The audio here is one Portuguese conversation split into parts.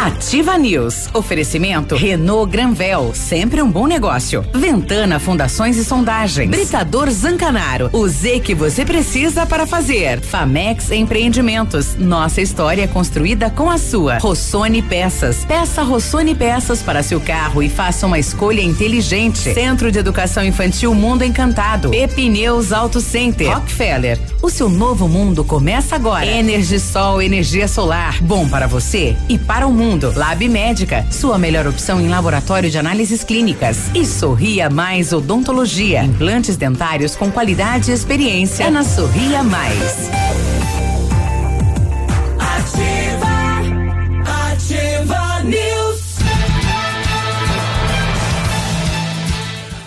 Ativa News. Oferecimento Renault Granvel, sempre um bom negócio. Ventana Fundações e Sondagens. Britador Zancanaro. O Z que você precisa para fazer. Famex Empreendimentos. Nossa história é construída com a sua. Rossoni Peças. Peça Rossoni Peças para seu carro e faça uma escolha inteligente. Centro de Educação Infantil Mundo Encantado. Pepineus Auto Center. Rockefeller. O seu novo mundo começa agora. Energisol, energia solar. Bom para você e para o mundo. Lab Médica, sua melhor opção em laboratório de análises clínicas. E Sorria Mais Odontologia. Implantes dentários com qualidade e experiência. É na Sorria Mais. Ativa, ativa News.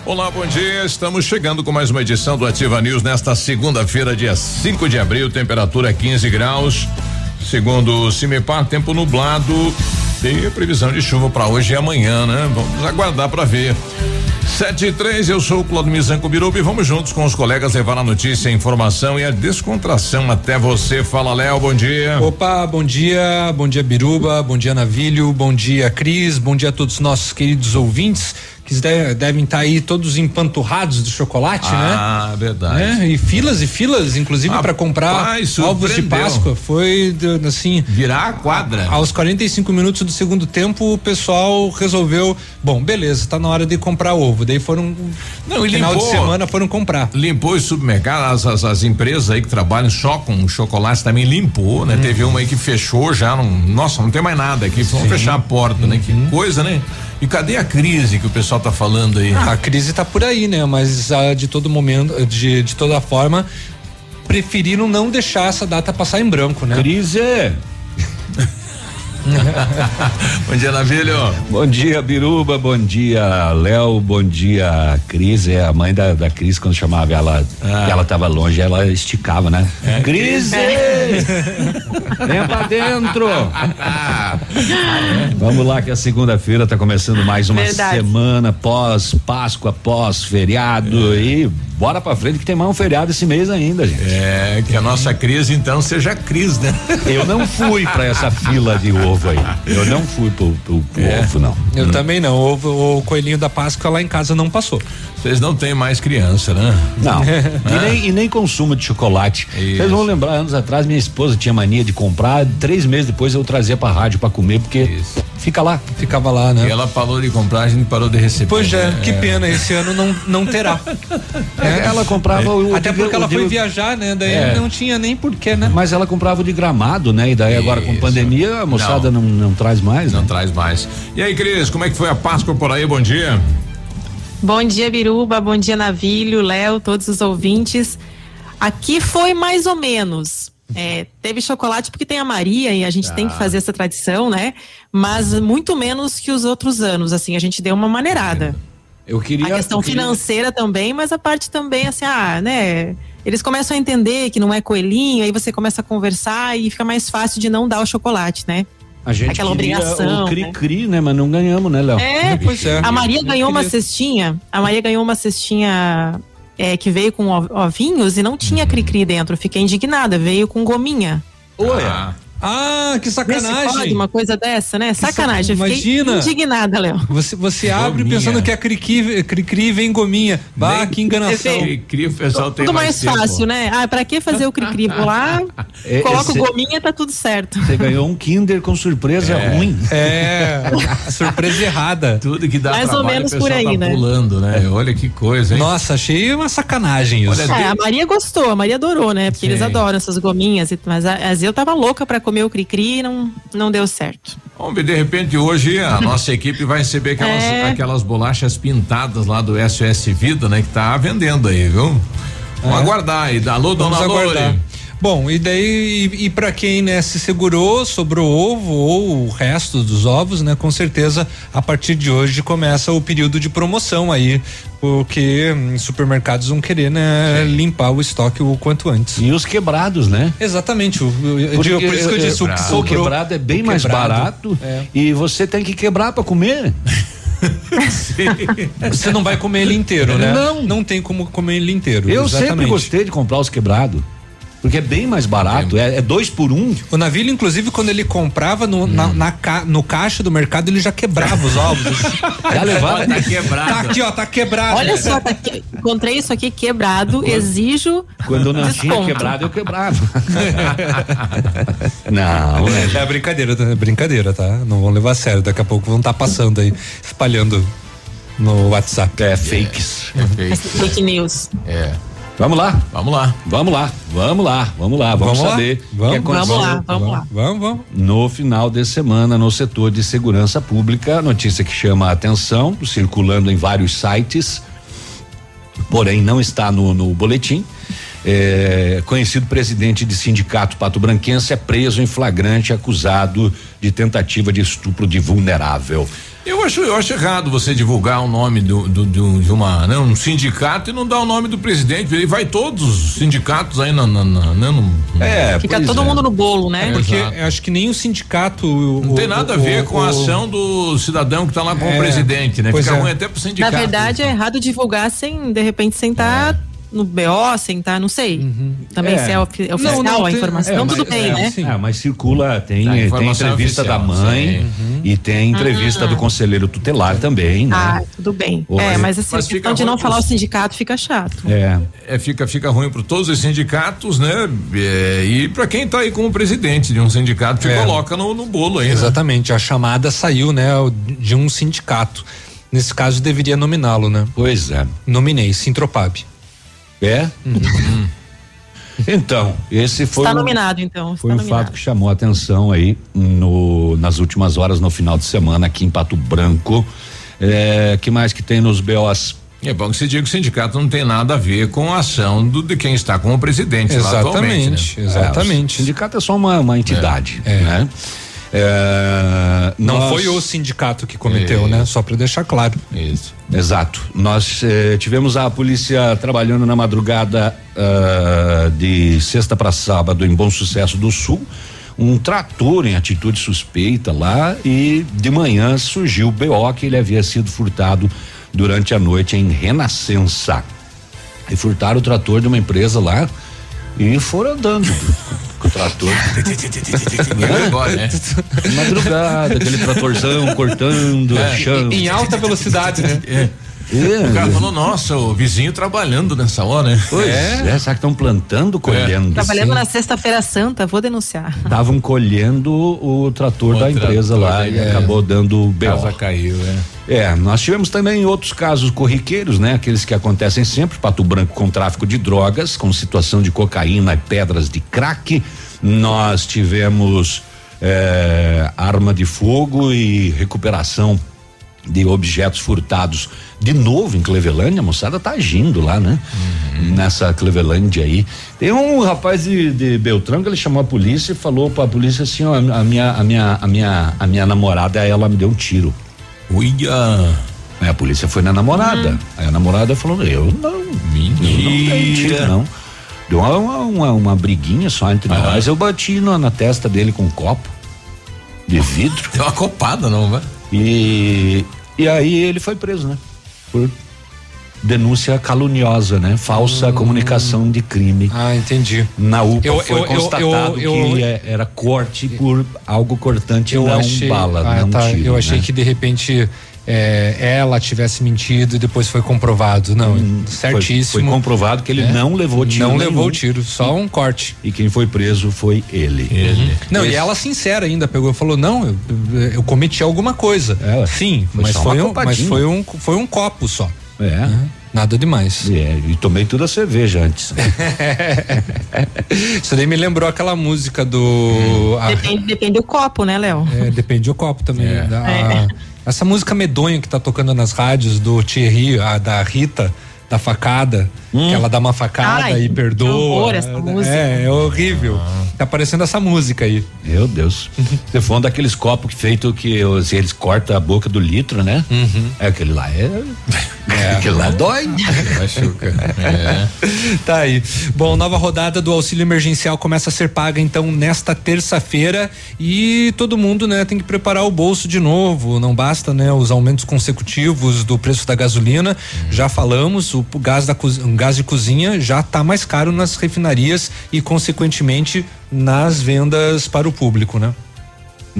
Olá, bom dia. Estamos chegando com mais uma edição do Ativa News nesta segunda-feira, dia 5 de abril, temperatura 15 graus. Segundo o Cimepar, tempo nublado. Tem previsão de chuva para hoje e amanhã, né? Vamos aguardar para ver. 7 e 3, eu sou o Claudio Mizanco Biruba e vamos juntos com os colegas levar a notícia, a informação e a descontração até você. Fala, Léo, bom dia. Opa, bom dia, bom dia Biruba, bom dia Navilho, bom dia Cris, bom dia a todos os nossos queridos ouvintes que devem estar tá aí todos empanturrados de chocolate, ah, né? Ah, verdade. É, e filas e filas, inclusive para comprar ovos de Páscoa. Foi assim. Virar a quadra. Aos 45 minutos do segundo tempo, o pessoal resolveu, bom, beleza, tá na hora de comprar ovo. Daí foram. Não, final limpou, de semana foram comprar. Limpou os supermercados, as, as, as, empresas aí que trabalham só com chocolate também limpou, né? Hum. Teve uma aí que fechou já, não, nossa, não tem mais nada aqui, vamos fechar a porta, né? Que uhum. coisa, né? E cadê a crise que o pessoal tá falando aí? Ah, a crise tá por aí, né? Mas ah, de todo momento, de, de toda forma, preferiram não deixar essa data passar em branco, né? Crise! bom dia, Navilho. Bom dia, Biruba. Bom dia, Léo. Bom dia, Cris. É a mãe da, da Cris, quando chamava ela, ah. ela tava longe, ela esticava, né? É. Cris! Vem pra dentro! Vamos lá, que a segunda-feira tá começando mais uma Verdade. semana pós Páscoa, pós feriado é. e bora pra frente que tem mais um feriado esse mês ainda, gente. É, que a nossa crise então seja crise, né? Eu não fui pra essa fila de ovo aí. Eu não fui pro, pro, pro é. ovo, não. Eu hum. também não. O, o coelhinho da Páscoa lá em casa não passou. Vocês não têm mais criança, né? Não. e, nem, e nem consumo de chocolate. Vocês vão lembrar, anos atrás, minha esposa tinha mania de comprar, três meses depois eu trazia pra rádio pra comer, porque Isso. Fica lá. Ficava lá, né? E ela parou de comprar, a gente parou de receber. Pois é, né? que pena, esse ano não, não terá. É, ela comprava é. o. Até porque ela foi viajar, né? Daí é. não tinha nem porquê, né? Mas ela comprava o de gramado, né? E daí Isso. agora com pandemia a moçada não, não, não traz mais. Não né? traz mais. E aí, Cris, como é que foi a Páscoa por aí? Bom dia. Bom dia, Biruba. Bom dia, Navilho, Léo, todos os ouvintes. Aqui foi mais ou menos. É, teve chocolate porque tem a Maria e a gente ah. tem que fazer essa tradição, né? Mas muito menos que os outros anos. Assim, a gente deu uma maneirada. Eu queria. A questão queria... financeira também, mas a parte também, assim, ah, né? Eles começam a entender que não é coelhinho, aí você começa a conversar e fica mais fácil de não dar o chocolate, né? A gente Aquela obrigação. O cri-cri, né? né? Mas não ganhamos, né, Léo? É, pois é. A Maria ganhou uma cestinha. A Maria ganhou uma cestinha é, que veio com ovinhos e não tinha cri-cri dentro. Fiquei indignada. Veio com gominha. Olha. Ah, que sacanagem. Pode uma coisa dessa, né? Sacanagem. Sac... Imagina. indignada, Léo. Você, você abre pensando que a Cricri, Cricri vem gominha. Bah, que enganação. Cricri, o pessoal tem Tudo mais, mais fácil, né? Ah, pra que fazer o Cricri? Vou lá, é, coloca o gominha, tá tudo certo. Você ganhou um Kinder com surpresa é. ruim. É, surpresa errada. Tudo que dá Mais trabalho, ou menos por aí, tá né? pulando, né? Olha que coisa, hein? Nossa, achei uma sacanagem isso. Olha, é, a Maria gostou, a Maria adorou, né? Porque Sim. eles adoram essas gominhas, mas a, eu tava louca pra comer o Cricri, não não, não deu certo. Vamos ver, de repente hoje a nossa equipe vai receber aquelas, é. aquelas bolachas pintadas lá do SOS Vida, né? Que tá vendendo aí, viu? Vamos é. aguardar aí. Alô, Vamos dona Lore. Bom, e daí, e, e para quem né, se segurou, sobrou ovo ou o resto dos ovos, né? Com certeza, a partir de hoje começa o período de promoção aí, porque em supermercados vão querer, né, limpar o estoque o quanto antes. E os quebrados, né? Exatamente. O, eu, digo, por isso que eu disse, o que sobrou. O quebrado é bem mais barato é. e você tem que quebrar para comer. Você não vai comer ele inteiro, né? Não. Não tem como comer ele inteiro. Eu exatamente. sempre gostei de comprar os quebrados. Porque é bem mais barato, é, é dois por um. O navio, inclusive, quando ele comprava no, na, na ca, no caixa do mercado, ele já quebrava os ovos. Já levava. Tá quebrado. tá aqui, ó, tá quebrado. Olha só, tá aqui, encontrei isso aqui quebrado, exijo. Quando não tinha desconto. quebrado, eu quebrava. não, né? É brincadeira, tá? é brincadeira, tá? Não vão levar a sério. Daqui a pouco vão estar passando aí, espalhando no WhatsApp. É fakes. É fake. Fake news. É. Vamos lá, Vamos lá. vamos lá, vamos lá, vamos lá, vamos, Vamos lá? saber o que Vamos. aconteceu Vamos lá, vamos lá. Vamos, vamos. no final de semana no setor de segurança pública. Notícia que chama a atenção, circulando em vários sites, porém não está no, no boletim. É, conhecido presidente de sindicato Pato Branquense é preso em flagrante acusado de tentativa de estupro de vulnerável. Eu acho, eu acho errado você divulgar o nome do, do- do- de uma, né, um sindicato e não dar o nome do presidente. Ele vai todos os sindicatos aí na, na, na- né, no- É, Fica todo é. mundo no bolo, né? Porque Exato. eu acho que nem o sindicato. Não tem nada a ver com a ação do cidadão que está lá com É, o presidente, né? Fica é. ruim até pro Na sindicato. verdade, é errado divulgar sem, de repente, sem estar no BO, sem estar, não sei. Também É. se é ofi- é oficial não a tem- informação, é, tudo mas- bem, é, né? sim. Ah, mas circula, tem, A tem informação entrevista da oficial, mãe e tem entrevista do conselheiro tutelar também, né? Ah, tudo bem. É, mas- assim, mas questão de não falar o sindicato fica chato. É. É, fica, fica ruim para todos os sindicatos, né? É, e para quem tá aí como presidente de um sindicato, te É. coloca no, no bolo aí, né? Exatamente, a chamada saiu, né, de um sindicato. Nesse caso, deveria nominá-lo, né? Pois é. Nominei, Sintropab. É? então, esse foi Está um, nominado, então. foi está um nominado. fato que chamou a atenção aí no, nas últimas horas, no final de semana, aqui em Pato Branco. É, que mais que tem nos BOs? É bom que se diga que o sindicato não tem nada a ver com a ação do, de quem está como presidente lá atualmente. Exatamente, Né? É, o exatamente. sindicato é só uma, uma entidade, É. né? É, Não nós- foi o sindicato que cometeu, né? Só para deixar claro. Isso. Exato. Nós eh, tivemos a polícia trabalhando na madrugada ah, de sexta para sábado em Bom Sucesso do Sul. Um trator em atitude suspeita lá e de manhã surgiu o BO que ele havia sido furtado durante a noite em Renascença. E furtaram o trator de uma empresa lá e foram andando com o trator. E agora, né? Madrugada, aquele tratorzão cortando, chão. Em alta velocidade, né? É. O cara falou, nossa, o vizinho trabalhando nessa hora, né? Pois é, será que estão plantando, colhendo? Trabalhando na Sexta-feira Santa, vou denunciar. Estavam colhendo o trator O da empresa trator, lá e é. acabou dando Casa BO. caiu, é. É, nós tivemos também outros casos corriqueiros, né? Aqueles que acontecem sempre, Pato Branco com tráfico de drogas, com situação de cocaína e pedras de crack. Nós tivemos eh, arma de fogo e recuperação de objetos furtados de novo em Clevelândia, a moçada tá agindo lá, né? Nessa Clevelândia aí. Tem um rapaz de, de Beltrão que ele chamou a polícia e falou pra polícia assim, ó, a minha, a minha, a minha, a minha namorada, ela me deu um tiro. Uia. Aí a polícia foi na namorada. Aí a namorada falou, eu não, eu não Mentira. não. Deu uma, uma, uma, briguinha só entre Aham. nós, eu bati na, na testa dele com um copo de vidro. Deu uma copada, não, vai? E, e aí ele foi preso, né? Por denúncia caluniosa, né? Falsa comunicação de crime. Ah, entendi. Na UPA Eu- foi eu- constatado eu- eu- que é- era corte por algo cortante, Eu não achei, bala, ah, não tá, tiro. eu achei né? que de repente é, ela tivesse mentido e depois foi comprovado. Não, Hum, Foi- certíssimo. Foi, comprovado que ele É. não levou tiro. Não nenhum. levou tiro, só um corte. E quem foi preso foi ele. Ele. Não, Esse- e ela sincera ainda pegou e falou: não, eu, eu cometi alguma coisa. Ela- Sim, foi mas foi, um, mas foi um foi um copo só. É. Nada demais. É, e tomei toda a cerveja antes. Isso daí me lembrou aquela música do. a- Depende, depende do copo, né, Léo? é, depende do copo também. É. Da- É. Essa música medonha que tá tocando nas rádios do Thierry, a da Rita, da facada, que ela dá uma facada Ai, e perdoa. horror essa música. É, é horrível. Tá parecendo essa música aí. Meu Deus. Você foi um daqueles copos que feito que os- eles cortam a boca do litro, né? É aquele lá é. É. Aquilo lá dói. Machuca. É. Tá aí. Bom, nova rodada do auxílio emergencial começa a ser paga então nesta terça-feira e todo mundo, né, tem que preparar o bolso de novo. Não basta, né, os aumentos consecutivos do preço da gasolina. Já falamos, o gás da o gás de cozinha já está mais caro nas refinarias e consequentemente nas vendas para o público, né?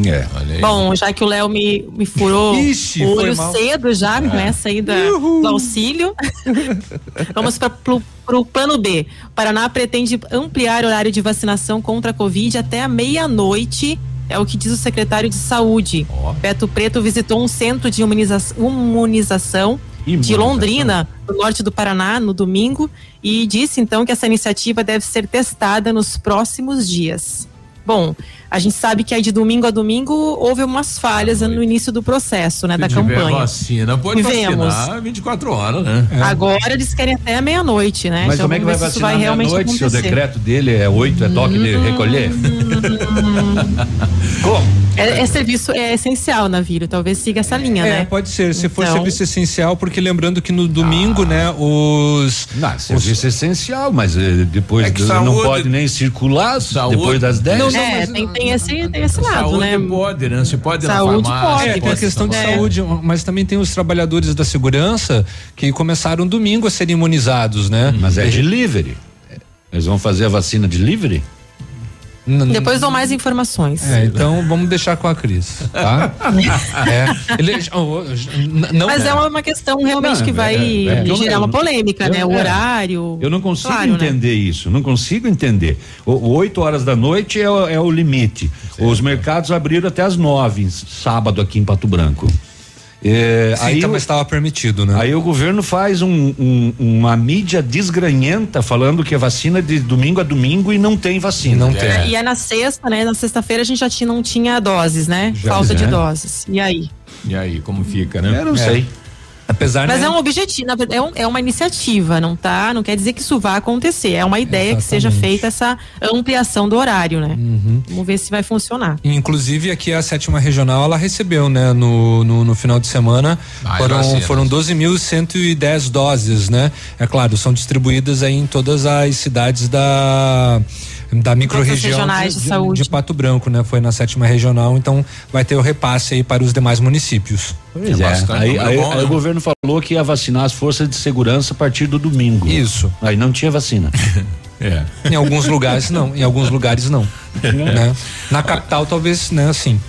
É. Bom, já que o Léo me, me furou Ixi, o olho cedo já com essa aí da, do auxílio. Vamos para o plano B. O Paraná pretende ampliar o horário de vacinação contra a Covid até a meia-noite. É o que diz o secretário de Saúde. Beto Preto visitou um centro de imuniza- imunização de. Londrina, no norte do Paraná, no domingo, e disse então que essa iniciativa deve ser testada nos próximos dias. Bom, a gente sabe que aí de domingo a domingo houve umas falhas no início do processo, né, da Se tiver campanha. vacina, pode Tivemos. vacinar 24 horas, né? Agora eles querem até a meia-noite, né? Mas Então, como é que vai vacinar realmente meia-noite se o decreto dele é oito, é toque de recolher? Como? É, é serviço é essencial, Navírio. Talvez siga essa linha, É, né? pode ser, se for Então- serviço essencial, porque lembrando que no domingo, né, os Não, serviço essencial, mas eh, depois É do- não saúde- pode nem circular Saúde- depois das 10. Não, é, tem, tem esse, tem esse lado, Saúde né? pode, né? Você pode Saúde na farmácia. pode, É, tem a questão de tomar. saúde, mas também tem os trabalhadores da segurança que começaram domingo a serem imunizados, né? Mas é delivery. Eles vão fazer a vacina delivery? Depois dou mais informações. É, então vamos deixar com a Cris, tá? é. Ele, oh, oh, não, Mas é uma, uma questão realmente Não, que é- vai é eu gerar uma polêmica, eu- né? O é. horário. Eu não consigo Claro, né? entender isso, não consigo entender. O, o 8 horas da noite é, o- é o limite. Os mercados abriram até as 9, sábado aqui em Pato Branco. É, Sim, aí, o- mas estava permitido, né? aí o governo faz um- um- uma mídia desgranhenta falando que é vacina de domingo a domingo e não tem vacina. Não tem. É, E é na sexta, né? Na sexta-feira a gente já tinha, não tinha doses, né? Já, Falta de né? doses. E aí? E aí, como fica, né? Eu não É. sei. Apesar Mas né, é um objetivo, na verdade, é, um- é uma iniciativa, não tá? Não quer dizer que isso vá acontecer. É uma ideia que seja Exatamente. feita essa ampliação do horário, né? Uhum. Vamos ver se vai funcionar. Inclusive aqui a sétima regional ela recebeu, né, no, no, no final de semana Mais foram vacinas. foram 12.110 doses, né? É claro, são distribuídas aí em todas as cidades da da microrregião de saúde. de Pato Branco, né? Foi na sétima regional, então vai ter o repasse aí para os demais municípios. Pois É é. Aí, é aí- bom, aí né? o governo falou que ia vacinar as forças de segurança a partir do domingo. Isso. Aí não tinha vacina. É. Em alguns lugares não, em alguns lugares não, né? Na capital talvez, né, assim.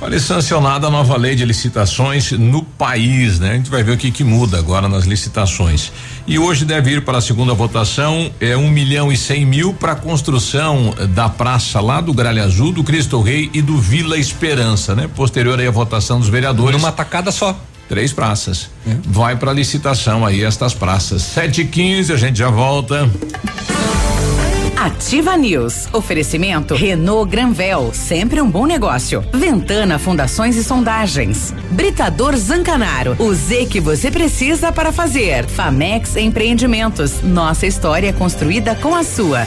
Olha, sancionada a nova lei de licitações no país, né? A gente vai ver o que que muda agora nas licitações. E hoje deve ir para a segunda votação é um milhão e cem mil para a construção da praça lá do Gralha Azul, do Cristo Rei e do Vila Esperança, né? Posterior aí a votação dos vereadores. Numa tacada só. Três praças. Vai para licitação aí estas praças. Sete e quinze, a gente já volta. Ativa News. Oferecimento Renault Granvel, sempre um bom negócio. Ventana Fundações e Sondagens. Britador Zancanaro, o Z que você precisa para fazer. Famex Empreendimentos. Nossa história é construída com a sua.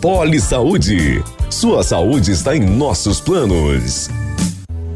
Poli Saúde. Sua saúde está em nossos planos.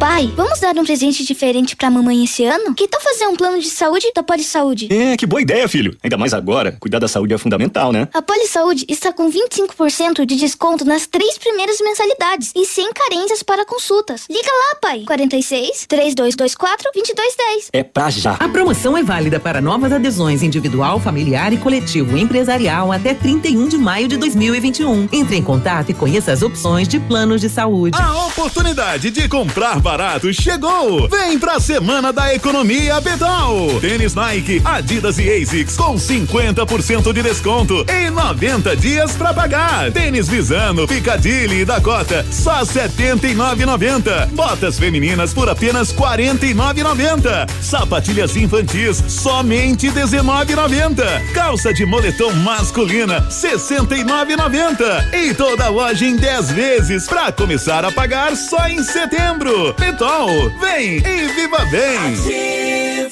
Pai, vamos dar um presente diferente pra mamãe esse ano? Que tal fazer um plano de saúde da Poli Saúde? É, que boa ideia, filho. Ainda mais agora, cuidar da saúde é fundamental, né? A Poli Saúde está com 25% de desconto nas três primeiras mensalidades e sem carências para consultas. Liga lá, pai. 46 3224 2210. É pra já. A promoção é válida para novas adesões individual, familiar e coletivo empresarial até 31 de maio de 2021. Entre em contato e conheça as opções de planos de saúde. A oportunidade de comprar barato chegou! Vem pra Semana da Economia Pedal. Tênis Nike, Adidas e ASICS com 50% de desconto em 90 dias pra pagar. Tênis Visano, Piccadilly e Dakota, só 79,90. Botas femininas por apenas 49,90. Sapatilhas infantis, somente 19,90. Calça de moletom masculina, 69,90. E toda a loja em 10 vezes pra começar a pagar só em setembro. Vem e viva bem!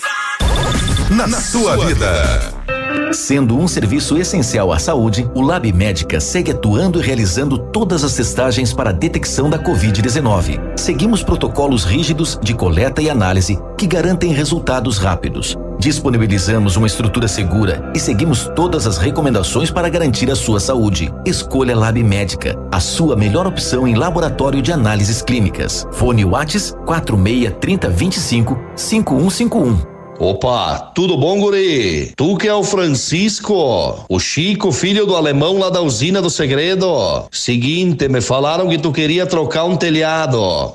Na, na sua vida. Sendo um serviço essencial à saúde, o Lab Médica segue atuando e realizando todas as testagens para a detecção da Covid-19. Seguimos protocolos rígidos de coleta e análise que garantem resultados rápidos. Disponibilizamos uma estrutura segura e seguimos todas as recomendações para garantir a sua saúde. Escolha Lab Médica, a sua melhor opção em laboratório de análises clínicas. Fone Whats 46 30 25 5151. Opa, tudo bom, guri? Tu que é o Francisco, o Chico, filho do alemão lá da usina do segredo. Seguinte, me falaram que tu queria trocar um telhado,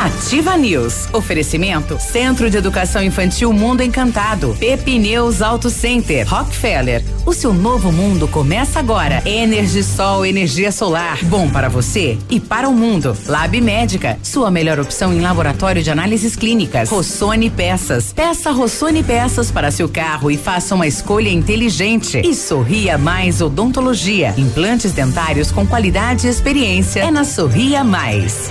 Ativa News. Oferecimento Centro de Educação Infantil Mundo Encantado. Pepineus Auto Center. Rockefeller. O seu novo mundo começa agora. Energisol, energia solar. Bom para você e para o mundo. Lab Médica. Sua melhor opção em laboratório de análises clínicas. Rossoni Peças. Peça Rossoni Peças para seu carro e faça uma escolha inteligente. E Sorria Mais Odontologia. Implantes dentários com qualidade e experiência. É na Sorria Mais.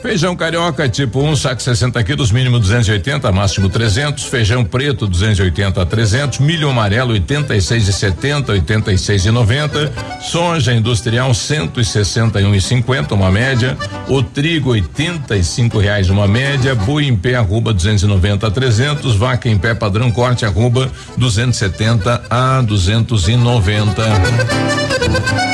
Feijão carioca tipo 1, um, saco 60 quilos, mínimo 280, máximo 300. Feijão preto 280 a 300. Milho amarelo 86 e 70, 86 e 90. Soja industrial 161 e 50, uma média. O trigo 85 reais, uma média. Boi em pé arroba 290 a 300. Vaca em pé padrão corte arroba 270 a 290.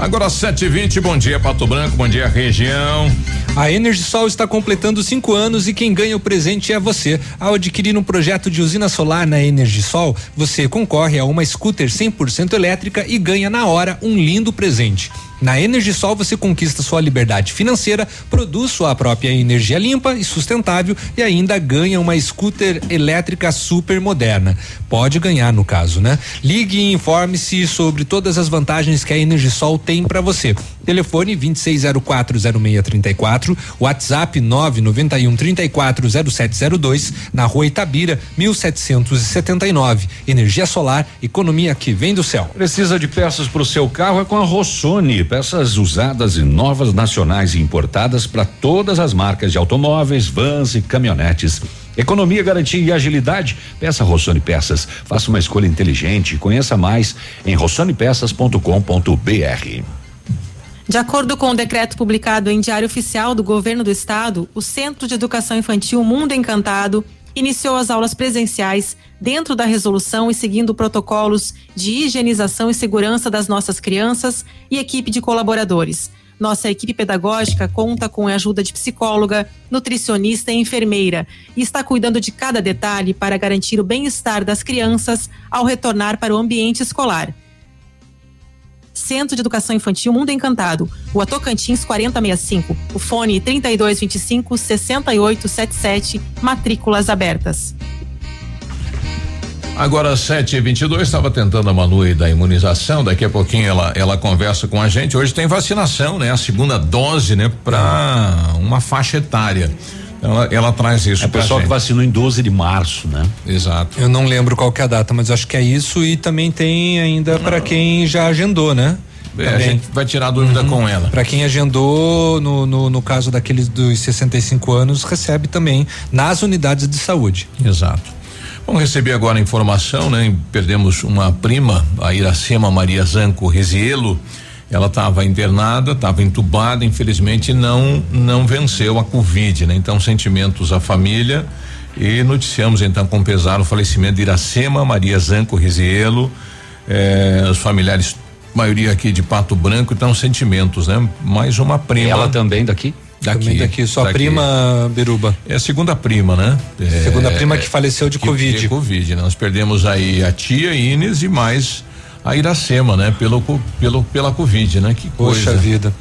Agora 7h20, bom dia Pato Branco, bom dia região. A Energisol está completando cinco anos e quem ganha o presente é você. Ao adquirir um projeto de usina solar na Energisol, você concorre a uma scooter 100% elétrica e ganha na hora um lindo presente. Na Energisol você conquista sua liberdade financeira, produz sua própria energia limpa e sustentável e ainda ganha uma scooter elétrica super moderna. Pode ganhar no caso, né? Ligue e informe-se sobre todas as vantagens que a Energisol tem para você. Telefone 26040634, WhatsApp 991340702, na Rua Itabira, 1779. Energia solar, economia que vem do céu. Precisa de peças para o seu carro é com a Rossoni, peças usadas e novas nacionais e importadas para todas as marcas de automóveis, vans e caminhonetes. Economia, garantia e agilidade. Peça Rossoni Peças. Faça uma escolha inteligente. Conheça mais em rossonepeças.com.br. De acordo com o decreto publicado em Diário Oficial do Governo do Estado, o Centro de Educação Infantil Mundo Encantado iniciou as aulas presenciais dentro da resolução e seguindo protocolos de higienização e segurança das nossas crianças e equipe de colaboradores. Nossa equipe pedagógica conta com a ajuda de psicóloga, nutricionista e enfermeira e está cuidando de cada detalhe para garantir o bem-estar das crianças ao retornar para o ambiente escolar Centro de Educação Infantil Mundo Encantado, Rua Tocantins 4065. O fone 3225 6877, matrículas abertas. Agora, 7 e 22 estava tentando a Manu da imunização. Daqui a pouquinho ela, ela conversa com a gente. Hoje tem vacinação, né? A segunda dose, né? Para uma faixa etária. Ela, ela traz isso. É o pessoal que vacinou em 12 de março, né? Exato. Eu não lembro qual que é a data, mas acho que é isso e também tem ainda para quem já agendou, né? É, a gente vai tirar a dúvida uhum. com ela. Para quem agendou, no, no, no, caso daqueles dos 65 anos, recebe também nas unidades de saúde. Exato. Vamos receber agora a informação, né? Perdemos uma prima, a Iracema Maria Zanco Rezielo. Ela estava internada, estava entubada, infelizmente não não venceu a Covid, né? Então, sentimentos à família e noticiamos então com pesar o falecimento de Iracema Maria Zanco Rizielo, eh, os familiares, maioria aqui de Pato Branco, então sentimentos, né? Mais uma prima. Ela também daqui? Daqui, também daqui, sua daqui. prima Beruba. É a segunda prima, né? É, segunda prima que faleceu de que, Covid. De Covid, né? Nós perdemos aí a tia Inês e mais a Iracema, né? Pelo, pelo, pela Covid, né? Que Poxa coisa. vida.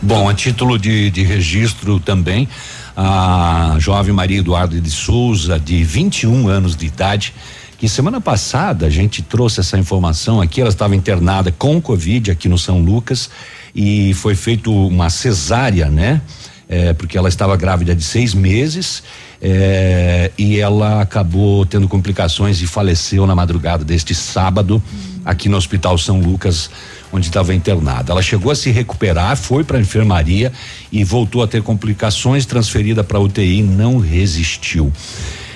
Bom, a título de, de registro também, a jovem Maria Eduardo de Souza, de 21 anos de idade, que semana passada a gente trouxe essa informação aqui, ela estava internada com Covid aqui no São Lucas e foi feito uma cesárea, né? É, porque ela estava grávida de seis meses é, e ela acabou tendo complicações e faleceu na madrugada deste sábado aqui no Hospital São Lucas, onde estava internada. Ela chegou a se recuperar, foi para a enfermaria e voltou a ter complicações, transferida para UTI, não resistiu.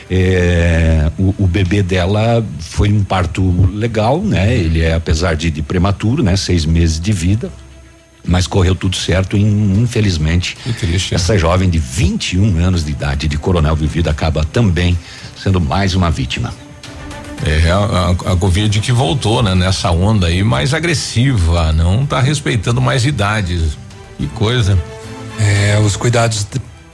É, o, o, bebê dela foi um parto legal, né? Ele é apesar de, de prematuro, né? Seis meses de vida, mas correu tudo certo e infelizmente triste, essa né? jovem de 21 anos de idade de Coronel Vivida acaba também sendo mais uma vítima. É, a, a, a, Covid que voltou, né? Nessa onda aí mais agressiva, não está respeitando mais idades. Que coisa. É, os cuidados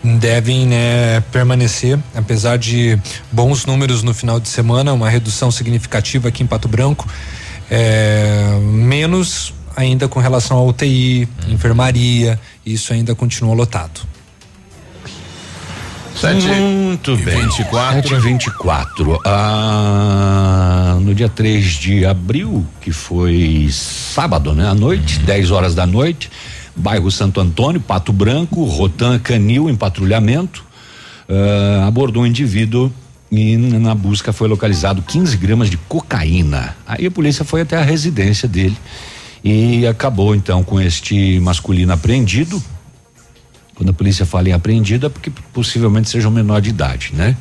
devem né, permanecer, apesar de bons números no final de semana, uma redução significativa aqui em Pato Branco, é, menos ainda com relação à UTI, enfermaria, isso ainda continua lotado. Sete Muito bem. 24. 7 24. Ah, no dia 3 de abril, que foi sábado, né? À noite, 10 horas da noite, bairro Santo Antônio, Pato Branco, Rotan Canil em patrulhamento, ah, abordou um indivíduo e na busca foi localizado 15 gramas de cocaína. Aí a polícia foi até a residência dele e acabou então com este masculino apreendido. Quando a polícia fala em apreendido é porque possivelmente seja um menor de idade, né?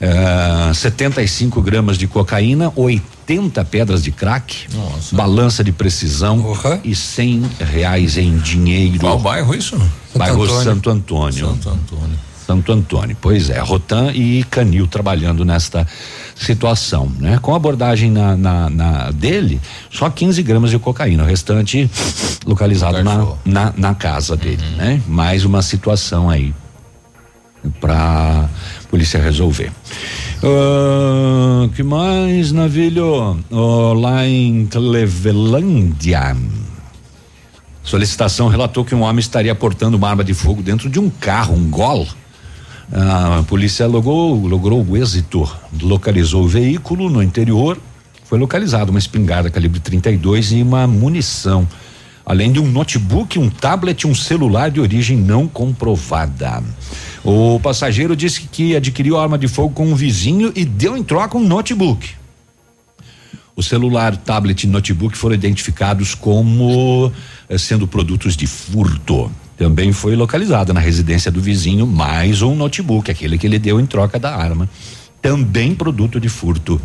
Uh, 75 gramas de cocaína, 80 pedras de crack, Nossa. balança de precisão Uhum. e 100 reais em dinheiro. Qual bairro isso? Bairro Antônio. Santo Antônio. Santo Antônio. Santo Antônio. Pois é, Rotan e Canil trabalhando nesta situação, né? Com abordagem na, na, na dele, só 15 gramas de cocaína, o restante localizado na, na, na casa dele, né? Mais uma situação aí pra polícia resolver. Ah, que mais, Navilho? Oh, lá em Clevelândia. Solicitação relatou que um homem estaria portando uma arma de fogo dentro de um carro, um gol. A polícia logrou, logrou o êxito, localizou o veículo no interior. Foi localizada uma espingarda calibre 32 e uma munição, além de um notebook, um tablet, e um celular de origem não comprovada. O passageiro disse que adquiriu a arma de fogo com um vizinho e deu em troca um notebook. O celular, tablet e notebook foram identificados como eh, sendo produtos de furto. Também foi localizada na residência do vizinho mais um notebook, aquele que ele deu em troca da arma. Também produto de furto.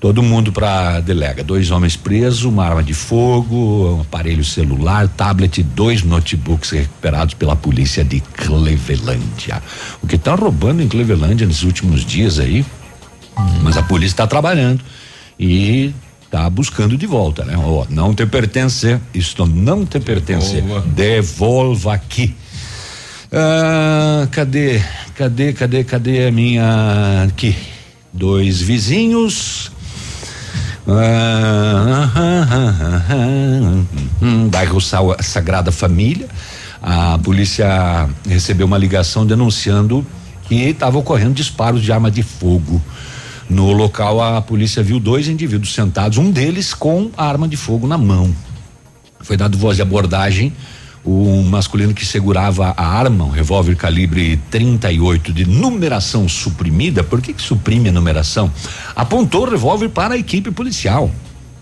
Todo mundo para delega. Dois homens presos, uma arma de fogo, um aparelho celular, tablet e dois notebooks recuperados pela polícia de Clevelândia. O que está roubando em Clevelândia nesses últimos dias aí, mas a polícia está trabalhando e tá buscando de volta, né? Ó, não te pertence, isto não te pertence. Devolva aqui. Ah, cadê? Cadê? Cadê? Cadê a minha aqui? Dois vizinhos Ah, ah, ah, ah, hum, bairro Sagrada Família. A polícia recebeu uma ligação denunciando que estava ocorrendo disparos de arma de fogo. No local, a polícia viu dois indivíduos sentados, um deles com a arma de fogo na mão. Foi dado voz de abordagem. O masculino que segurava a arma, um revólver calibre 38 de numeração suprimida, por que, que suprime a numeração? Apontou o revólver para a equipe policial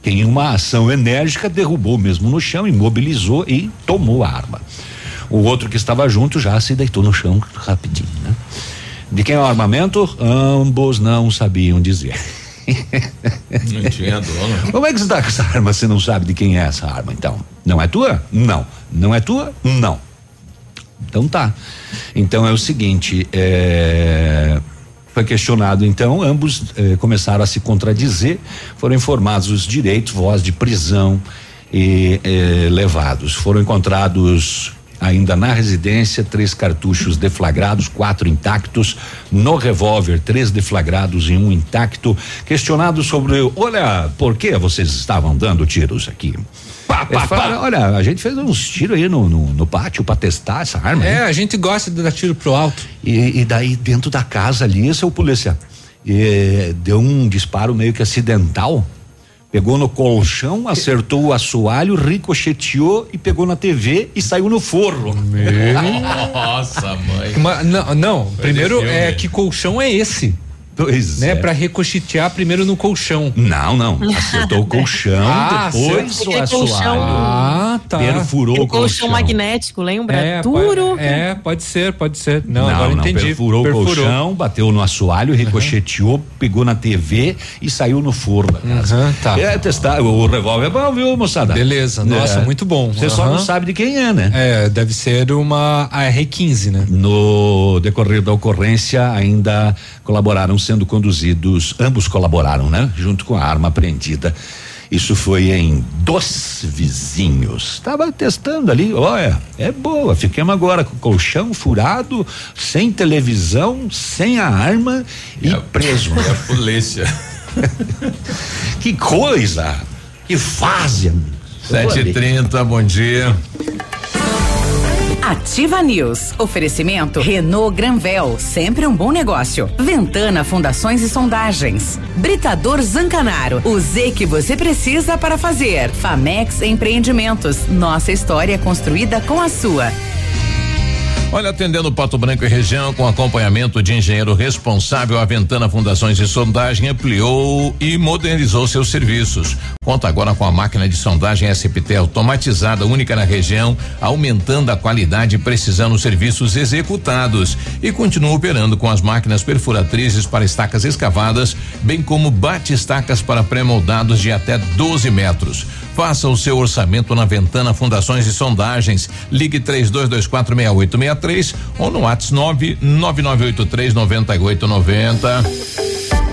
que em uma ação enérgica derrubou mesmo no chão, imobilizou e tomou a arma. O outro que estava junto já se deitou no chão rapidinho? De quem é o armamento? Ambos não sabiam dizer. Não tinha dono. Como é que você está com essa arma? Você não sabe de quem é essa arma, então? Não é tua? Não. Não é tua? Não. Então tá. Então é o seguinte, é, foi questionado então, ambos eh, começaram a se contradizer, foram informados os direitos, voz de prisão e eh, levados. Foram encontrados ainda na residência, três cartuchos deflagrados, quatro intactos. No revólver, três deflagrados e um intacto. Questionado sobre, olha, por que vocês estavam dando tiros aqui? Pá, pá, pá. Olha, a gente fez uns tiros aí no, no, no pátio para testar essa arma. É, a gente gosta de dar tiro pro alto. E, e daí dentro da casa ali, seu polícia, e, deu um disparo meio que acidental. Pegou no colchão, acertou o assoalho, ricocheteou e pegou na TV e saiu no forro. Nossa, mãe. Ma- não, não, primeiro é que colchão é esse? Pois né? é. Pra ricochetear primeiro no colchão. Não, não. Acertou o colchão, Ah, depois o assoalho. Ah, tá. Perfurou Tem o colchão colchão. magnético, lembra? É, Duro. pode, é, pode ser, pode ser. Não, Não, agora não, entendi. perfurou, o colchão, bateu no assoalho, ricocheteou, pegou na TV e saiu no forno da casa. Aham, tá. É, testar, o revólver é bom, viu, moçada? Beleza, nossa, É. muito bom. Você só Aham. não sabe de quem é, né? É, deve ser uma AR-15, né? No decorrer da ocorrência, ainda colaboraram sendo conduzidos, ambos colaboraram, né? Junto com a arma apreendida. Isso foi em Dos Vizinhos. Estava testando ali, olha, é boa. Fiquemos agora com o colchão furado, sem televisão, sem a arma e preso. É a polícia. que coisa! Que fase! Sete e trinta, bom dia. Ativa News. Oferecimento Renault Granvel, sempre um bom negócio. Ventana Fundações e Sondagens. Britador Zancanaro, o Z que você precisa para fazer. Famex Empreendimentos. Nossa história construída com a sua. Olha, atendendo Pato Branco e região com acompanhamento de engenheiro responsável, a Ventana Fundações e Sondagem ampliou e modernizou seus serviços. Conta agora com a máquina de sondagem SPT automatizada, única na região, aumentando a qualidade e precisão nos serviços executados. E continua operando com as máquinas perfuratrizes para estacas escavadas, bem como bate-estacas para pré-moldados de até 12 metros. Faça o seu orçamento na Ventana Fundações e Sondagens. Ligue 32246863 ou no WhatsApp 99983 9890.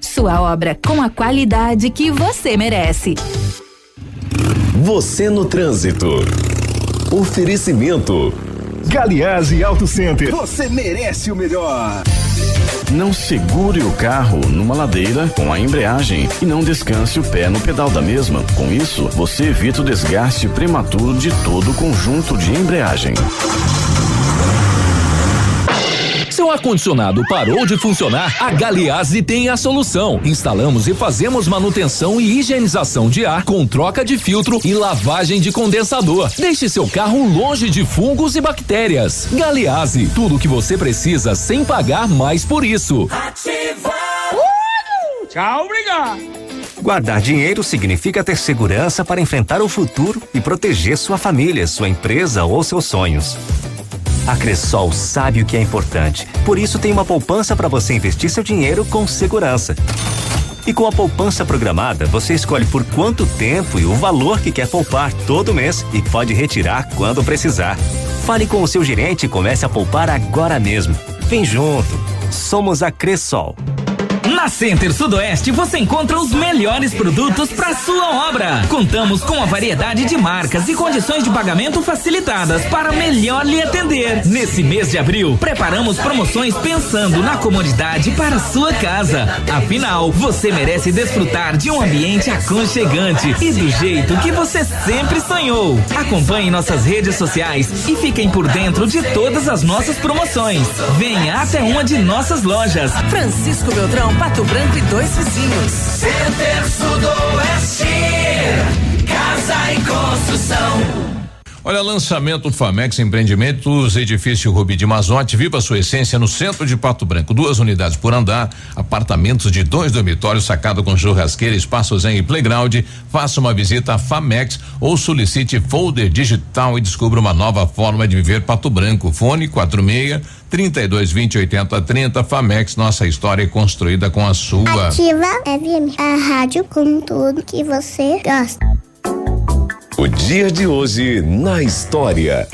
Sua obra com a qualidade que você merece. Você no trânsito. Oferecimento. Galiase Auto Center. Você merece o melhor. Não segure o carro numa ladeira com a embreagem e não descanse o pé no pedal da mesma. Com isso, você evita o desgaste prematuro de todo o conjunto de embreagem. Seu ar-condicionado parou de funcionar? A Galiase tem a solução. Instalamos e fazemos manutenção e higienização de ar com troca de filtro e lavagem de condensador. Deixe seu carro longe de fungos e bactérias. Galiase, tudo o que você precisa sem pagar mais por isso. Tchau, obrigado. Guardar dinheiro significa ter segurança para enfrentar o futuro e proteger sua família, sua empresa ou seus sonhos. A Cressol sabe o que é importante, por isso tem uma poupança para você investir seu dinheiro com segurança. E com a poupança programada, você escolhe por quanto tempo e o valor que quer poupar todo mês e pode retirar quando precisar. Fale com o seu gerente e comece a poupar agora mesmo. Vem junto. Somos a Cressol. Na Center Sudoeste você encontra os melhores produtos para sua obra. Contamos com a variedade de marcas e condições de pagamento facilitadas para melhor lhe atender. Nesse mês de abril, preparamos promoções pensando na comodidade para sua casa. Afinal, você merece desfrutar de um ambiente aconchegante e do jeito que você sempre sonhou. Acompanhe nossas redes sociais e fiquem por dentro de todas as nossas promoções. Venha até uma de nossas lojas. Francisco Beltrão, Pato Branco e dois vizinhos. Center Sudoeste, casa e construção. Olha, lançamento Famex Empreendimentos, edifício Rubi de Mazote, viva sua essência no centro de Pato Branco. Duas unidades por andar, apartamentos de dois dormitórios, sacado com churrasqueira, espaço zen e playground. Faça uma visita a Famex ou solicite folder digital e descubra uma nova forma de viver Pato Branco. Fone 46 32 20 80 30 Famex, nossa história é construída com a sua. Ativa FM, a rádio com tudo que você gosta. O dia de hoje na história.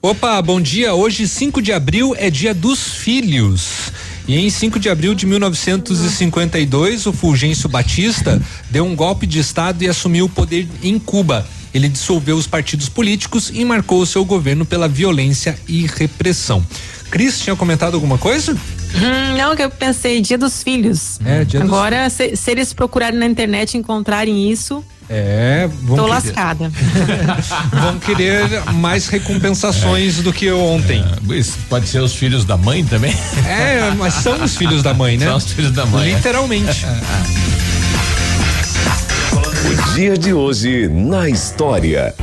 Opa, bom dia. Hoje, 5 de abril, é dia dos filhos. E em 5 de abril de 1952, o Fulgêncio Batista deu um golpe de Estado e assumiu o poder em Cuba. Ele dissolveu os partidos políticos e marcou o seu governo pela violência e repressão. Cris, tinha comentado alguma coisa? Hum, não, que eu pensei, dia dos filhos. É, dia Agora, se, se eles procurarem na internet e encontrarem isso, É, vão tô querer- lascada. vão querer mais recompensações do que ontem. É, isso pode ser os filhos da mãe também? É, mas são os filhos da mãe, né? São os filhos da mãe. é. Literalmente. O dia de hoje na história.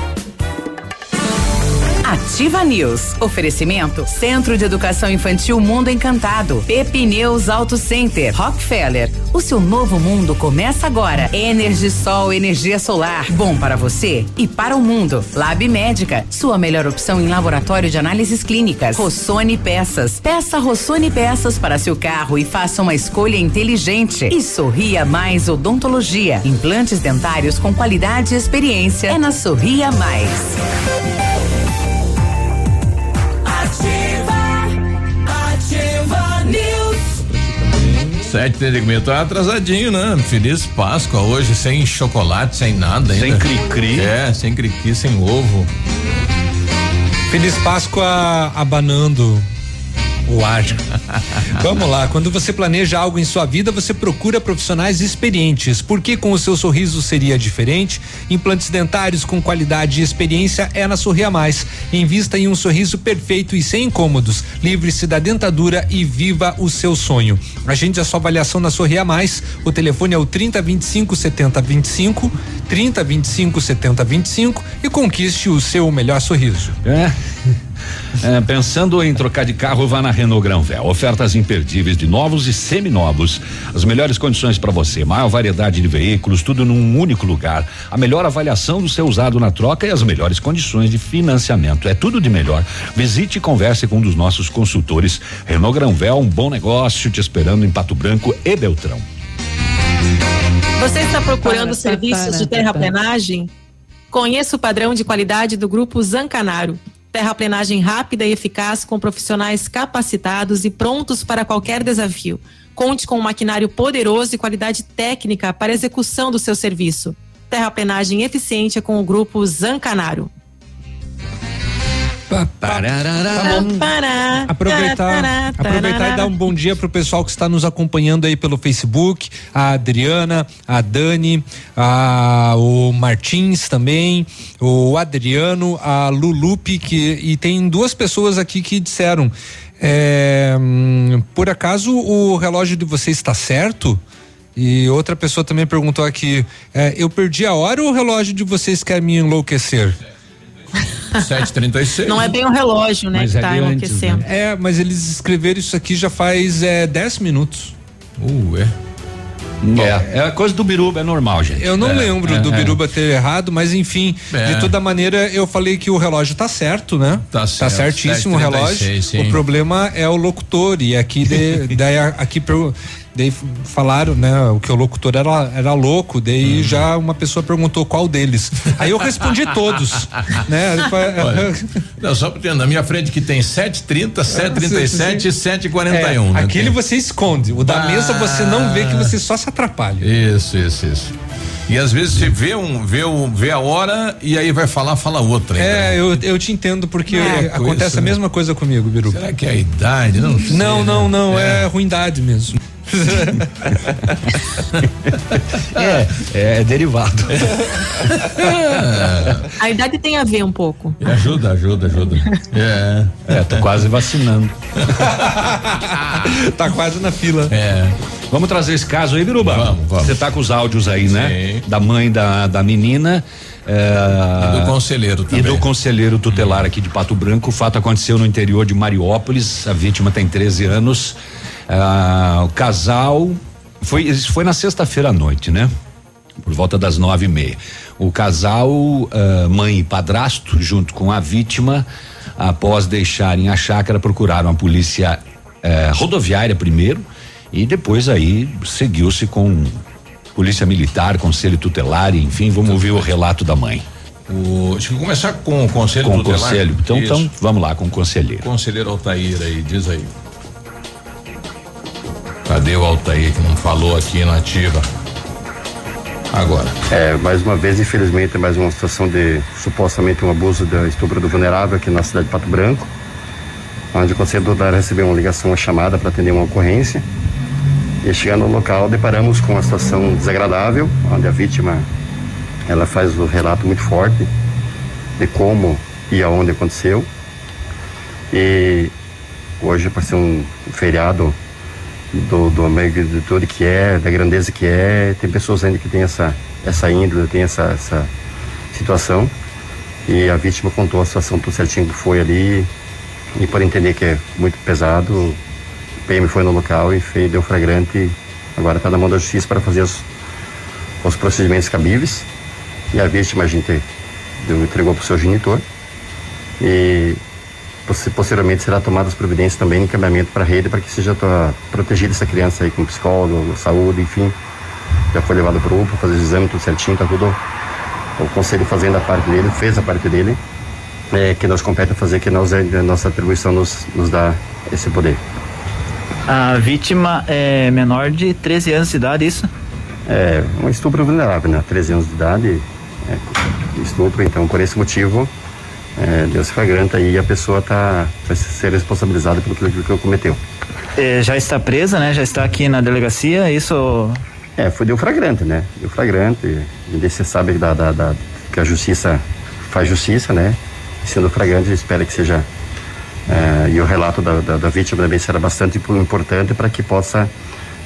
Ativa News. Oferecimento Centro de Educação Infantil Mundo Encantado. Pepineus Auto Center. Rockefeller. O seu novo mundo começa agora. Energisol, energia solar. Bom para você e para o mundo. Lab Médica. Sua melhor opção em laboratório de análises clínicas. Rossoni Peças. Peça Rossoni Peças para seu carro e faça uma escolha inteligente. E Sorria Mais Odontologia. Implantes dentários com qualidade e experiência. É na Sorria Mais. Sete tem tá atrasadinho, né? Feliz Páscoa hoje, sem chocolate, sem nada ainda. Sem cri-cri. É, sem cri-cri, sem ovo. Feliz Páscoa abanando Vamos lá, quando você planeja algo em sua vida, você procura profissionais experientes. Porque com o seu sorriso seria diferente? Implantes dentários com qualidade e experiência é na Sorria Mais. Invista em um sorriso perfeito e sem incômodos. Livre-se da dentadura e viva o seu sonho. Agende a sua avaliação na Sorria Mais. O telefone é o 3025 7025, 3025 7025 e conquiste o seu melhor sorriso. É. É, pensando em trocar de carro, vá na Renault Granvel. Ofertas imperdíveis de novos e seminovos. As melhores condições para você. Maior variedade de veículos, tudo num único lugar. A melhor avaliação do seu usado na troca e as melhores condições de financiamento. É tudo de melhor. Visite e converse com um dos nossos consultores. Renault Granvel, um bom negócio te esperando em Pato Branco e Beltrão. Você está procurando Para, serviços para, de para. terraplenagem? Conheça o padrão de qualidade do Grupo Zancanaro. Terraplenagem rápida e eficaz com profissionais capacitados e prontos para qualquer desafio. Conte com um maquinário poderoso e qualidade técnica para execução do seu serviço. Terraplenagem eficiente é com o Grupo Zancanaro. Tá. Aproveitar, aproveitar e dar um bom dia pro pessoal que está nos acompanhando aí pelo Facebook, a Adriana, a Dani, a o Martins também, o Adriano, a Lulupe que e tem duas pessoas aqui que disseram é, hum, por acaso o relógio de vocês está certo? E outra pessoa também perguntou aqui, é, eu perdi a hora ou o relógio de vocês quer me enlouquecer? 736. Não é bem o relógio, né, Mas que é tá enlouquecendo. né? É, mas eles escreveram isso aqui já faz é, 10 minutos. Uh, é. É, é a coisa do Biruba, é normal, gente. Eu não É, lembro é, do é. Biruba ter errado, mas enfim, É. de toda maneira, eu falei que o relógio tá certo, né? Tá certo, certíssimo o 7h36, relógio. sim. O problema é o locutor. E aqui, de, daí, a- aqui daí falaram, né? O que o locutor era, era louco, daí Uhum. já uma pessoa perguntou qual deles. Aí eu respondi todos, né? Olha, não, só porque na minha frente que tem 730, 737 e 741. É, né? aquele Tem- você esconde. O da Ah. mesa você não vê que você só se atrapalha. Isso, isso, isso. E às vezes você vê um, vê um, vê a hora e aí vai falar, fala outra. ainda. É, eu, eu te entendo porque É, acontece isso, a né? mesma coisa comigo, Biru. Será que é a idade? Não, sei, Não, né? não, não, é, ruindade mesmo. É, é derivado. A idade tem a ver um pouco. Ajuda, ajuda, ajuda. É. É, tô quase vacinando. tá quase na fila. É. Vamos trazer esse caso aí, Biruba? Vamos, vamos. Você tá com os áudios aí, né? Da mãe da, da menina. é, E do conselheiro E também. do conselheiro tutelar aqui de Pato Branco. O fato aconteceu no interior de Mariópolis. A vítima tem 13 anos. Ah, o casal. Foi, isso foi na sexta-feira à noite, né? Por volta das nove e meia. O casal, ah, mãe e padrasto, junto com a vítima, após deixarem a chácara, procuraram a polícia eh, rodoviária primeiro e depois aí seguiu-se com polícia militar, conselho tutelar, enfim, vamos ouvir o relato da mãe. O, deixa eu começar com o conselho Com o tutelar. conselho. Então, Isso. então, vamos lá com o conselheiro. Conselheiro Altair aí, diz aí. Cadê o Altair que não falou aqui na ativa? Agora. É, mais uma vez, infelizmente, é mais uma situação de supostamente um abuso de estupro do vulnerável aqui na cidade de Pato Branco, onde o conselho tutelar recebeu uma ligação, uma chamada para atender uma ocorrência. E chegando no local, deparamos com uma situação desagradável, onde a vítima ela faz o relato muito forte de como e aonde aconteceu. E hoje, por ser um feriado do, do magnitude que é, da grandeza que é, tem pessoas ainda que tem essa, essa índole, tem essa, essa situação. E a vítima contou a situação tudo certinho que foi ali. E por entender que é muito pesado, o PM foi no local e fez, deu flagrante. Agora está na mão da justiça para fazer os, os procedimentos cabíveis. E a vítima a gente entregou para o seu genitor. E posteriormente será tomadas providências também em encaminhamento para a rede para que seja protegida essa criança aí com psicólogo, saúde, enfim. Já foi levado para o UPA, fazer o exame, tudo certinho, tá tudo o conselho fazendo a parte dele, fez a parte dele, é, que nos compete fazer, que nós, a nossa atribuição nos, nos dá esse poder. A vítima é menor de 13 anos de idade, isso? É um estupro vulnerável, né? 13 anos de idade, é, estupro, então por esse motivo, é, Deus flagrante aí e a pessoa tá, vai ser responsabilizada pelo que, que cometeu. É, já está presa, né? Já está aqui na delegacia, isso... É, foi deu flagrante, né? Deu flagrante. E você sabe da, da- da- que a justiça faz justiça, né? Sendo flagrante, espera que seja. é, e o relato da, da, da vítima também será bastante impo- importante para que possa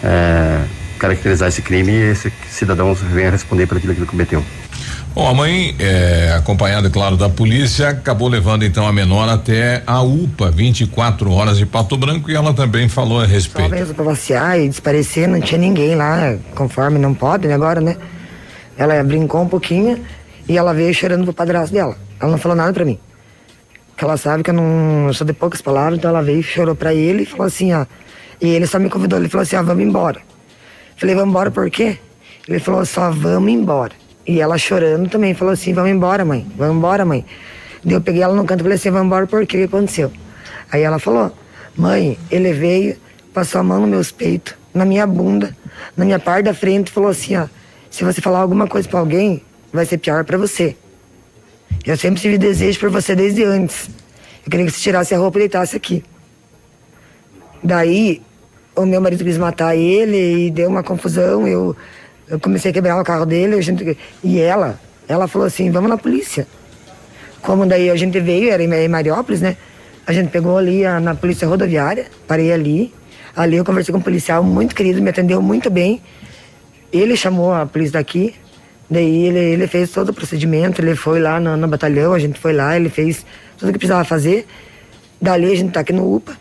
é, caracterizar esse crime e esse cidadão venha responder por aquilo que ele cometeu. Bom, a mãe, é, acompanhada, claro, da polícia, acabou levando então a menor até a UPA, 24 horas de Pato Branco, e ela também falou a Só respeito. mesmo pra passear e desaparecer, não tinha ninguém lá, conforme não pode, né, agora, né? Ela brincou um pouquinho e ela veio chorando pro padrasto dela. Ela não falou nada pra mim. Porque ela sabe que eu não eu sou de poucas palavras, então ela veio, chorou pra ele e falou assim, ó. E ele só me convidou, ele falou assim, ó, vamos embora. Falei, vamos embora por quê? Ele falou, só vamos embora. E ela chorando também, falou assim, vamos embora, mãe, vamos embora, mãe. Daí eu peguei ela no canto e falei assim, vamos embora por que aconteceu? Aí ela falou, mãe, ele veio, passou a mão nos meus peitos, na minha bunda, na minha parte da frente e falou assim, ó, se você falar alguma coisa pra alguém, vai ser pior pra você. Eu sempre tive desejo por você desde antes. Eu queria que você tirasse a roupa e deitasse aqui. Daí, o meu marido quis matar ele e deu uma confusão. Eu, eu comecei a quebrar o carro dele. A gente, e ela, ela falou assim: vamos na polícia. Como daí a gente veio, era em Mariópolis, né? A gente pegou ali a- na polícia rodoviária, parei ali. Ali eu conversei com um policial muito querido, me atendeu muito bem. Ele chamou a polícia daqui, daí ele, ele fez todo o procedimento, ele foi lá no, no batalhão, a gente foi lá, ele fez tudo o que precisava fazer. Dali a gente tá aqui no UPA,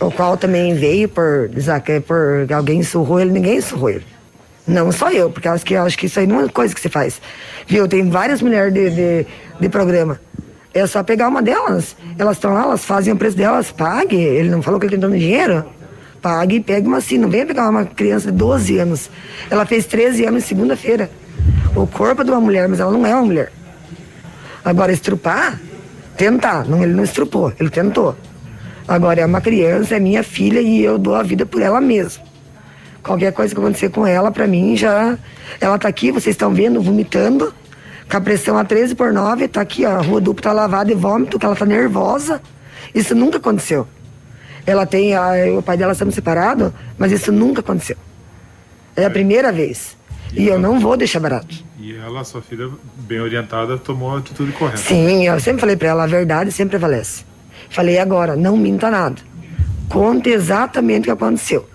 o qual também veio por, que- por alguém surrou ele, ninguém surrou ele. Não só eu, porque acho que, acho que isso aí não é coisa que você faz. Viu? Tem várias mulheres de, de, de programa. É só pegar uma delas. Elas estão lá, elas fazem o preço delas, pague. Ele não falou que ele tem dando dinheiro? Pague e pegue uma assim. Não venha pegar uma criança de 12 anos. Ela fez 13 anos segunda-feira. O corpo é de uma mulher, mas ela não é uma mulher. Agora, estrupar, tentar. Não, ele não estrupou, ele tentou. Agora, é uma criança, é minha filha e eu dou a vida por ela mesma. Qualquer coisa que acontecer com ela, pra mim já. Ela tá aqui, vocês estão vendo, vomitando, com a pressão a 13 por 9, tá aqui, ó, a rua dupla tá lavada de vômito, que ela tá nervosa. Isso nunca aconteceu. Ela tem. A, o pai dela estamos separados, mas isso nunca aconteceu. É a primeira vez. E eu não vou deixar barato. E ela, sua filha, bem orientada, tomou a atitude correta. Sim, eu sempre falei pra ela, a verdade sempre prevalece. Falei agora, não minta nada. Conte exatamente o que aconteceu.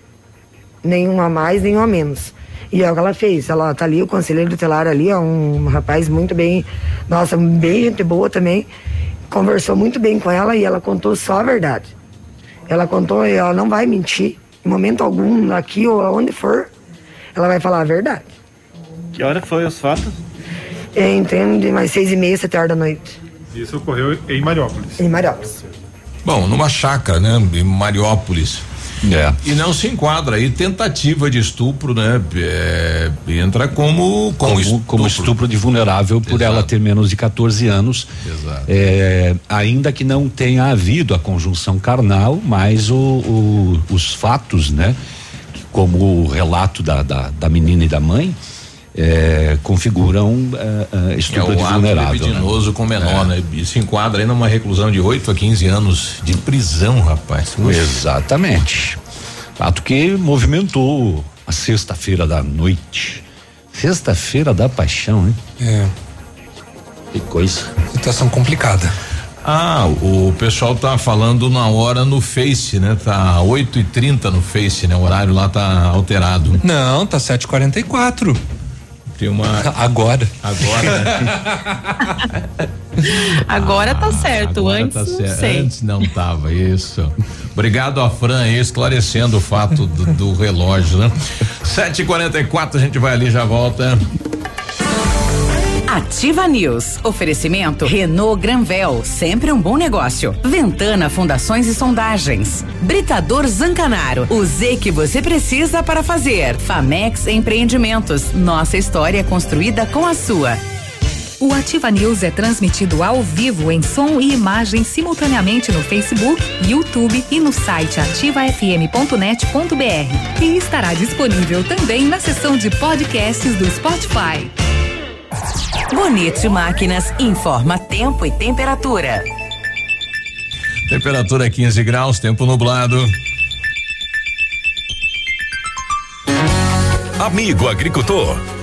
Nenhuma a mais, nenhuma a menos. E é o que ela fez. Ela tá ali, o conselheiro tutelar ali, é um rapaz muito bem, nossa, bem gente boa também. Conversou muito bem com ela e ela contou só a verdade. Ela contou, ela não vai mentir, em momento algum, aqui ou aonde for, ela vai falar a verdade. Que hora foi os fatos? É, Entrei de mais seis e meia, sete horas da noite, Isso ocorreu em Mariópolis. em Mariópolis. Bom, numa chácara, né? Em Mariópolis. É. E não se enquadra aí tentativa de estupro, né? É, entra como como, como, estupro. como estupro de vulnerável por ela ter menos de 14 anos. Exato. É, ainda que não tenha havido a conjunção carnal, mas o, o- os fatos, né? Como o relato da, da, da menina e da mãe, é, configuram é, é, É estupro de o ato vulnerável. né? libidinoso com menor, É. né? E se enquadra aí numa reclusão de 8 a 15 anos de prisão, rapaz. Exatamente. Fato que movimentou a sexta-feira da noite. Sexta-feira da paixão, hein? É. Que coisa. Situação complicada. Ah, o pessoal tá falando na hora no Face, né? Tá 8 e 30 no Face, né? O horário lá tá alterado. Não, tá 7h44. Tem uma. Agora. Agora, né? Agora tá certo, Agora antes tá não certo. sei. Antes não tava, isso. Obrigado a Fran aí, esclarecendo o fato do, do relógio, né? 7h44, a gente vai ali e já volta. Ativa News. Oferecimento Renault Granvel, sempre um bom negócio. Ventana Fundações e Sondagens. Britador Zancanaro, o Z que você precisa para fazer. Famex Empreendimentos, nossa história construída com a sua. O Ativa News é transmitido ao vivo em som e imagem simultaneamente no Facebook, YouTube e no site ativafm.net.br. E estará disponível também na seção de podcasts do Spotify. Bonito Máquinas informa tempo e temperatura. Temperatura 15 graus, tempo nublado. Amigo agricultor,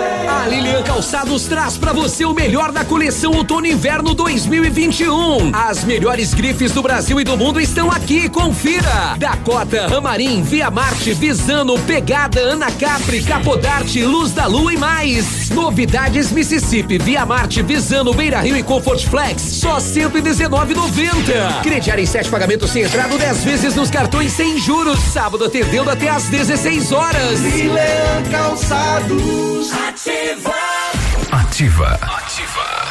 A Lilian Calçados traz pra você o melhor da coleção outono inverno 2021. As melhores grifes do Brasil e do mundo estão aqui, confira. Dakota, Ramarim, Via Marte, Visano, Pegada, Ana Capri, Capodarte, Luz da Lua e mais. Novidades Mississippi, Via Marte, Visano, Beira Rio e Comfort Flex, só 119,90. Crediar em sete pagamentos sem entrada, 10 vezes nos cartões sem juros. Sábado atendendo até às 16 horas. Milan Calçados. Ativa. Ativa. A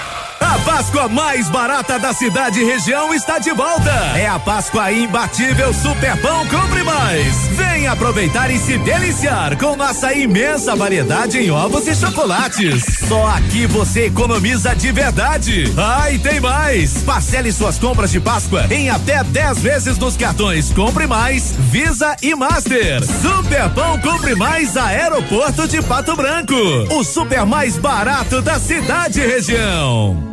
Páscoa mais barata da cidade e região está de volta. É a Páscoa imbatível Super Pão Compre Mais. Vem aproveitar e se deliciar com nossa imensa variedade em ovos e chocolates. Só aqui você economiza de verdade. Ah, e tem mais. Parcele suas compras de Páscoa em até 10 vezes nos cartões Compre Mais, Visa e Master. Super Pão Compre Mais Aeroporto de Pato Branco. O super mais barato da cidade e região.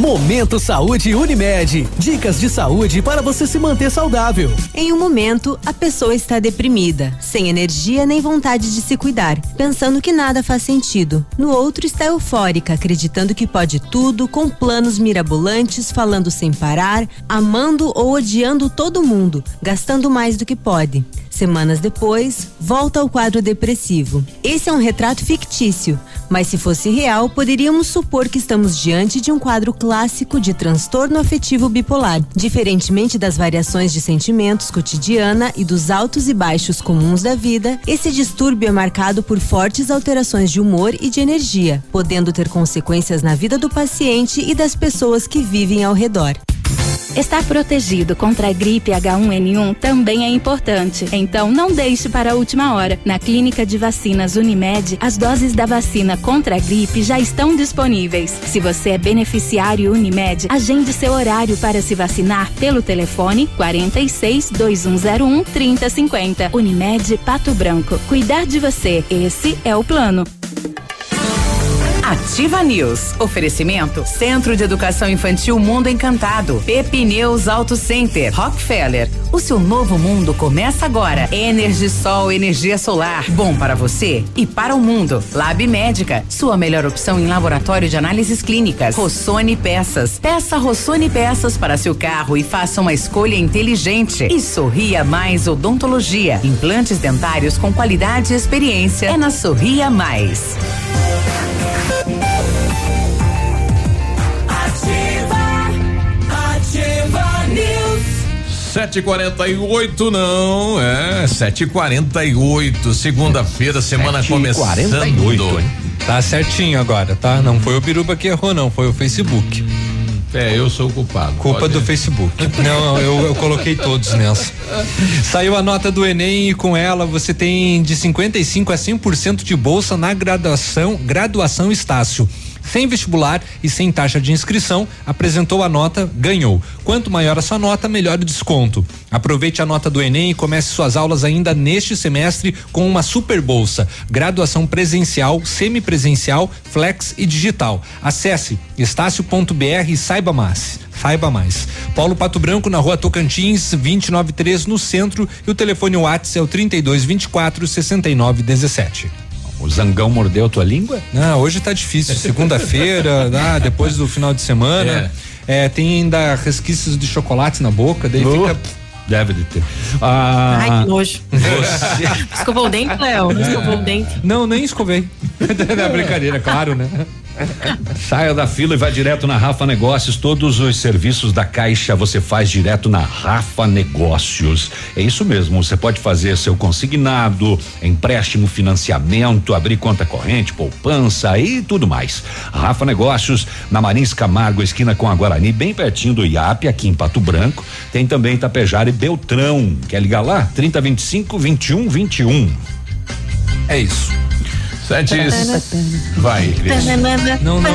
Momento Saúde Unimed. Dicas de saúde para você se manter saudável. Em um momento, a pessoa está deprimida, sem energia nem vontade de se cuidar, pensando que nada faz sentido. No outro, está eufórica, acreditando que pode tudo, com planos mirabolantes, falando sem parar, amando ou odiando todo mundo, gastando mais do que pode. Semanas depois, volta ao quadro depressivo. Esse é um retrato fictício, mas se fosse real, poderíamos supor que estamos diante de um quadro clássico de transtorno afetivo bipolar. Diferentemente das variações de sentimentos cotidiana e dos altos e baixos comuns da vida, esse distúrbio é marcado por fortes alterações de humor e de energia, podendo ter consequências na vida do paciente e das pessoas que vivem ao redor. Estar protegido contra a gripe H1N1 também é importante. Então não deixe para a última hora. Na Clínica de Vacinas Unimed, as doses da vacina contra a gripe já estão disponíveis. Se você é beneficiário Unimed, agende seu horário para se vacinar pelo telefone 46 2101 3050. Unimed Pato Branco. Cuidar de você, esse é o plano. Ativa News. Oferecimento Centro de Educação Infantil Mundo Encantado. Pepineus Auto Center. Rockefeller. O seu novo mundo começa agora. Energisol, energia solar. Bom para você e para o mundo. Lab Médica. Sua melhor opção em laboratório de análises clínicas. Rossoni Peças. Peça Rossoni Peças para seu carro e faça uma escolha inteligente. E Sorria Mais Odontologia. Implantes dentários com qualidade e experiência. É na Sorria Mais. Sete quarenta e oito, não, é, sete quarenta e oito, segunda-feira, semana começando. 48, hein? Tá certinho agora, tá? Não foi o Biruba que errou, não, foi o Facebook. É, eu sou o culpado. Culpa do Facebook. Não, eu, eu coloquei todos nessa. Saiu a nota do Enem e com ela você tem de 55 a 100% de bolsa na graduação, graduação Estácio. Sem vestibular e sem taxa de inscrição, apresentou a nota, ganhou. Quanto maior a sua nota, melhor o desconto. Aproveite a nota do Enem e comece suas aulas ainda neste semestre com uma super bolsa. Graduação presencial, semipresencial, flex e digital. Acesse estácio.br e saiba mais. Saiba mais. Paulo Pato Branco na rua Tocantins, 293 no centro e o telefone WhatsApp é o 3224 6917. O zangão mordeu tua língua? Não, hoje tá difícil. Segunda-feira, ah, depois do final de semana. É. tem ainda resquícios de chocolate na boca, daí Oh, fica. Deve de ter. Ah, Ai, que nojo. Você. Escovou o dente, Léo? Escovou o dente. Não, nem escovei. é brincadeira, claro, né? Saia da fila e vá direto na Rafa Negócios. Todos os serviços da Caixa você faz direto na Rafa Negócios. É isso mesmo. Você pode fazer seu consignado, empréstimo, financiamento, abrir conta corrente, poupança e tudo mais. Rafa Negócios, na Marins Camargo, esquina com a Guarani, bem pertinho do IAP, aqui em Pato Branco. Tem também Tapejara e Beltrão. Quer ligar lá? 3025 21 21. É isso. Sete. Vai, Cris. Não, não.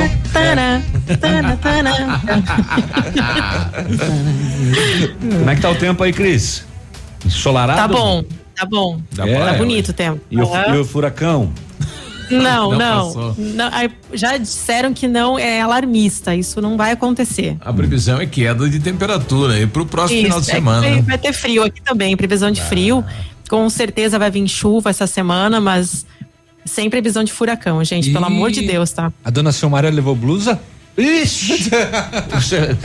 Como é que tá o tempo aí, Cris? Ensolarado? Tá bom, tá bom. Dá Tá bonito o tempo. E o, e o furacão? Não, Não não. não já disseram que não é alarmista. Isso não vai acontecer. A previsão é queda de temperatura aí pro próximo final de Isso, é semana. vai, né? vai ter frio aqui também, previsão de frio. Com certeza vai vir chuva essa semana, mas sem previsão de furacão, gente. Pelo Ih. amor de Deus, tá? A dona Silmara levou blusa? Ixi!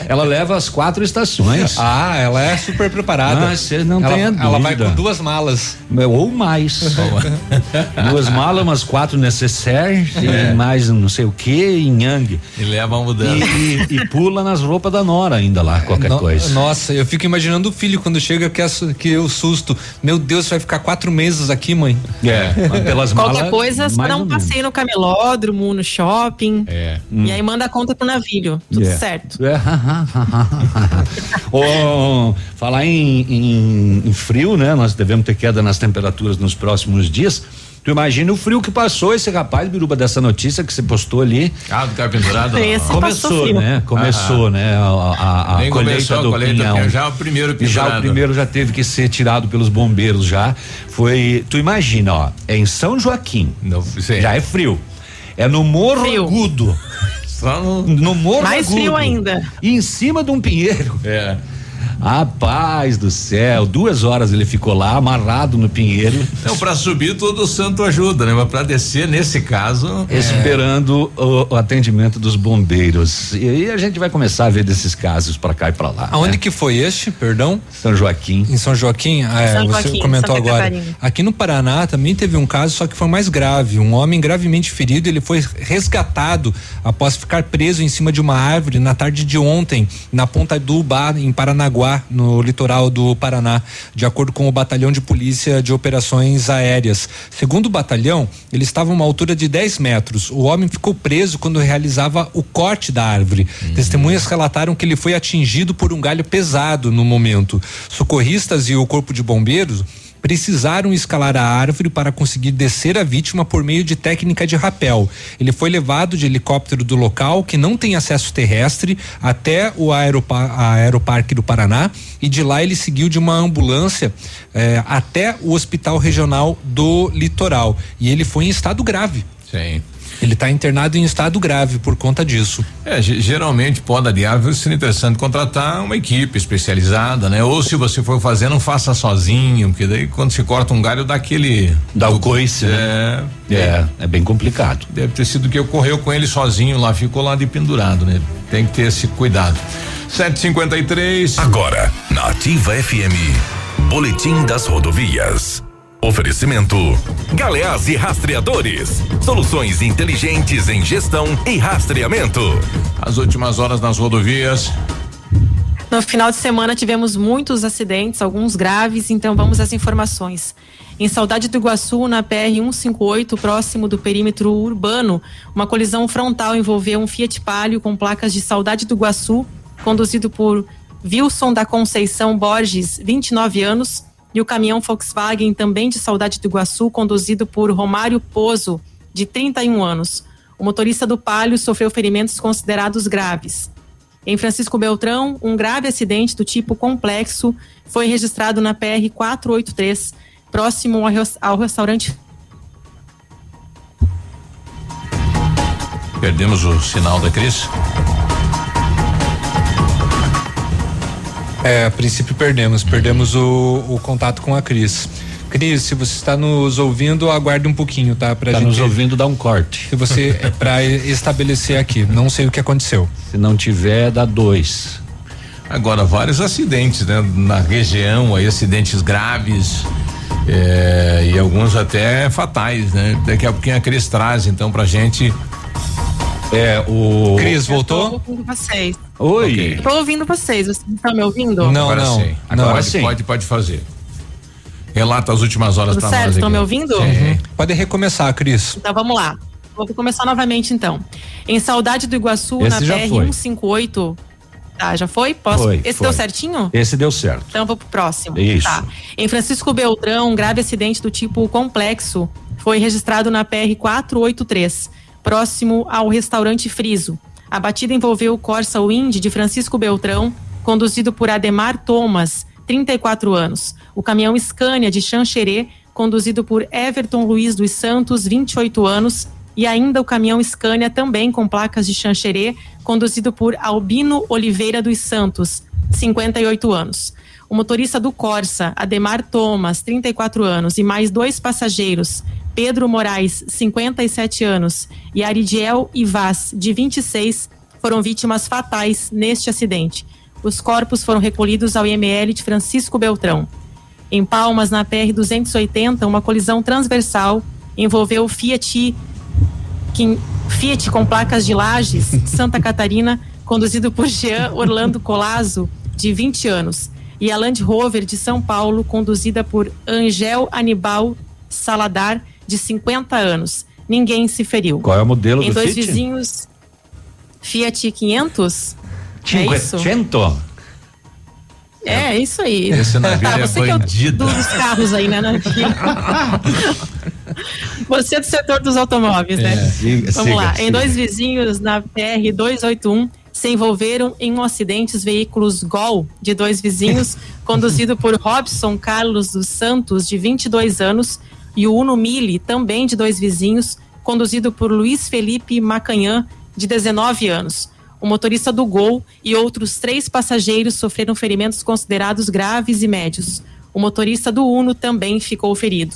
Ela leva as quatro estações. Ah, ela é super preparada. Ah, você não ela, tenha Ela vai dúvida. com duas malas. Ou mais. Duas malas, umas quatro necessárias É. e mais não sei o que em Yang. E leva a mudança. E, e- e pula nas roupas da Nora ainda lá, qualquer No- coisa. Nossa, eu fico imaginando o filho quando chega que, é su- que o susto. Meu Deus, vai ficar quatro meses aqui, mãe. É, pelas Qualquer malas. coisa, dá ou um passeio no camelódromo, no shopping. É. E aí manda a conta pro navilho. Tudo Yeah. certo. Ô, falar em, em- em frio, né? Nós devemos ter queda nas temperaturas nos próximos dias. Tu imagina o frio que passou esse rapaz, Biruba, dessa notícia que você postou ali. Ah, do cara pendurado? Começou, né? Começou, Aham. né? A, a- a Nem colheita começou a do colheita, pinhão. já o primeiro E já o pendurado. primeiro já teve que ser tirado pelos bombeiros já. Foi, tu imagina, ó, é em São Joaquim. Não. Já é frio. É no Morro Frio. Agudo. Só no. No Morro Mais Agudo. frio ainda. E em cima de um pinheiro. É. Rapaz do céu, duas horas ele ficou lá amarrado no pinheiro. Então, pra subir, todo santo ajuda, né? Mas pra descer, nesse caso. é, Esperando o, o atendimento dos bombeiros. E aí a gente vai começar a ver desses casos pra cá e pra lá. Aonde né? que foi este, perdão? São Joaquim. Em São Joaquim? Ah, é, São você Joaquim, comentou Santa agora. Catarina. Aqui no Paraná também teve um caso, só que foi mais grave. Um homem gravemente ferido, ele foi resgatado após ficar preso em cima de uma árvore na tarde de ontem, na Ponta do Ubá, em Paranaguá, no litoral do Paraná, de acordo com o Batalhão de Polícia de Operações Aéreas. Segundo o batalhão, ele estava a uma altura de 10 metros. O homem ficou preso quando realizava o corte da árvore. Testemunhas relataram que ele foi atingido por um galho pesado no momento. Socorristas e o corpo de bombeiros precisaram escalar a árvore para conseguir descer a vítima por meio de técnica de rapel. Ele foi levado de helicóptero do local, que não tem acesso terrestre, até o aeropa- a Aeroparque do Paraná e de lá ele seguiu de uma ambulância eh, até o Hospital Regional do Litoral. E ele foi em estado grave. Sim. Ele está internado em estado grave por conta disso. É, ge- geralmente poda de árvore seria interessante contratar uma equipe especializada, né? Ou se você for fazer, não faça sozinho, porque daí quando se corta um galho dá aquele. Dá o coice, né? É, É, é bem complicado. Deve ter sido o que ocorreu com ele sozinho lá, ficou lá de pendurado, né? Tem que ter esse cuidado. 753. Agora, na Ativa FM, Boletim das Rodovias. Oferecimento: Galeás e Rastreadores. Soluções inteligentes em gestão e rastreamento. As últimas horas nas rodovias. No final de semana tivemos muitos acidentes, alguns graves, então vamos às informações. Em Saudade do Iguaçu, na PR 158, próximo do perímetro urbano, uma colisão frontal envolveu um Fiat Palio com placas de Saudade do Iguaçu, conduzido por Wilson da Conceição Borges, 29 anos, e o caminhão Volkswagen, também de Saudade do Iguaçu, conduzido por Romário Pozo, de 31 anos. O motorista do Palio sofreu ferimentos considerados graves. Em Francisco Beltrão, um grave acidente do tipo complexo foi registrado na PR 483, próximo ao, res- ao restaurante. Perdemos o sinal da Cris. É, a princípio perdemos, perdemos o, o contato com a Cris. Cris, se você está nos ouvindo, aguarde um pouquinho, tá? Pra Tá gente, nos ouvindo, dá um corte. Se você, é pra estabelecer aqui, não sei o que aconteceu. Se não tiver, dá dois. Agora, vários acidentes, né? Na região, aí, acidentes graves. é, e alguns até fatais, né? Daqui a pouquinho a Cris traz, então, pra gente. É, o. Cris, Tô voltou? ouvindo vocês. Oi. Tô ouvindo vocês. Vocês estão me ouvindo? Não, Agora não. sim. Agora Não. sim. Pode, pode fazer. Relata as últimas horas certo? nós. Estão aqui. me ouvindo? Sim. Pode recomeçar, Cris. Então vamos lá. Vou começar novamente então. Em Saudade do Iguaçu, Esse na já PR foi. 158. Tá, já foi? Posso? Foi, Esse foi. deu certinho? Esse deu certo. Então vou pro próximo. Isso. Tá. Em Francisco Beltrão, um grave acidente do tipo complexo foi registrado na PR 483, próximo ao restaurante Friso. A batida envolveu o Corsa Wind de Francisco Beltrão, conduzido por Ademar Thomas, 34 anos. O caminhão Scania de Xanxerê, conduzido por Everton Luiz dos Santos, 28 anos, e ainda o caminhão Scania também com placas de Xanxerê, conduzido por Albino Oliveira dos Santos, 58 anos. O motorista do Corsa, Ademar Thomas, 34 anos, e mais dois passageiros, Pedro Moraes, 57 anos, e Aridiel Ivaz, de 26, foram vítimas fatais neste acidente. Os corpos foram recolhidos ao IML de Francisco Beltrão. Em Palmas, na PR 280, uma colisão transversal envolveu o Fiat, Fiat com placas de Lages, Santa Catarina, conduzido por Jean Orlando Colazo, de 20 anos, e a Land Rover de São Paulo, conduzida por Angel Anibal Saladar, de 50 anos. Ninguém se feriu. Qual é o modelo Em do dois Fit? vizinhos. Fiat 500. É isso? 500? É, é isso aí. Esse navio tá, é você bandido. Que é o dos carros aí, né, você é do setor dos automóveis, né? É, siga, Vamos lá. siga, Em dois vizinhos na PR 281 se envolveram em um acidente os veículos Gol de dois vizinhos, conduzido por Robson Carlos dos Santos, de 22 anos, e o Uno Mille, também de dois vizinhos, conduzido por Luiz Felipe Macanhã, de 19 anos. O motorista do Gol e outros três passageiros sofreram ferimentos considerados graves e médios. O motorista do Uno também ficou ferido.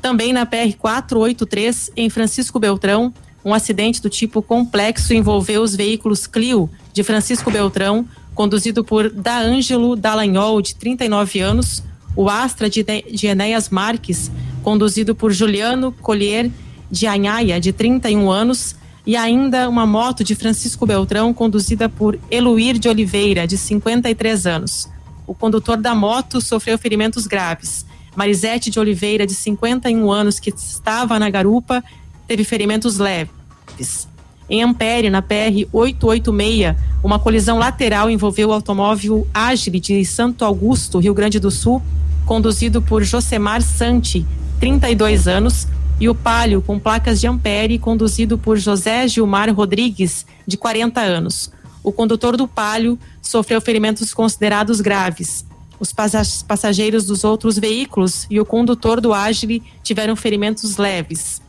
Também na PR 483, em Francisco Beltrão, um acidente do tipo complexo envolveu os veículos Clio de Francisco Beltrão, conduzido por Daângelo Dallagnol, de 39 anos, o Astra de, de Enéas Marques, conduzido por Juliano Collier de Anhaia, de 31 anos, e ainda uma moto de Francisco Beltrão, conduzida por Eluir de Oliveira, de 53 anos. O condutor da moto sofreu ferimentos graves. Marisete de Oliveira, de 51 anos, que estava na garupa, teve ferimentos leves. Em Ampere, na PR 886, uma colisão lateral envolveu o automóvel Agile de Santo Augusto, Rio Grande do Sul, conduzido por Josemar Santi, 32 anos, e o Palio, com placas de Ampere, conduzido por José Gilmar Rodrigues, de 40 anos. O condutor do Palio sofreu ferimentos considerados graves. Os passageiros dos outros veículos e o condutor do Agile tiveram ferimentos leves.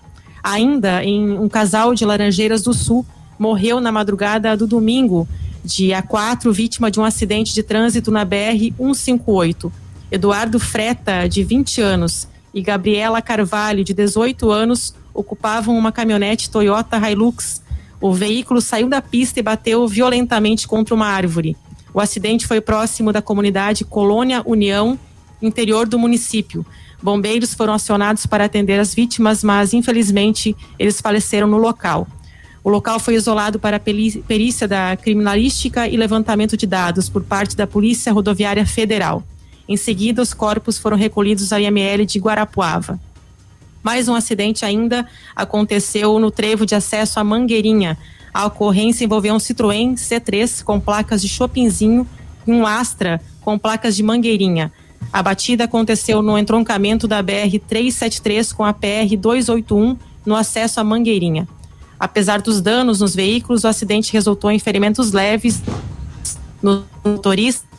Ainda em um casal de Laranjeiras do Sul morreu na madrugada do domingo, dia 4, vítima de um acidente de trânsito na BR 158. Eduardo Freta, de 20 anos, e Gabriela Carvalho, de 18 anos, ocupavam uma caminhonete Toyota Hilux. O veículo saiu da pista e bateu violentamente contra uma árvore. O acidente foi próximo da comunidade Colônia União, interior do município. Bombeiros foram acionados para atender as vítimas, mas infelizmente eles faleceram no local. O local foi isolado para perícia da criminalística e levantamento de dados por parte da Polícia Rodoviária Federal. Em seguida, os corpos foram recolhidos ao IML de Guarapuava. Mais um acidente ainda aconteceu no trevo de acesso à Mangueirinha. A ocorrência envolveu um Citroën C3 com placas de Chopinzinho e um Astra com placas de Mangueirinha. A batida aconteceu no entroncamento da BR 373 com a PR 281 no acesso à Mangueirinha. Apesar dos danos nos veículos, o acidente resultou em ferimentos leves no motorista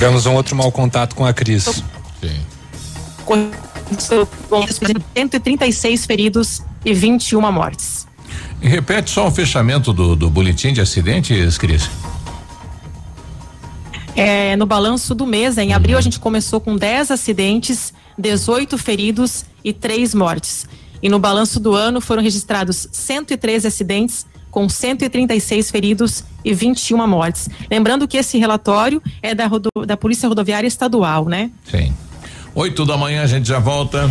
Tivemos um outro mau contato com a Cris. Sim. 136 feridos e 21 mortes. E repete só o fechamento do, do boletim de acidentes, Cris. É, no balanço do mês, em abril, a gente começou com 10 acidentes, 18 feridos e 3 mortes. E no balanço do ano foram registrados 113 acidentes, com 136 feridos e 21 mortes. Lembrando que esse relatório é da, da Polícia Rodoviária Estadual, né? Sim. Oito da manhã a gente já volta.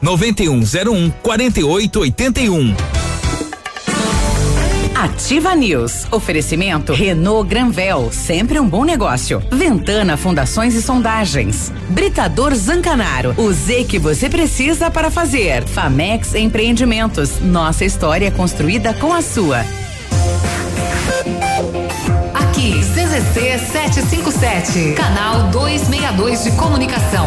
9101 4881. Ativa News. Oferecimento Renault Granvel, sempre um bom negócio. Ventana Fundações e Sondagens. Britador Zancanaro, o Z que você precisa para fazer. Famex Empreendimentos. Nossa história é construída com a sua. Aqui, CZC 757, canal 262 de comunicação.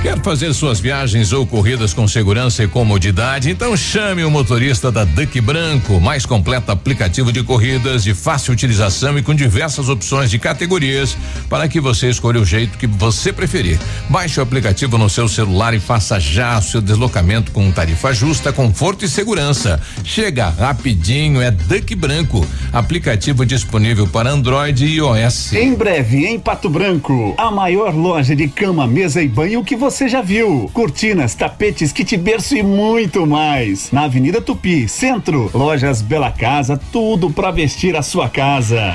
Quer fazer suas viagens ou corridas com segurança e comodidade? Então chame o motorista da Duck Branco, mais completo aplicativo de corridas de fácil utilização e com diversas opções de categorias para que você escolha o jeito que você preferir. Baixe o aplicativo no seu celular e faça já o seu deslocamento com tarifa justa, conforto e segurança. Chega rapidinho, é Duck Branco, aplicativo disponível para Android e iOS. Em breve, em Pato Branco, a maior loja de cama, mesa e banho que você já viu. Cortinas, tapetes, kit berço e muito mais. Na Avenida Tupi, Centro, lojas Bela Casa, tudo para vestir a sua casa.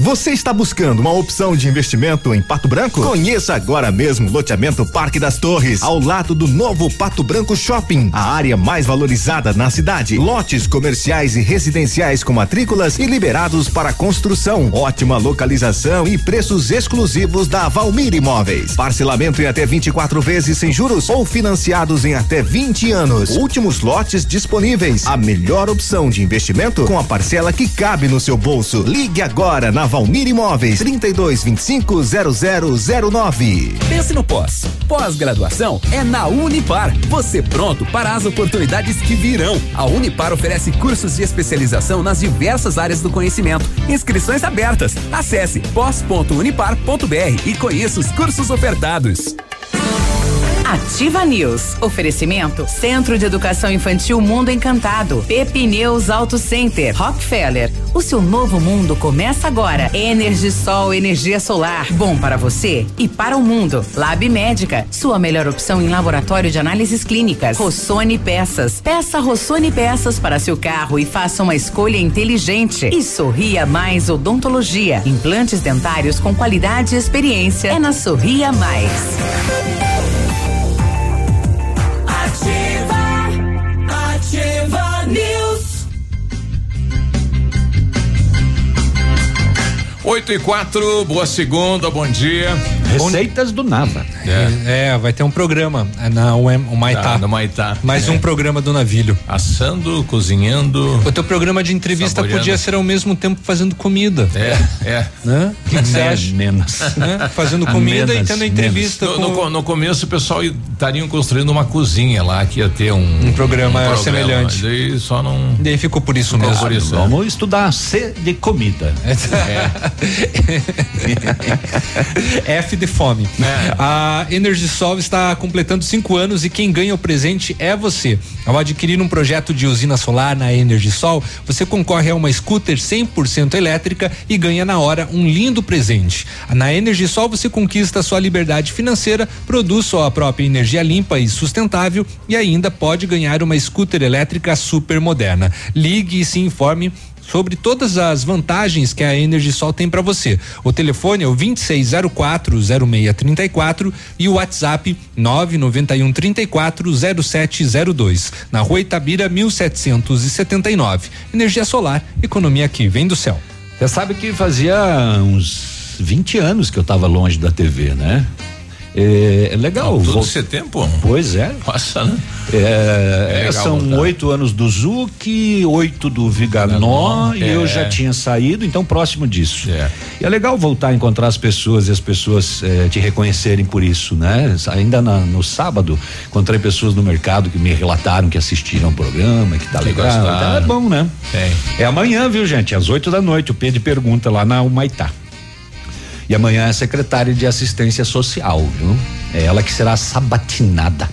Você está buscando uma opção de investimento em Pato Branco? Conheça agora mesmo o loteamento Parque das Torres, ao lado do novo Pato Branco Shopping, a área mais valorizada na cidade. Lotes comerciais e residenciais com matrículas e liberados para construção. Ótima localização e preços exclusivos da Valmir Imóveis. Parcelamento em até 24 vezes sem juros ou financiados em até 20 anos. Últimos lotes disponíveis. A melhor opção de investimento com a parcela que cabe no seu bolso. Ligue agora na Valmir Imóveis, 32 25 0009. Pense no pós. Pós-graduação é na Unipar. Você pronto para as oportunidades que virão. A Unipar oferece cursos de especialização nas diversas áreas do conhecimento. Inscrições abertas. Acesse pós.unipar.br e conheça os cursos ofertados. Ativa News. Oferecimento Centro de Educação Infantil Mundo Encantado. Pepineus Auto Center. Rockefeller. O seu novo mundo começa agora. Energisol energia solar. Bom para você e para o mundo. Lab Médica. Sua melhor opção em laboratório de análises clínicas. Rossoni Peças. Peça Rossoni Peças para seu carro e faça uma escolha inteligente. E Sorria Mais Odontologia. Implantes dentários com qualidade e experiência. É na Sorria Mais. 8 e 4, boa segunda, bom dia. Receitas do Nava. É. é, vai ter um programa é, na UEM, o Maitá. Ah, no Maitá. Mais É. um programa do Navilho. Assando, cozinhando. O teu programa de entrevista Saboreando. podia ser ao mesmo tempo fazendo comida. É, é. Né? O que você acha? Menos. Né? Fazendo comida e tendo a entrevista No, com... no no começo o pessoal estariam construindo uma cozinha lá que ia ter um, Um programa semelhante. mas Daí só não. Daí ficou por isso Ficou mesmo. por isso, é. Vamos estudar C de comida. F de fome. A Energisol está completando cinco anos e quem ganha o presente é você. Ao adquirir um projeto de usina solar na Energisol, você concorre a uma scooter 100% elétrica e ganha na hora um lindo presente. Na Energisol você conquista sua liberdade financeira, produz sua própria energia limpa e sustentável e ainda pode ganhar uma scooter elétrica super moderna. Ligue e se informe sobre todas as vantagens que a Energisol tem para você. O telefone é o 26040634 e o WhatsApp 991340702. Na Rua Itabira 1779. Energia solar, economia que vem do céu. Você sabe que fazia uns 20 anos que eu estava longe da TV, né? É, é legal. Todo vol- esse tempo? Pois é. Nossa, né? É, É são voltar. oito anos do Zuc, oito do Viganó, e eu é. já tinha saído, então próximo disso. É. E é legal voltar a encontrar as pessoas e as pessoas eh, te reconhecerem por isso, né? Ainda na- no sábado, encontrei pessoas no mercado que me relataram que assistiram o programa, que tá Que legal. gostaram. Então é bom, né? É amanhã, viu, gente? Às oito da noite, o Pedro pergunta lá na Humaitá. E amanhã é secretária de assistência social, viu? É ela que será sabatinada.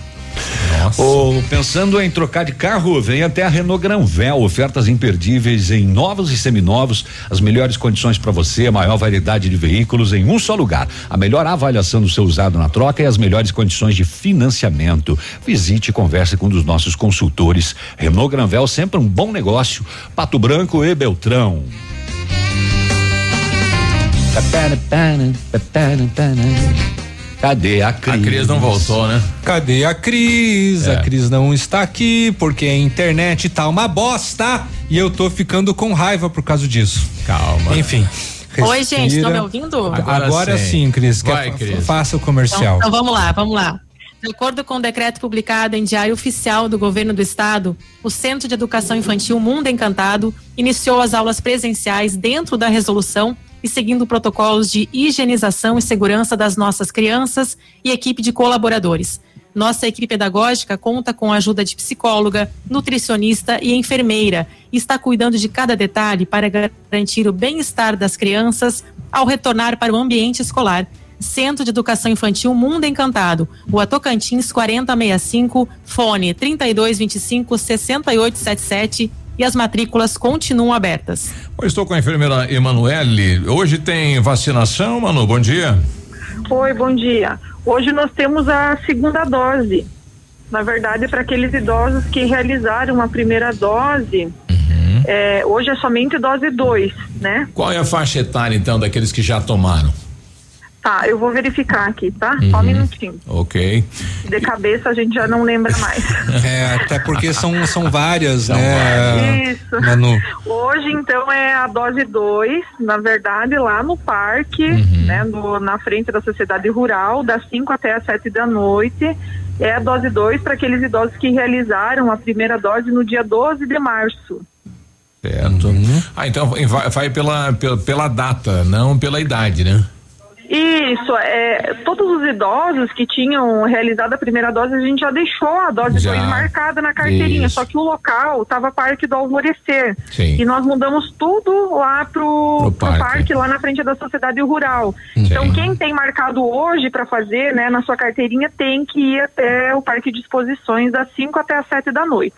Nossa. Oh, pensando em trocar de carro, vem até a Renault Granvel, ofertas imperdíveis em novos e seminovos, as melhores condições para você, a maior variedade de veículos em um só lugar, a melhor avaliação do seu usado na troca e as melhores condições de financiamento. Visite e converse com um dos nossos consultores. Renault Granvel sempre um bom negócio. Pato Branco e Beltrão. Cadê a Cris? A Cris não voltou, né? Cadê a Cris? É. A Cris não está aqui porque a internet tá uma bosta e eu tô ficando com raiva por causa disso. Calma. Enfim. Respira. Oi, gente, estão me ouvindo? Agora, Agora sim. sim, Cris. Vai, Cris. Faça o comercial. Então, então vamos lá, vamos lá. De acordo com o um decreto publicado em Diário Oficial do Governo do Estado, o Centro de Educação Infantil Mundo Encantado iniciou as aulas presenciais dentro da resolução e seguindo protocolos de higienização e segurança das nossas crianças e equipe de colaboradores. Nossa equipe pedagógica conta com a ajuda de psicóloga, nutricionista e enfermeira e está cuidando de cada detalhe para garantir o bem-estar das crianças ao retornar para o ambiente escolar Centro de Educação Infantil Mundo Encantado, Rua Tocantins 4065, fone 3225 6877 e as matrículas continuam abertas. Eu estou com a enfermeira Emanuele. Hoje tem vacinação, Manu, bom dia. Oi, bom dia. Hoje nós temos a segunda dose. Na verdade, para aqueles idosos que realizaram a primeira dose, uhum. é, hoje é somente dose 2, né? Qual é a faixa etária, então, daqueles que já tomaram? Tá, eu vou verificar aqui, tá? Uhum. Só um uhum. minutinho. Ok. De cabeça a gente já não lembra mais. é, até porque são, são várias, são né? Várias. Isso. Manu. Hoje, então, é a dose 2, na verdade, lá no parque, uhum. né? No, na frente da sociedade rural, das 5 até as 7 da noite. É a dose 2 para aqueles idosos que realizaram a primeira dose no dia 12 de março. Certo. Uhum. Ah, então vai, vai pela, pela, pela data, não pela idade, né? Isso, é, todos os idosos que tinham realizado a primeira dose, a gente já deixou a dose 2 marcada na carteirinha, Isso. só que o local estava Parque do Alvorecer. Sim. E nós mudamos tudo lá pro, pro, parque. pro parque. lá na frente da Sociedade Rural. Sim. Então, quem tem marcado hoje para fazer, né, na sua carteirinha, tem que ir até o Parque de Exposições das 5 até as 7 da noite.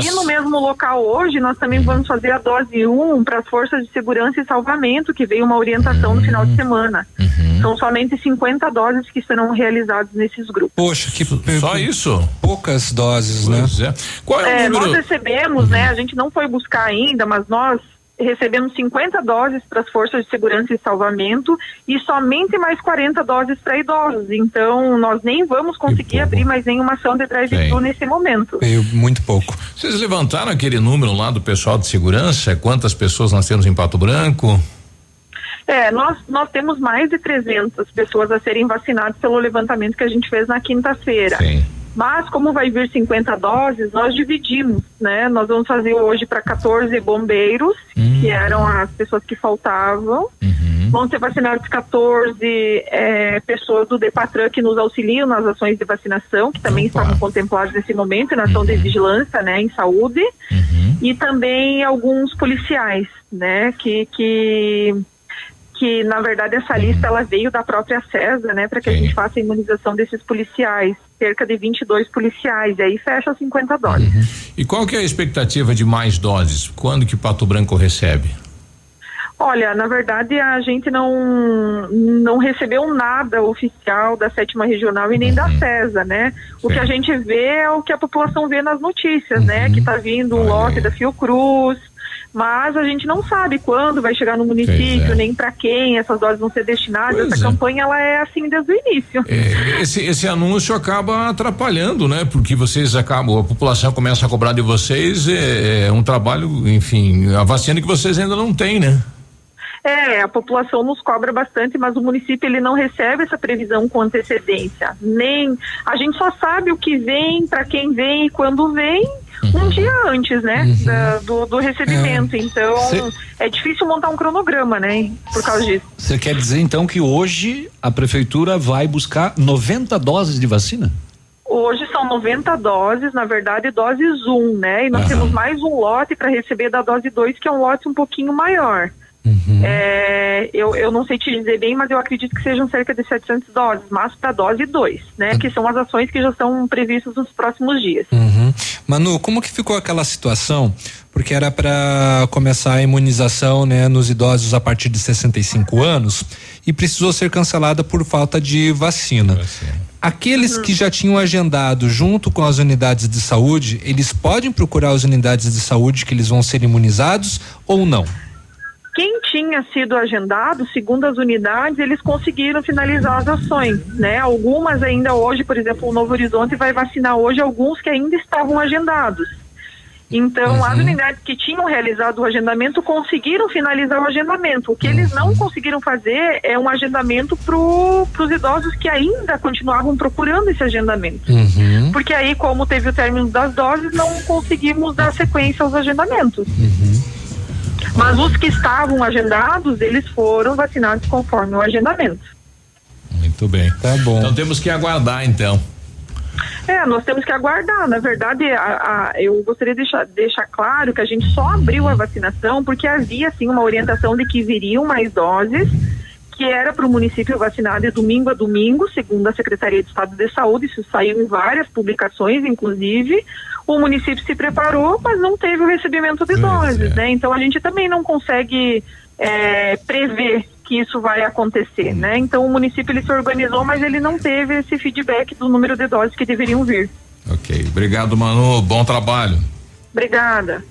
E no mesmo local hoje, nós também uhum. vamos fazer a dose 1 um para as forças de segurança e salvamento, que veio uma orientação uhum. no final de semana. Uhum. Uhum. São somente 50 doses que serão realizadas nesses grupos. Poxa, que só isso? Poucas doses, né? pois né? É. Qual é, é o número? Nós recebemos, uhum. né? A gente não foi buscar ainda, mas nós recebemos 50 doses para as forças de segurança e salvamento e somente mais 40 doses para idosos. Então, nós nem vamos conseguir abrir mais nenhuma ação de drive-thru nesse momento. Veio muito pouco. Vocês levantaram aquele número lá do pessoal de segurança? Quantas pessoas nós temos em Pato Branco? É, nós, nós temos mais de 300 pessoas a serem vacinadas pelo levantamento que a gente fez na quinta-feira. Mas como vai vir 50 doses, nós dividimos, né? Nós vamos fazer hoje para 14 bombeiros, uhum. que eram as pessoas que faltavam. Uhum. Vão ser vacinados 14 é, pessoas do Depatran que nos auxiliam nas ações de vacinação, que também Opa. estavam contempladas nesse momento, na ação uhum. de vigilância, né, em saúde. Uhum. E também alguns policiais, né, que, que que na verdade essa lista ela veio da própria CESA, né, para que Sim. a gente faça a imunização desses policiais, cerca de 22 policiais, e aí fecha 50 doses. Uhum. E qual que é a expectativa de mais doses? Quando que Pato Branco recebe? Olha, na verdade a gente não não recebeu nada oficial da sétima regional e nem uhum. da CESA, né? O Sim. que a gente vê é o que a população vê nas notícias, né? uhum. né? Que está vindo um lote da Fiocruz, mas a gente não sabe quando vai chegar no município, é. nem para quem essas doses vão ser destinadas. Pois Essa é. campanha ela é assim desde o início. É, esse, esse anúncio acaba atrapalhando, né? Porque vocês acabam, a população começa a cobrar de vocês é, é um trabalho, enfim, a vacina que vocês ainda não têm, né? É, a população nos cobra bastante, mas o município ele não recebe essa previsão com antecedência. Nem a gente só sabe o que vem, para quem vem e quando vem uhum. um dia antes, né, uhum. da, do, do, recebimento. É. Então Cê... é difícil montar um cronograma, né, por causa disso. Você quer dizer então que hoje a prefeitura vai buscar 90 doses de vacina? Hoje são 90 doses, na verdade, doses 1, né? E nós temos mais um lote para receber da dose 2, que é um lote um pouquinho maior. Uhum. É, eu, eu não sei te dizer bem, mas eu acredito que sejam cerca de 700 doses, mas para dose 2, né? Que são as ações que já estão previstas nos próximos dias. Uhum. Manu, como que ficou aquela situação? Porque era para começar a imunização, né, nos idosos a partir de 65 anos e precisou ser cancelada por falta de vacina. Aqueles que já tinham agendado junto com as unidades de saúde, eles podem procurar as unidades de saúde que eles vão ser imunizados ou não? Quem tinha sido agendado, segundo as unidades, eles conseguiram finalizar as ações, né? Algumas ainda hoje, por exemplo, o Novo Horizonte vai vacinar hoje alguns que ainda estavam agendados. Então, Uhum. as unidades que tinham realizado o agendamento conseguiram finalizar o agendamento. O que eles Uhum. não conseguiram fazer é um agendamento para os idosos que ainda continuavam procurando esse agendamento. Uhum. Porque aí, como teve o término das doses, não conseguimos dar sequência aos agendamentos. Mas os que estavam agendados, eles foram vacinados conforme o agendamento. Muito bem. Tá bom. Então temos que aguardar, então. É, nós temos que aguardar. Na verdade, a- a- eu gostaria de deixar, deixar claro que a gente só abriu a vacinação porque havia, sim, uma orientação de que viriam mais doses, que era para o município vacinar de domingo a domingo, segundo a Secretaria de Estado de Saúde. Isso saiu em várias publicações, inclusive. O município se preparou, mas não teve o recebimento de doses, né? Então, a gente também não consegue é, prever que isso vai acontecer, né? Então, o município ele se organizou, mas ele não teve esse feedback do número de doses que deveriam vir. Ok. Obrigado, Manu. Bom trabalho. Obrigada.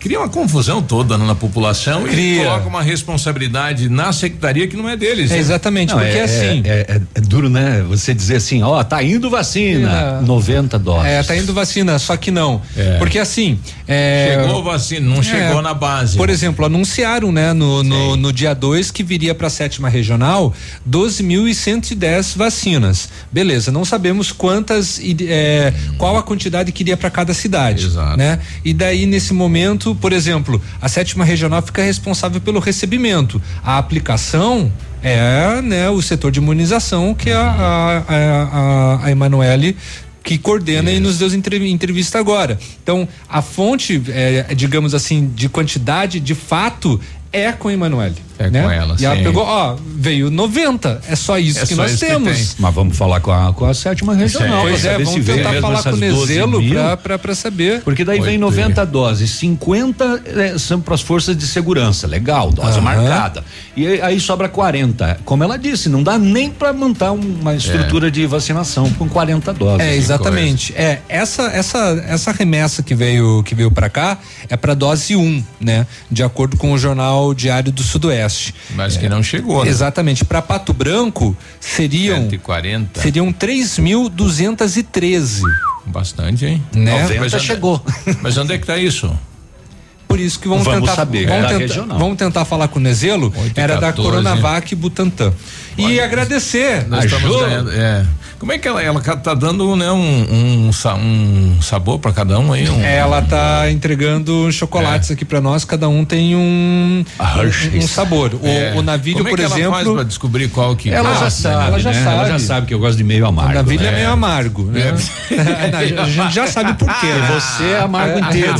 Cria uma confusão toda na população e Cria. coloca uma responsabilidade na secretaria que não é deles. É, né? exatamente, Não, porque é, assim. É, é- é duro, né? Você dizer assim, ó, tá indo vacina, É. 90 doses. É, tá indo vacina, só que não. Porque assim. é, Chegou vacina, não chegou na base. Por exemplo, anunciaram, né, no, no, no dia 2 que viria para a sétima regional 12.110 vacinas. Beleza, não sabemos quantas, e, é, qual a quantidade que iria para cada cidade. Exato. Né? E daí, nesse momento, por exemplo, a sétima regional fica responsável pelo recebimento. A aplicação é né, o setor de imunização que a, a, a, a, a Emanuele que coordena e nos deu entrev- entrevista agora. Então, a fonte, é, digamos assim, de quantidade, de fato, é com a Emanuele. É né? com ela, E ela sim. pegou, ó, veio 90. É só isso É que só nós isso que temos. tem. Mas vamos falar com a, com a sétima regional. Pois é, vamos tentar falar com o 12 Nezelo pra, pra, pra saber. Porque daí vem 90 doses, 50 eh, são para as forças de segurança, legal, dose Aham. marcada. E aí, aí sobra 40. Como ela disse, não dá nem para montar uma estrutura de vacinação com 40 doses. É, exatamente. É, essa essa essa remessa que veio que veio para cá é para dose 1, né? De acordo com o jornal Diário do Sudoeste. Mas que não chegou, né? Exatamente. Para Pato Branco seriam 140. seriam 3.213. Bastante, hein? Né? 90 Mas chegou. Mas onde é que tá isso? Por isso que vamos, Vamos tentar saber, vamos, é tentar vamos tentar falar com o Nezelo, era da 14. Coronavac Butantan. E agradecer Nós a estamos ganhando, é. Como é que ela, ela tá dando, né, um, um, um sabor para cada um aí? Um, Ela tá entregando chocolates aqui pra nós, cada um tem um, um, um sabor. O, É. o navilho, Como é por que ela exemplo. faz pra descobrir qual que Ela já Ah, sabe, ela já né? sabe. Ela já sabe que eu gosto de meio amargo. O navilho é né? meio amargo, né? a gente já sabe por quê. E você é amargo inteiro.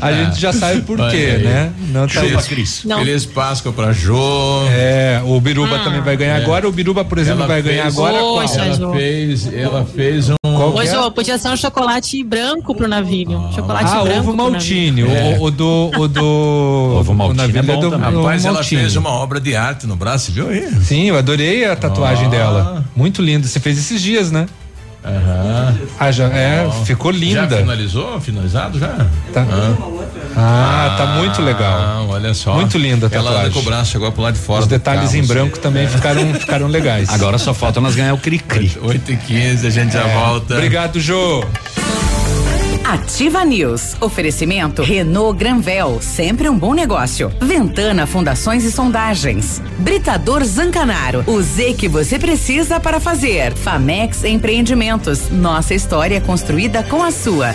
A gente já sabe por quê, né? Não tá- Feliz, Feliz Páscoa pra Jô. É, o Biruba também vai ganhar agora. O Biruba, por exemplo, Ela vai ganhar fez- agora. Poxa, qual? Jô. Ela fez, ela fez um. Qual é? ó, podia ser um chocolate branco pro navilho. chocolate Ah, branco. ovo pro maltine. navilho. O, o do. O do. Ovo maltine o navilho é bom do, também. Rapaz, ela fez uma obra de arte no braço, viu aí? Sim, eu adorei a tatuagem Ah. dela. Muito linda. Você fez esses dias, né? Aham. Ah, já, é, ficou Já linda. finalizou? Finalizado já? Tá. Ah, tá muito legal. Ah, olha só. Muito linda a Ela anda tatuagem. com o braço agora pro lado de fora. Os detalhes carro, em branco também ficaram, ficaram legais. Agora só falta nós ganhar o cri-cri. 8 e 15 a gente já volta. Obrigado, Jô. Ativa News. Oferecimento Renault Granvel, sempre um bom negócio. Ventana Fundações e Sondagens. Britador Zancanaro, o Z que você precisa para fazer. Famex Empreendimentos, nossa história construída com a sua.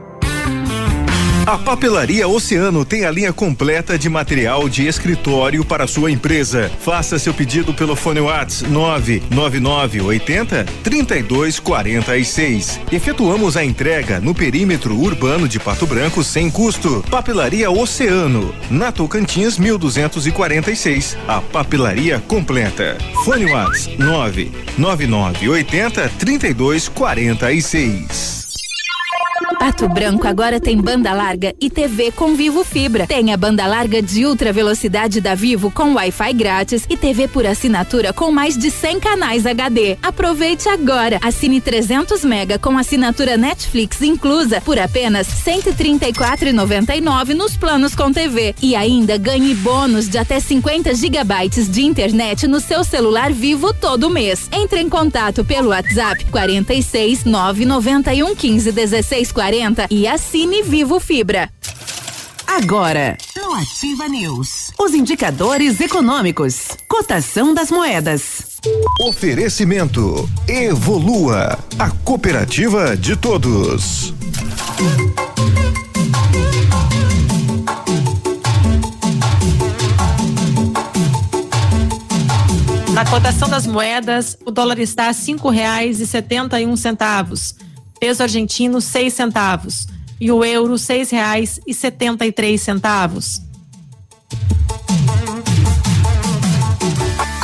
A Papelaria Oceano tem a linha completa de material de escritório para sua empresa. Faça seu pedido pelo fone Whats 99980 3246. Efetuamos a entrega no perímetro urbano de Pato Branco sem custo. Papelaria Oceano, na Tocantins 1246. A papelaria completa. Fone Whats 99980 3246. Pato Branco agora tem banda larga e TV com Vivo Fibra. Tem a banda larga de ultra velocidade da Vivo com Wi-Fi grátis e TV por assinatura com mais de 100 canais HD. Aproveite agora. Assine 300 mega com assinatura Netflix inclusa por apenas 134,99 nos planos com TV e ainda ganhe bônus de até 50 gigabytes de internet no seu celular Vivo todo mês. Entre em contato pelo WhatsApp 46 991 15 16 40 e assine Vivo Fibra. Agora, no Ativa News, os indicadores econômicos, cotação das moedas. Oferecimento Evolua, a cooperativa de todos. Na cotação das moedas, o dólar está a cinco reais e setenta e um centavos peso argentino seis centavos e o euro seis reais e setenta e três centavos.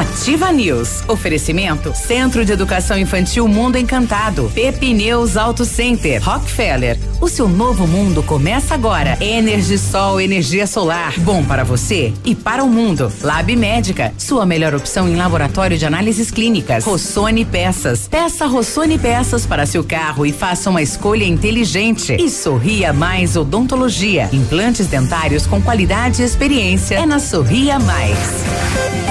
Ativa News. Oferecimento Centro de Educação Infantil Mundo Encantado. Pepineus Auto Center. Rockefeller. O seu novo mundo começa agora. Energisol, energia solar. Bom para você e para o mundo. Lab Médica. Sua melhor opção em laboratório de análises clínicas. Rossoni Peças. Peça Rossoni Peças para seu carro e faça uma escolha inteligente. E Sorria Mais Odontologia. Implantes dentários com qualidade e experiência. É na Sorria Mais.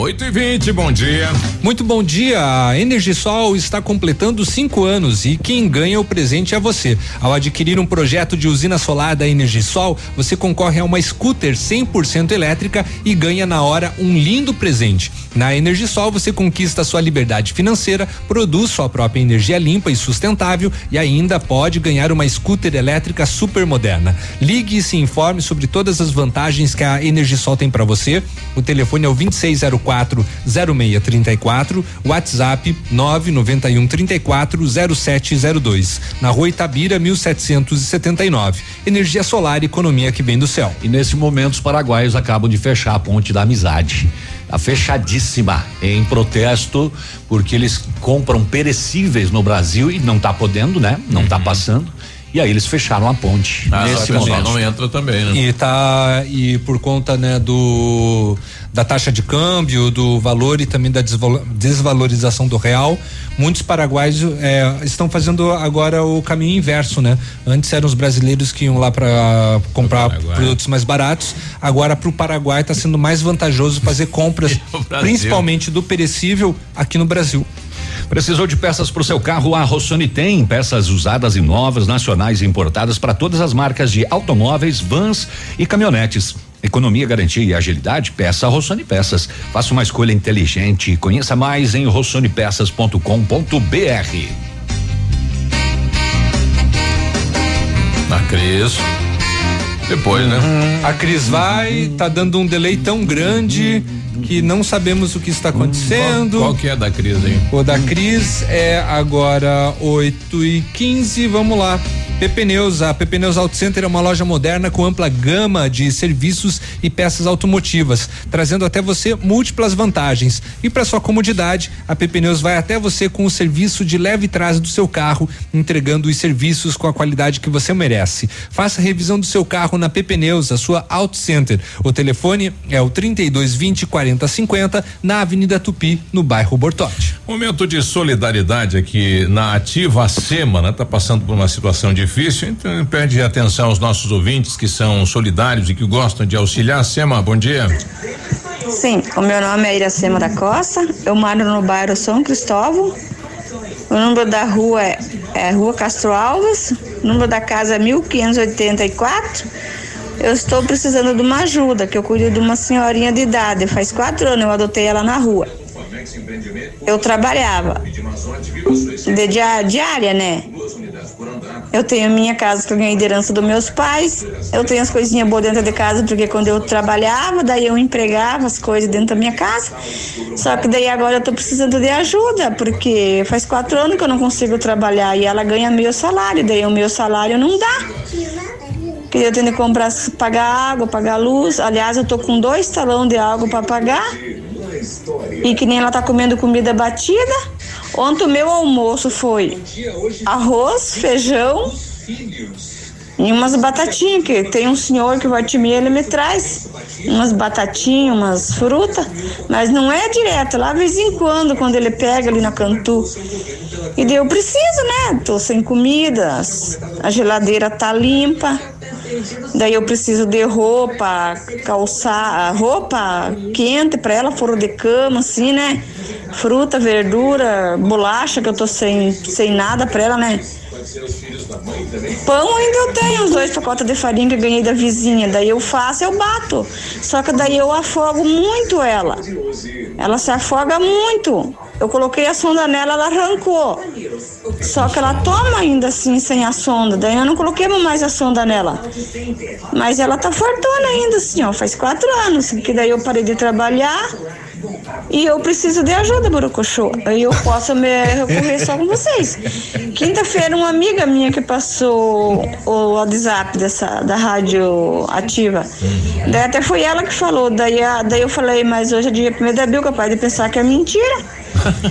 8 e 20 bom dia. Muito bom dia. A Energisol está completando cinco anos e quem ganha o presente é você. Ao adquirir um projeto de usina solar da Energisol, você concorre a uma scooter 100% elétrica e ganha na hora um lindo presente. Na Energisol você conquista sua liberdade financeira, produz sua própria energia limpa e sustentável e ainda pode ganhar uma scooter elétrica super moderna. Ligue e se informe sobre todas as vantagens que a Energisol tem para você. O telefone é o 2604 34 0634, WhatsApp 991 34 0702. Na rua Itabira, 1779. Energia solar e economia que vem do céu. E nesse momento os paraguaios acabam de fechar a ponte da amizade. Tá fechadíssima em protesto porque eles compram perecíveis no Brasil e não tá podendo, né? Não tá passando. E aí eles fecharam a ponte Ah, nesse que momento. não entra também, né? E tá e por conta né do da taxa de câmbio, do valor e também da desvalo- desvalorização do real, muitos paraguaios eh, estão fazendo agora o caminho inverso, né? Antes eram os brasileiros que iam lá para comprar produtos mais baratos, agora para o Paraguai está sendo mais vantajoso fazer compras, principalmente do perecível aqui no Brasil. Precisou de peças para o seu carro? A Rossoni tem peças usadas e novas, nacionais e importadas para todas as marcas de automóveis, vans e caminhonetes. Economia, garantia e agilidade? Peça a Rossoni Peças. Faça uma escolha inteligente. Conheça mais em rossonipeças.com.br. A Cris. Depois, né? A Cris vai, tá dando um delay tão grande que não sabemos o que está acontecendo. Qual, qual que é da Cris aí? O da Cris é agora 8 e 15 vamos lá. PP Neus, a PP Neus Auto Center é uma loja moderna com ampla gama de serviços e peças automotivas, trazendo até você múltiplas vantagens. E para sua comodidade, a PP Neus vai até você com o serviço de leve trás do seu carro, entregando os serviços com a qualidade que você merece. Faça a revisão do seu carro na PP Neus, a sua Auto Center. O telefone é o 3220 4050 na Avenida Tupi, no bairro Bortote. Momento de solidariedade aqui na Ativa a SEMA, né? Tá passando por uma situação difícil, então pede atenção aos nossos ouvintes que são solidários e que gostam de auxiliar. SEMA, bom dia. Sim, o meu nome é Iracema da Costa, eu moro no bairro São Cristóvão. O número da rua é, é Rua Castro Alves, o número da casa é 1584. Eu estou precisando de uma ajuda, que eu cuido de uma senhorinha de idade. Faz quatro anos eu adotei ela na rua. Eu trabalhava de dia- diária, né? Eu tenho minha casa que eu ganhei de herança dos meus pais. Eu tenho as coisinhas boas dentro de casa, porque quando eu trabalhava, daí eu empregava as coisas dentro da minha casa. Só que daí agora eu tô precisando de ajuda, porque faz quatro anos que eu não consigo trabalhar e ela ganha meu salário, daí o meu salário não dá. Que eu tenho que comprar, pagar água, pagar luz. Aliás, eu tô com dois talão de água para pagar. E que nem ela tá comendo comida batida. Ontem o meu almoço foi arroz, feijão e umas batatinhas, que tem um senhor que vai te meia, ele me traz umas batatinhas, umas frutas, mas não é direto, lá de vez em quando, quando ele pega ali na Cantu. E eu preciso, né? Tô sem comida, a geladeira tá limpa. Daí eu preciso de roupa, calçar, roupa quente para ela, fora de cama, assim, né? Fruta, verdura, bolacha, que eu tô sem, sem nada para ela, né? Pão ainda eu tenho, uns dois pacotes de farinha que eu ganhei da vizinha. Daí eu faço, eu bato. Só que daí eu afogo muito ela. Ela se afoga muito. Eu coloquei a sonda nela, ela arrancou. Só que ela toma ainda assim, sem a sonda. Daí eu não coloquei mais a sonda nela. Mas ela tá fortuna ainda, assim, ó. Faz quatro anos. Que daí eu parei de trabalhar. E eu preciso de ajuda, Borocochô. Aí eu posso me recorrer só com vocês. Quinta-feira, uma amiga minha que passou o WhatsApp dessa, da rádio ativa. Daí até foi ela que falou. Daí, daí eu falei, mas hoje é dia 1 de abril, capaz de pensar que é mentira.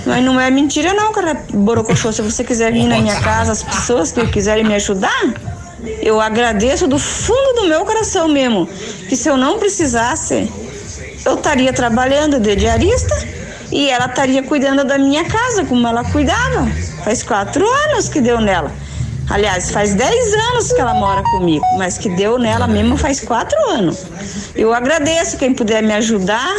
Mas não é mentira não, cara. Borocochô, se você quiser vir na minha casa, as pessoas que quiserem me ajudar, eu agradeço do fundo do meu coração mesmo. Que se eu não precisasse, eu estaria trabalhando de diarista e ela estaria cuidando da minha casa como ela cuidava. Faz quatro anos que deu nela. Aliás, faz dez anos que ela mora comigo, mas que deu nela mesmo faz quatro anos. Eu agradeço quem puder me ajudar.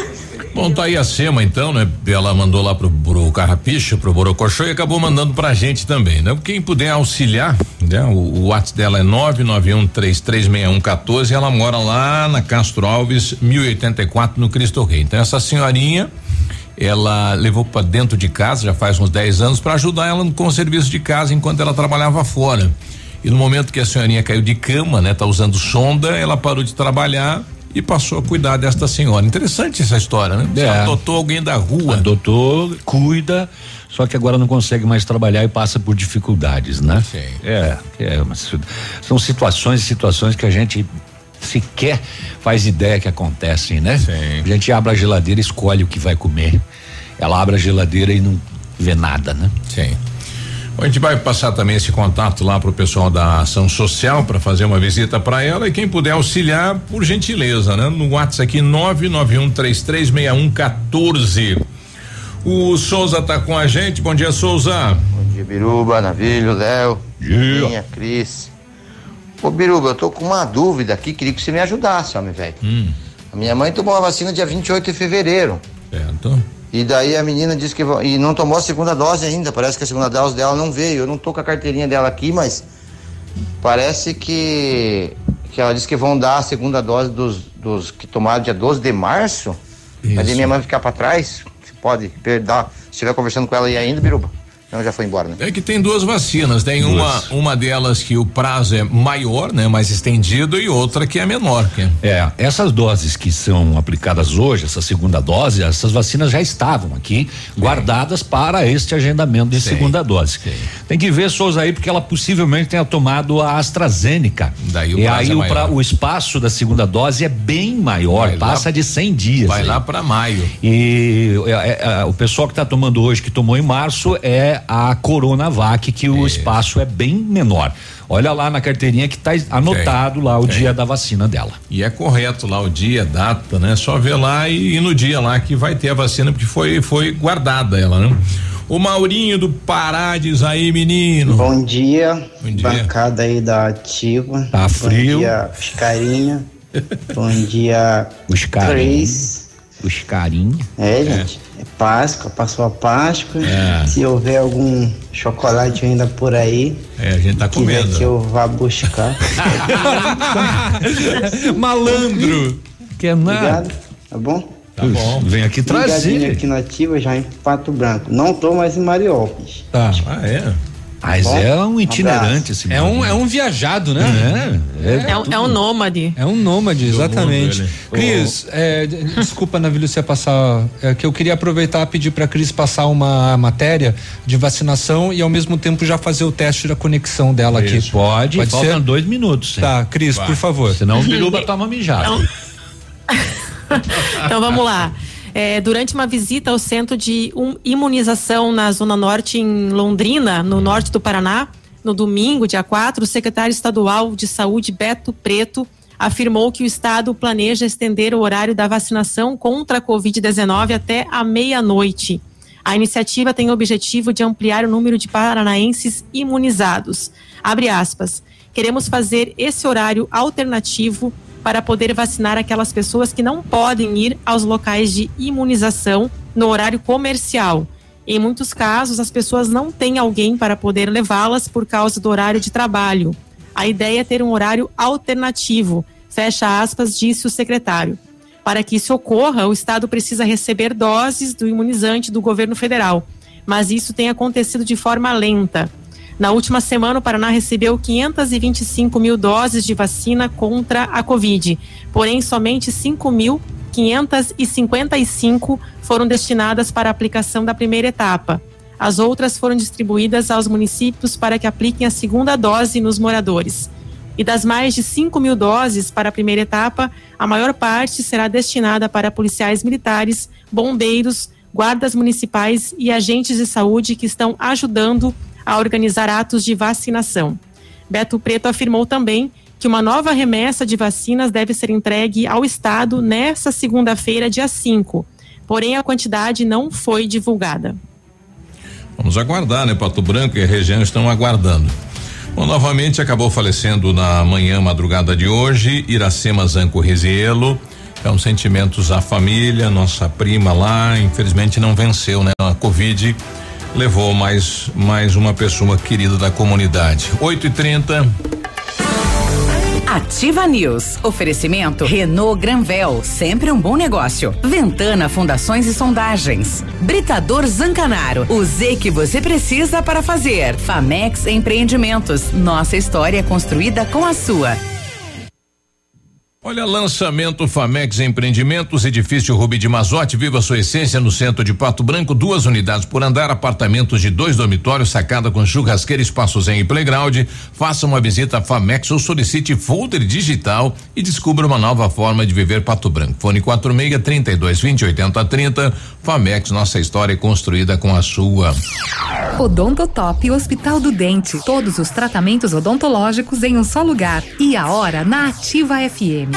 Bom, tá aí a SEMA então, né? Ela mandou lá pro, pro Carrapicho, pro Borocochô e acabou mandando pra gente também, né? Quem puder auxiliar, né? O, o WhatsApp dela é 991336114 e ela mora lá na Castro Alves, 1084 no Cristo Rei. Então essa senhorinha, ela levou pra dentro de casa já faz uns 10 anos pra ajudar ela com o serviço de casa enquanto ela trabalhava fora. E no momento que a senhorinha caiu de cama, né? Tá usando sonda, ela parou de trabalhar e passou a cuidar desta senhora. Interessante essa história, né? Você É. adotou alguém da rua. Adotou, cuida, só que agora não consegue mais trabalhar e passa por dificuldades, né? Sim. É, é uma são situações e situações que a gente sequer faz ideia que acontecem, né? A gente abre a geladeira e escolhe o que vai comer. Ela abre a geladeira e não vê nada, né? Sim. A gente vai passar também esse contato lá pro pessoal da ação social para fazer uma visita para ela e quem puder auxiliar, por gentileza, né? No WhatsApp aqui 991336114. O Souza tá com a gente. Bom dia, Souza. Bom dia, Biruba, Navilho, Léo, Dia. Minha, Cris. Ô, Biruba, eu tô com uma dúvida aqui, queria que você me ajudasse, homem, velho. Hum. A minha mãe tomou a vacina dia 28 de fevereiro. Certo. E daí a menina disse que e não tomou a segunda dose ainda. Parece que a segunda dose dela não veio. Eu não tô com a carteirinha dela aqui, mas parece que que ela disse que vão dar a segunda dose dos, dos que tomaram dia 12 de março. Mas Isso. minha mãe ficar pra trás, você pode perder. Se estiver conversando com ela aí ainda, Biruba. Não, já foi embora, né? É que tem duas vacinas, tem uma uma delas que o prazo é maior, né, mais estendido e outra que é menor, que é É, essas doses que são aplicadas hoje, essa segunda dose, essas vacinas já estavam aqui guardadas para este agendamento de segunda dose. Tem que ver, Souza, aí, porque ela possivelmente tenha tomado a AstraZeneca. Daí o e aí é o, pra- o espaço da segunda dose é bem maior, Vai lá- passa de 100 dias. vai aí. lá para maio. E é, é, é, o pessoal que está tomando hoje, que tomou em março, é a Coronavac, que o espaço é bem menor. Olha lá na carteirinha que está anotado lá o Tem. dia da vacina dela. E é correto lá o dia, data, né? Só ver lá e, e no dia lá que vai ter a vacina, porque foi, foi guardada ela, né? O Maurinho do Pará diz aí, menino. Bom dia, Bom dia. bancada aí da Ativa. Tá frio. Bom dia, os carinha. Bom dia, Os carinha. Cris. Os carinha. É, gente, é Páscoa, passou a Páscoa. É. Se houver algum chocolate ainda por aí, É, a gente tá comendo. que eu vá buscar. Malandro. Que nada. Obrigado, tá bom? Tá bom. Vem aqui trazer. aqui na Ativa, já em Pato Branco. Não tô mais em Mariópolis. Tá. Ah, é? Mas Bom, é um abraço. itinerante esse É um, é um viajado, né? É, é, É, um- é um nômade. É um nômade, exatamente. Cris, é, d- desculpa, Navilho, você passar. É que eu queria aproveitar e pedir para Cris passar uma matéria de vacinação e ao mesmo tempo já fazer o teste da conexão dela aqui. Isso, pode, Pode faltam ser? dois minutos. hein? Tá, Cris, Vai. por favor. Senão o biruba toma mijada. Então vamos lá. É, durante uma visita ao centro de imunização na Zona Norte, em Londrina, no norte do Paraná, no domingo, dia 4, o secretário estadual de saúde, Beto Preto, afirmou que o estado planeja estender o horário da vacinação contra a Covid-19 até a meia-noite. A iniciativa tem o objetivo de ampliar o número de paranaenses imunizados. Abre aspas. Queremos fazer esse horário alternativo para poder vacinar aquelas pessoas que não podem ir aos locais de imunização no horário comercial. Em muitos casos, as pessoas não têm alguém para poder levá-las por causa do horário de trabalho. A ideia é ter um horário alternativo, fecha aspas, disse o secretário. Para que isso ocorra, o Estado precisa receber doses do imunizante do governo federal, mas isso tem acontecido de forma lenta. Na última semana, o Paraná recebeu 525 mil doses de vacina contra a Covid, porém, somente 5.555 foram destinadas para a aplicação da primeira etapa. As outras foram distribuídas aos municípios para que apliquem a segunda dose nos moradores. E das mais de 5 mil doses para a primeira etapa, a maior parte será destinada para policiais militares, bombeiros, guardas municipais e agentes de saúde que estão ajudando a organizar atos de vacinação. Beto Preto afirmou também que uma nova remessa de vacinas deve ser entregue ao Estado nesta segunda-feira, dia 5. Porém, a quantidade não foi divulgada. Vamos aguardar, né? Pato Branco e a região estão aguardando. Bom, novamente acabou falecendo na manhã, madrugada de hoje, Iracema Zanco Rizielo. Então, sentimentos à família, nossa prima lá, infelizmente não venceu, né? A Covid levou mais, mais uma pessoa querida da comunidade. 8 e 30 Ativa News. Oferecimento Renault Granvel, sempre um bom negócio. Ventana Fundações e Sondagens. Britador Zancanaro, o Z que você precisa para fazer. Famex Empreendimentos. Nossa história é construída com a sua. Olha, lançamento Famex Empreendimentos, edifício Rubi de Mazote, viva sua essência no centro de Pato Branco, duas unidades por andar, apartamentos de dois dormitórios, sacada com churrasqueira, espaços em playground. Faça uma visita a Famex ou solicite folder digital e descubra uma nova forma de viver Pato Branco. Fone 46 32 20 80 30. Famex, nossa história é construída com a sua. Odontotop Hospital do Dente. Todos os tratamentos odontológicos em um só lugar. E a hora na Ativa FM.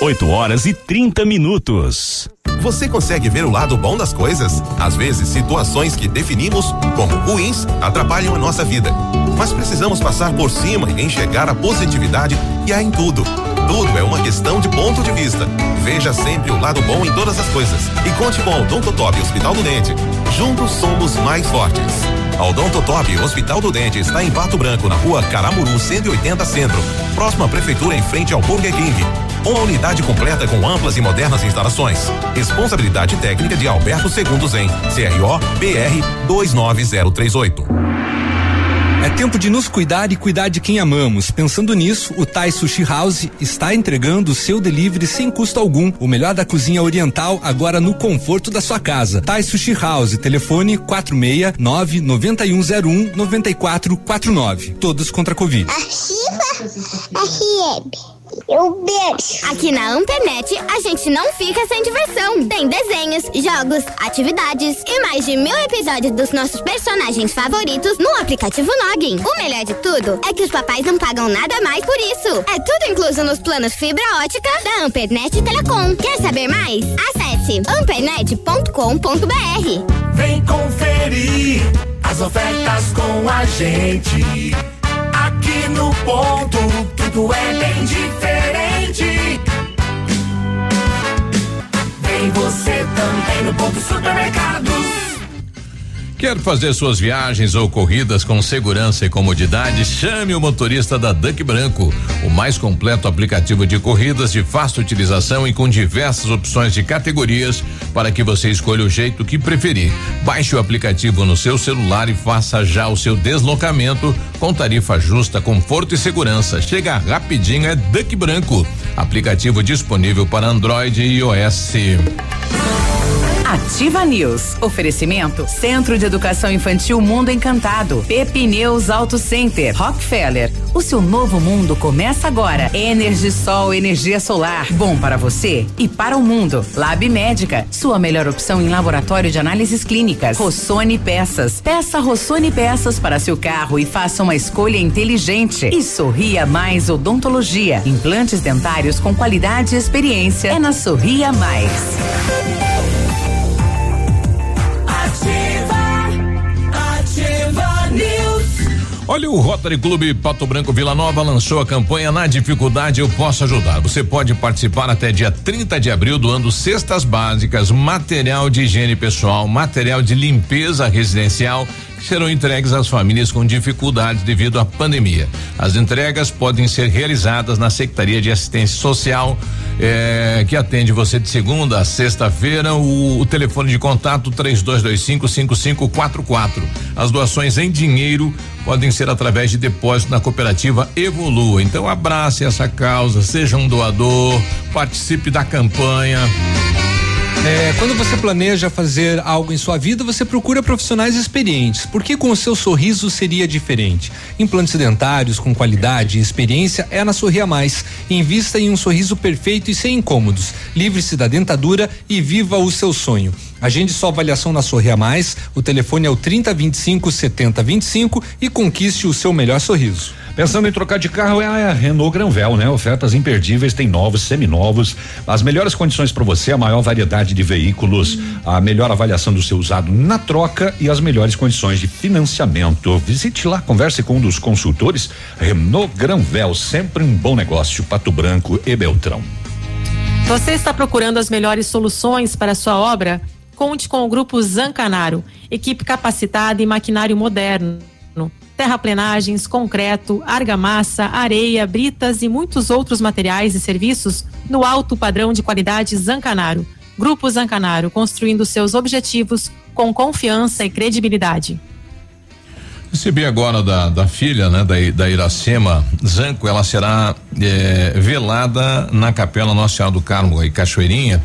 8 horas e 30 minutos. Você consegue ver o lado bom das coisas? Às vezes, situações que definimos como ruins atrapalham a nossa vida. Mas precisamos passar por cima e enxergar a positividade que há em tudo. Tudo é uma questão de ponto de vista. Veja sempre o lado bom em todas as coisas. E conte com o Odontotop Hospital do Dente. Juntos somos mais fortes. A Odontotop Hospital do Dente está em Pato Branco, na rua Caramuru 180 Centro, próxima prefeitura em frente ao Burger King. Uma unidade completa com amplas e modernas instalações. Responsabilidade técnica de Alberto Segundos em CRO BR 29038. É tempo de nos cuidar e cuidar de quem amamos. Pensando nisso, o Thai Sushi House está entregando o seu delivery sem custo algum. O melhor da cozinha oriental agora no conforto da sua casa. Thai Sushi House, telefone 469 9101 9449. Todos contra a Covid. Ativa FM. Eu beijo. Aqui na Ampernet, a gente não fica sem diversão. Tem desenhos, jogos, atividades e mais de mil episódios dos nossos personagens favoritos no aplicativo Login. O melhor de tudo é que os papais não pagam nada mais por isso. É tudo incluso nos planos fibra ótica da Ampernet Telecom. Quer saber mais? Acesse ampernet.com.br. Vem conferir as ofertas com a gente. Aqui no ponto, tudo é bem diferente. Vem você também no ponto supermercados. Quer fazer suas viagens ou corridas com segurança e comodidade? Chame o motorista da Duck Branco, o mais completo aplicativo de corridas de fácil utilização e com diversas opções de categorias para que você escolha o jeito que preferir. Baixe o aplicativo no seu celular e faça já o seu deslocamento com tarifa justa, conforto e segurança. Chega rapidinho, é Duck Branco. Aplicativo disponível para Android e iOS. Ativa News. Oferecimento Centro de Educação Infantil Mundo Encantado. Pepineus Auto Center. Rockefeller. O seu novo mundo começa agora. Energisol, energia solar. Bom para você e para o mundo. Lab Médica. Sua melhor opção em laboratório de análises clínicas. Rossoni Peças. Peça Rossoni Peças para seu carro e faça uma escolha inteligente. E Sorria Mais Odontologia. Implantes dentários com qualidade e experiência. É na Sorria Mais. Olha, o Rotary Clube Pato Branco Vila Nova lançou a campanha Na Dificuldade Eu Posso Ajudar. Você pode participar até dia 30 de abril doando cestas básicas, material de higiene pessoal, material de limpeza residencial serão entregues às famílias com dificuldades devido à pandemia. As entregas podem ser realizadas na Secretaria de Assistência Social, eh, que atende você de segunda a sexta-feira. O, o telefone de contato 3225 5544. As doações em dinheiro podem ser através de depósito na cooperativa Evolua. Então abrace essa causa, seja um doador, participe da campanha. É, quando você planeja fazer algo em sua vida, você procura profissionais experientes. Porque com o seu sorriso seria diferente? Implantes dentários com qualidade e experiência é na Sorria Mais. Invista em um sorriso perfeito e sem incômodos. Livre-se da dentadura e viva o seu sonho. Agende sua avaliação na Sorria Mais. O telefone é o 3025 7025 e conquiste o seu melhor sorriso. Pensando em trocar de carro é a Renault Granvel, né? Ofertas imperdíveis, tem novos, seminovos, as melhores condições para você, a maior variedade de veículos, a melhor avaliação do seu usado na troca e as melhores condições de financiamento. Visite lá, converse com um dos consultores. Renault Granvel, sempre um bom negócio. Pato Branco e Beltrão. Você está procurando as melhores soluções para a sua obra? Conte com o grupo Zancanaro, equipe capacitada e maquinário moderno terraplenagens, concreto, argamassa, areia, britas e muitos outros materiais e serviços no alto padrão de qualidade Zancanaro. Grupo Zancanaro, construindo seus objetivos com confiança e credibilidade. Recebi agora da, da filha, né, da, da Iracema Zanco, ela será eh, velada na Capela Nossa Senhora do Carmo, em Cachoeirinha,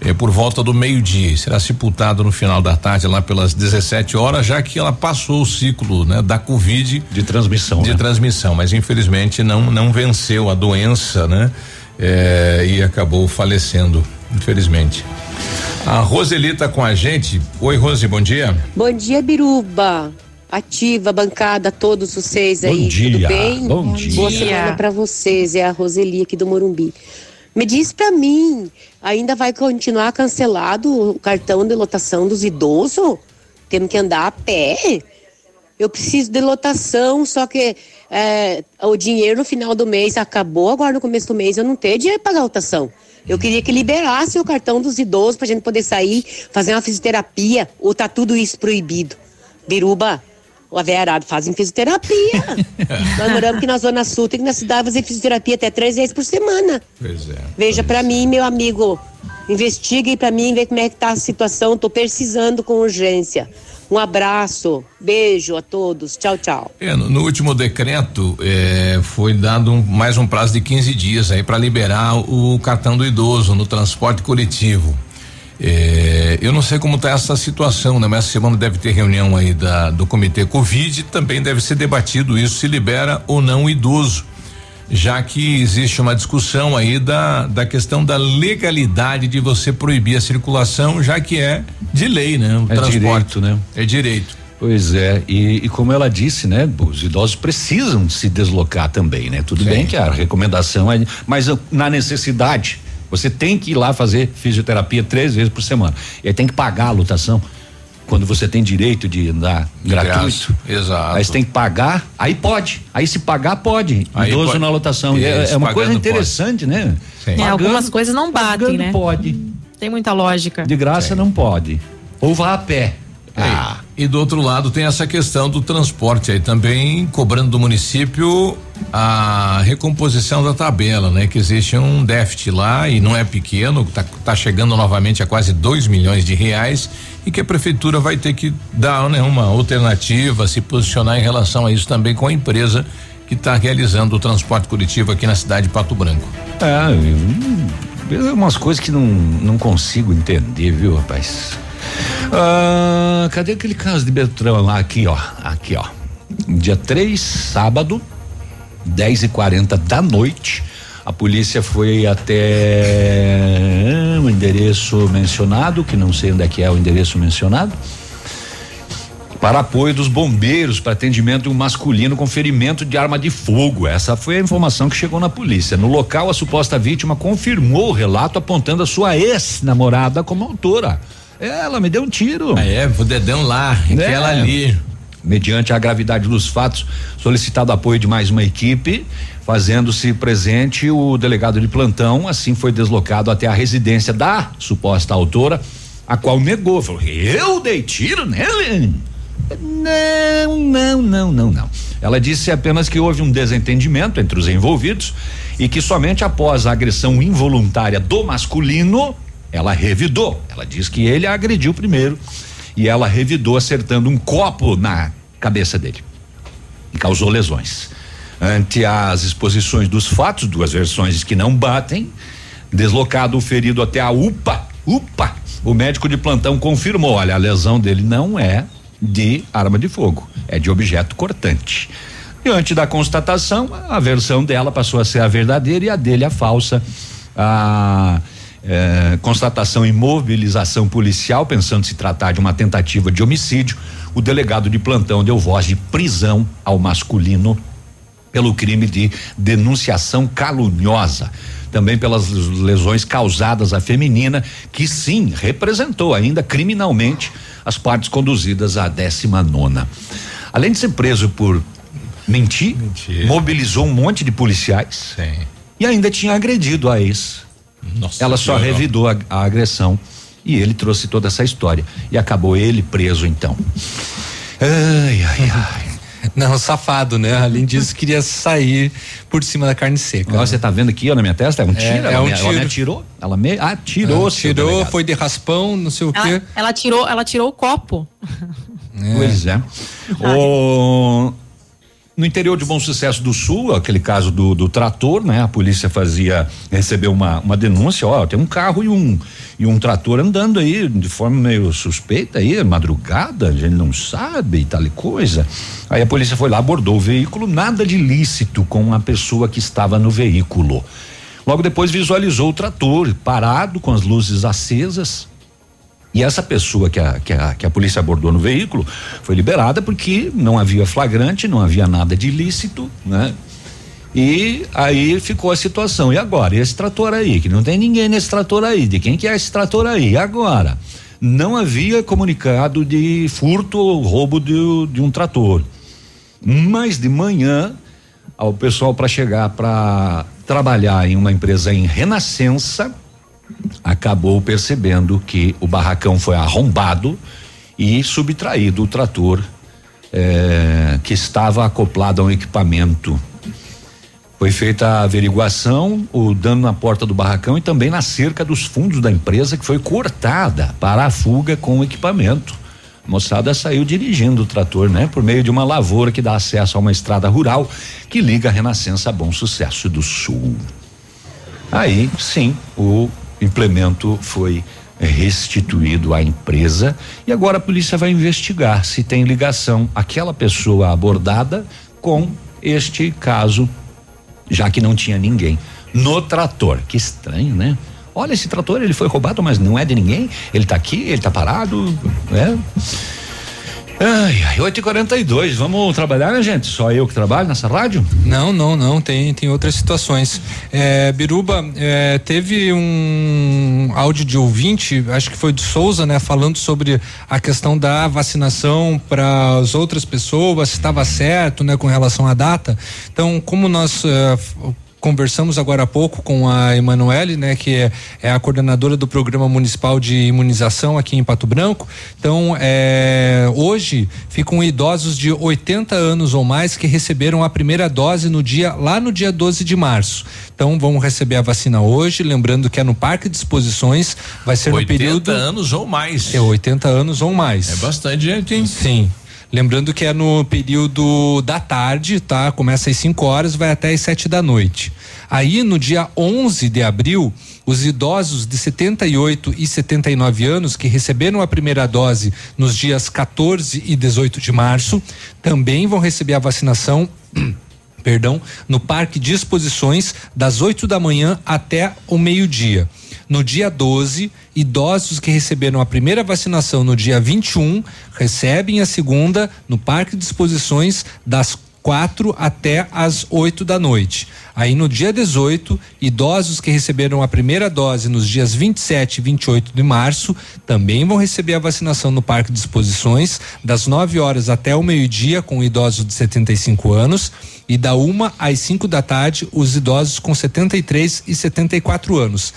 eh, por volta do meio-dia. Será sepultada no final da tarde, lá pelas 17 horas, já que ela passou o ciclo, né, da Covid. De transmissão. De né? transmissão, mas infelizmente não, não venceu a doença, né? Eh, e acabou falecendo, infelizmente. A Roseli tá com a gente. Oi, Rose, bom dia. Bom dia, Biruba. Ativa, bancada, todos vocês aí. Bom dia, Tudo bem? bom dia. Boa semana pra vocês. É a Roseli aqui do Morumbi. Me diz pra mim, ainda vai continuar cancelado o cartão de lotação dos idosos? Temos que andar a pé? Eu preciso de lotação, só que é, o dinheiro no final do mês acabou, agora no começo do mês eu não tenho dinheiro para pagar a lotação. Eu queria que liberasse o cartão dos idosos pra gente poder sair, fazer uma fisioterapia, ou tá tudo isso proibido? Biruba, o Arábia fazem fisioterapia. Nós moramos aqui na Zona Sul, tem que na cidade fazer fisioterapia até três vezes por semana. Pois é. Veja pra mim, meu amigo, investigue pra mim, vê como é que tá a situação, tô precisando com urgência. Um abraço, beijo a todos, tchau, tchau. É, no, no último decreto eh, foi dado um- mais um prazo de 15 dias aí para liberar o cartão do idoso no transporte coletivo. Eh, eu não sei como está essa situação, né? Mas essa semana deve ter reunião aí da, do comitê Covid, também deve ser debatido isso se libera ou não o idoso, já que existe uma discussão aí da, da questão da legalidade de você proibir a circulação, já que é de lei, né? O É direito, né? É direito. Pois é, e, e como ela disse, né, os idosos precisam se deslocar também, né? Tudo bem que a recomendação é, mas na necessidade, você tem que ir lá fazer fisioterapia três vezes por semana. E aí tem que pagar a lotação. Quando você tem direito de andar De gratuito. graça, exato. Aí você tem que pagar, aí pode. Aí se pagar, pode. Aí Idoso pode. na lotação. É, é uma coisa pagando pode. interessante, né? Sim. É, Pagando- algumas coisas não batem, pagando né? Pode. Tem muita lógica. De graça não pode. Ou vá a pé. Ah. E do outro lado tem essa questão do transporte aí também cobrando do município a recomposição da tabela, né? Que existe um déficit lá e não é pequeno, tá, tá chegando novamente a quase 2 milhões de reais e que a prefeitura vai ter que dar né, uma alternativa, se posicionar em relação a isso também com a empresa que está realizando o transporte coletivo aqui na cidade de Pato Branco. É, umas coisas que não, não consigo entender, viu, rapaz? Ah, cadê aquele caso de Beltrão lá? Aqui, ó. Aqui, ó. Dia 3, sábado, 10 e 40 da noite. A polícia foi até o endereço mencionado, que não sei onde é que é o endereço mencionado para apoio dos bombeiros para atendimento de um masculino com ferimento de arma de fogo. Essa foi a informação que chegou na polícia. No local, a suposta vítima confirmou o relato apontando a sua ex-namorada como autora. Ela me deu um tiro. Ah, é, o dedão lá, aquela ali. Mediante a gravidade dos fatos, solicitado apoio de mais uma equipe, fazendo-se presente o delegado de plantão, assim foi deslocado até a residência da suposta autora, a qual negou, falou: "Eu dei tiro nele?" Não, não, não, não, não. Ela disse apenas que houve um desentendimento entre os envolvidos e que somente após a agressão involuntária do masculino, ela revidou. Ela diz que ele a agrediu primeiro e ela revidou acertando um copo na cabeça dele e causou lesões. Ante as exposições dos fatos, duas versões que não batem, deslocado o ferido até a UPA, UPA, o médico de plantão confirmou, olha, a lesão dele não é de arma de fogo, é de objeto cortante. Diante da constatação, a versão dela passou a ser a verdadeira e a dele a falsa. A eh, constatação e mobilização policial, pensando se tratar de uma tentativa de homicídio, o delegado de plantão deu voz de prisão ao masculino pelo crime de denunciação caluniosa. Também pelas lesões causadas à feminina, que sim representou ainda criminalmente as partes conduzidas à 19 nona. Além de ser preso por mentir, mobilizou um monte de policiais e ainda tinha agredido a ex. Nossa, Ela só revidou a, a agressão e ele trouxe toda essa história e acabou ele preso então. Ai, ai, ai. Não, safado, né? Além disso, queria sair por cima da carne seca. Ó, Você tá vendo aqui, ó, na minha testa? É um tiro? É, ela, é um me, ela me tiro. atirou? Ela me atirou, Ah, tirou, delegado. foi de raspão, não sei o quê. Ela, ela tirou, ela tirou o copo. Pois é. O, no interior de Bom Sucesso do Sul, aquele caso do, do trator, né? A polícia fazia, recebeu uma, uma denúncia, ó, tem um carro e um e um trator andando aí de forma meio suspeita aí, madrugada, a gente não sabe e tal coisa. Aí a polícia foi lá, abordou o veículo, nada de ilícito com a pessoa que estava no veículo. Logo depois visualizou o trator parado com as luzes acesas, e essa pessoa que a, que a, que a polícia abordou no veículo foi liberada porque não havia flagrante, não havia nada de ilícito, né? E aí ficou a situação. E agora? E esse trator aí? Que não tem ninguém nesse trator aí. De quem que é esse trator aí? Agora? Não havia comunicado de furto ou roubo de, de um trator. Mas de manhã, o pessoal para chegar para trabalhar em uma empresa em Renascença, acabou percebendo que o barracão foi arrombado e subtraído o trator eh, que estava acoplado a um equipamento. Foi feita a averiguação, o dano na porta do barracão e também na cerca dos fundos da empresa que foi cortada para a fuga com o equipamento. A moçada saiu dirigindo o trator, né? Por meio de uma lavoura que dá acesso a uma estrada rural que liga a Renascença a Bom Sucesso do Sul. Aí, sim, o implemento foi restituído à empresa e agora a polícia vai investigar se tem ligação aquela pessoa abordada com este caso, já que não tinha ninguém no trator. Que estranho, né? Olha esse trator, ele foi roubado, mas não é de ninguém. Ele tá aqui, ele tá parado, né? Ai, ai, 8 e 42 vamos trabalhar, né, gente? Só eu que trabalho nessa rádio? Não, não, não, tem, tem outras situações. É, Biruba, é, teve um áudio de ouvinte, acho que foi de Souza, né, falando sobre a questão da vacinação para as outras pessoas, se estava certo, né, com relação à data. Então, como nós. É, conversamos agora há pouco com a Emanuele, né, que é, é, a coordenadora do programa municipal de imunização aqui em Pato Branco. Então, é, hoje ficam idosos de 80 anos ou mais que receberam a primeira dose no dia lá no dia 12 de março. Então, vão receber a vacina hoje, lembrando que é no Parque de Exposições, vai ser no período 80 anos ou mais. É 80 anos ou mais. É bastante gente, hein? Sim. Lembrando que é no período da tarde, tá? Começa às 5 horas, vai até às 7 da noite. Aí, no dia 11 de abril, os idosos de 78 e 79 anos que receberam a primeira dose nos dias 14 e 18 de março também vão receber a vacinação. perdão, no Parque de Exposições, das 8 da manhã até o meio-dia. No dia 12, idosos que receberam a primeira vacinação no dia 21 recebem a segunda no Parque de Exposições das quatro até às 8 da noite. Aí no dia 18, idosos que receberam a primeira dose nos dias 27 e 28 de março também vão receber a vacinação no Parque de Exposições das 9 horas até o meio-dia com idosos de 75 anos e da uma às 5 da tarde os idosos com 73 e 74 anos.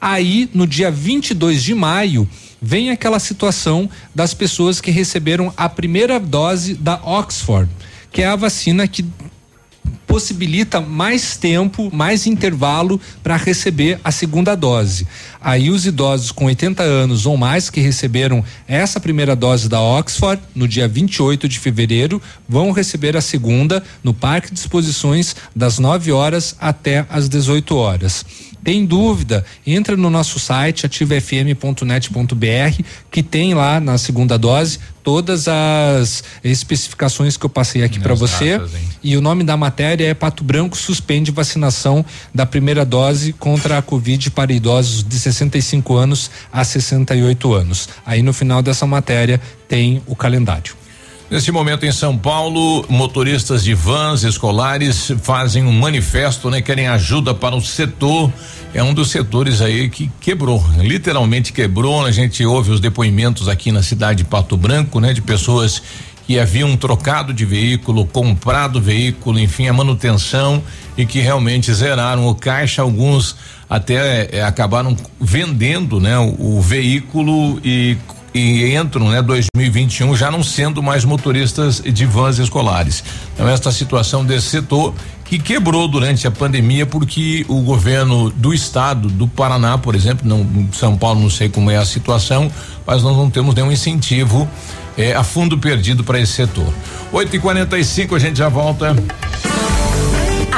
Aí, no dia 22 de maio, vem aquela situação das pessoas que receberam a primeira dose da Oxford, que é a vacina que possibilita mais tempo, mais intervalo para receber a segunda dose. Aí os idosos com 80 anos ou mais que receberam essa primeira dose da Oxford no dia 28 de fevereiro vão receber a segunda no Parque de Exposições das 9 horas até as 18 horas. Tem dúvida? Entra no nosso site ativafm.net.br que tem lá na segunda dose todas as especificações que eu passei aqui para você. Datas, e o nome da matéria é Pato Branco suspende vacinação da primeira dose contra a Covid para idosos de 65 anos a 68 anos. Aí no final dessa matéria tem o calendário. Nesse momento em São Paulo, motoristas de vans escolares fazem um manifesto, né? Querem ajuda para o setor. É um dos setores aí que quebrou, literalmente quebrou. A gente ouve os depoimentos aqui na cidade de Pato Branco, né? De pessoas que haviam trocado de veículo, comprado veículo, enfim, a manutenção e que realmente zeraram o caixa. Alguns até é, acabaram vendendo, né? O, o veículo e e entram, né, 2021 já não sendo mais motoristas de vans escolares. Então esta situação desse setor que quebrou durante a pandemia porque o governo do estado do Paraná, por exemplo, não São Paulo não sei como é a situação, mas nós não temos nenhum incentivo é, a fundo perdido para esse setor. 8 e 45 a gente já volta.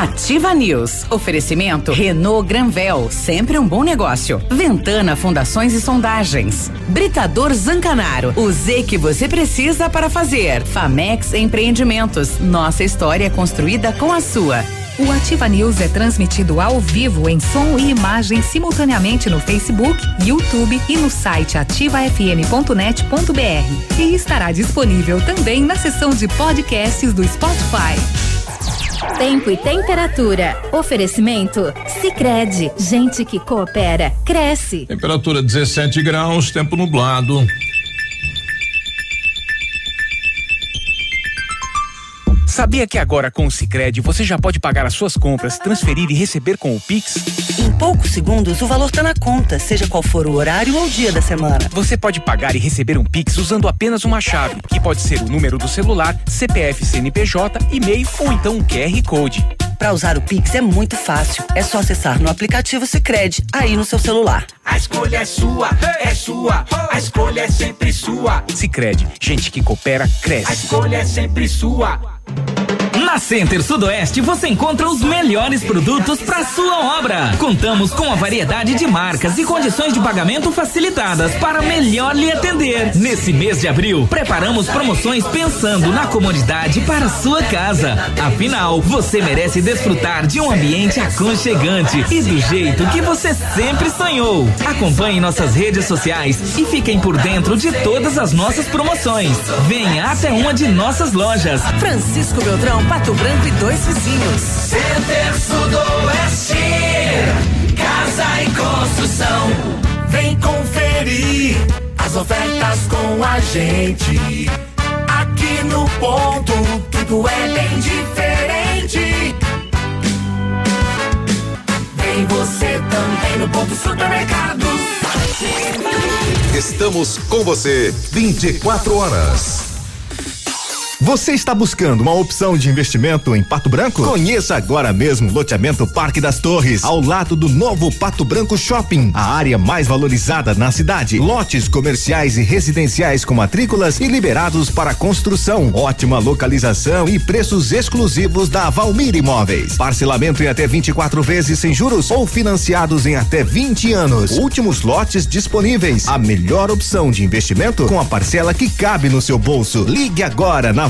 Ativa News. Oferecimento Renault Granvel, sempre um bom negócio. Ventana Fundações e Sondagens. Britador Zancanaro, o Z que você precisa para fazer. Famex Empreendimentos. Nossa história é construída com a sua. O Ativa News é transmitido ao vivo em som e imagem simultaneamente no Facebook, YouTube e no site ativafm.net.br. E estará disponível também na seção de podcasts do Spotify. Tempo e temperatura. Oferecimento? Sicredi Gente que coopera, cresce. Temperatura 17 graus, tempo nublado. Sabia que agora com o Sicredi você já pode pagar as suas compras, transferir e receber com o Pix? Em poucos segundos o valor está na conta, seja qual for o horário ou o dia da semana. Você pode pagar e receber um Pix usando apenas uma chave, que pode ser o número do celular, CPF, CNPJ, e-mail ou então um QR Code. Para usar o Pix é muito fácil. É só acessar no aplicativo Sicredi aí no seu celular. A escolha é sua, é sua. A escolha é sempre sua. Sicredi, gente que coopera cresce. A escolha é sempre sua. Na Center Sudoeste você encontra os melhores produtos para sua obra. Contamos com a variedade de marcas e condições de pagamento facilitadas para melhor lhe atender. Nesse mês de abril, preparamos promoções pensando na comodidade para sua casa. Afinal, você merece desfrutar de um ambiente aconchegante e do jeito que você sempre sonhou. Acompanhe nossas redes sociais e fiquem por dentro de todas as nossas promoções. Venha até uma de nossas lojas. Francisco Beltrão, Pato Branco e dois vizinhos. Center Sudoeste, casa e construção. Vem conferir as ofertas com a gente. Aqui no ponto, tudo é bem diferente. Vem você também no ponto supermercados. Estamos com você 24 horas. Você está buscando uma opção de investimento em Pato Branco? Conheça agora mesmo o loteamento Parque das Torres, ao lado do novo Pato Branco Shopping, a área mais valorizada na cidade. Lotes comerciais e residenciais com matrículas e liberados para construção. Ótima localização e preços exclusivos da Valmir Imóveis. Parcelamento em até 24 vezes sem juros ou financiados em até 20 anos. Últimos lotes disponíveis. A melhor opção de investimento com a parcela que cabe no seu bolso. Ligue agora na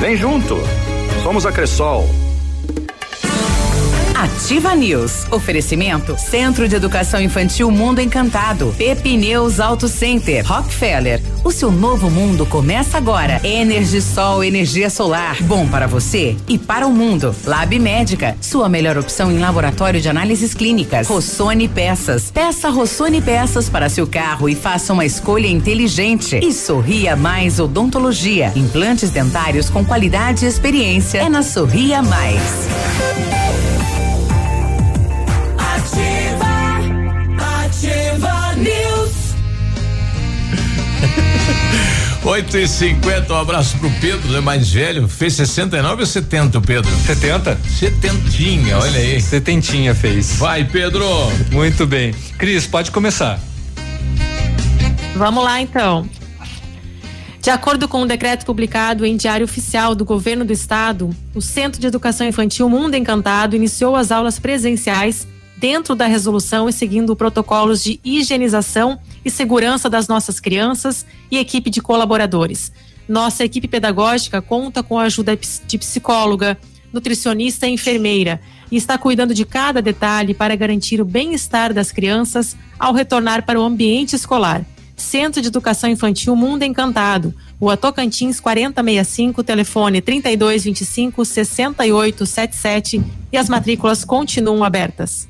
Vem junto! Somos a Cressol. Ativa News. Oferecimento Centro de Educação Infantil Mundo Encantado. Pepineus Auto Center. Rockefeller. O seu novo mundo começa agora. Energisol, energia solar. Bom para você e para o mundo. Lab Médica. Sua melhor opção em laboratório de análises clínicas. Rossoni Peças. Peça Rossoni Peças para seu carro e faça uma escolha inteligente. E Sorria Mais Odontologia. Implantes dentários com qualidade e experiência. É na Sorria Mais. 8 e 50 um abraço pro Pedro, é mais velho. Fez 69 ou 70, Pedro? 70? Setentinha, olha aí. Setentinha fez. Vai, Pedro. Muito bem. Cris, pode começar. Vamos lá então. De acordo com o decreto publicado em Diário Oficial do Governo do Estado, o Centro de Educação Infantil Mundo Encantado iniciou as aulas presenciais dentro da resolução e seguindo protocolos de higienização e segurança das nossas crianças e equipe de colaboradores. Nossa equipe pedagógica conta com a ajuda de psicóloga, nutricionista e enfermeira e está cuidando de cada detalhe para garantir o bem-estar das crianças ao retornar para o ambiente escolar. Centro de Educação Infantil Mundo Encantado, Rua Tocantins 4065, telefone 3225 6877 e as matrículas continuam abertas.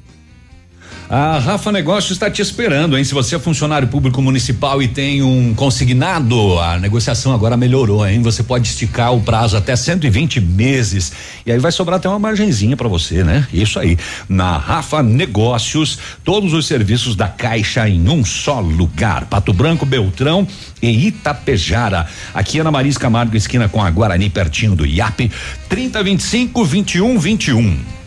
A Rafa Negócio está te esperando, hein? Se você é funcionário público municipal e tem um consignado, a negociação agora melhorou, hein? Você pode esticar o prazo até 120 meses e aí vai sobrar até uma margenzinha para você, né? Isso aí. Na Rafa Negócios, todos os serviços da Caixa em um só lugar. Pato Branco, Beltrão e Itapejara. Aqui é na Maris Camargo, esquina com a Guarani, pertinho do IAP. 3025 21 21.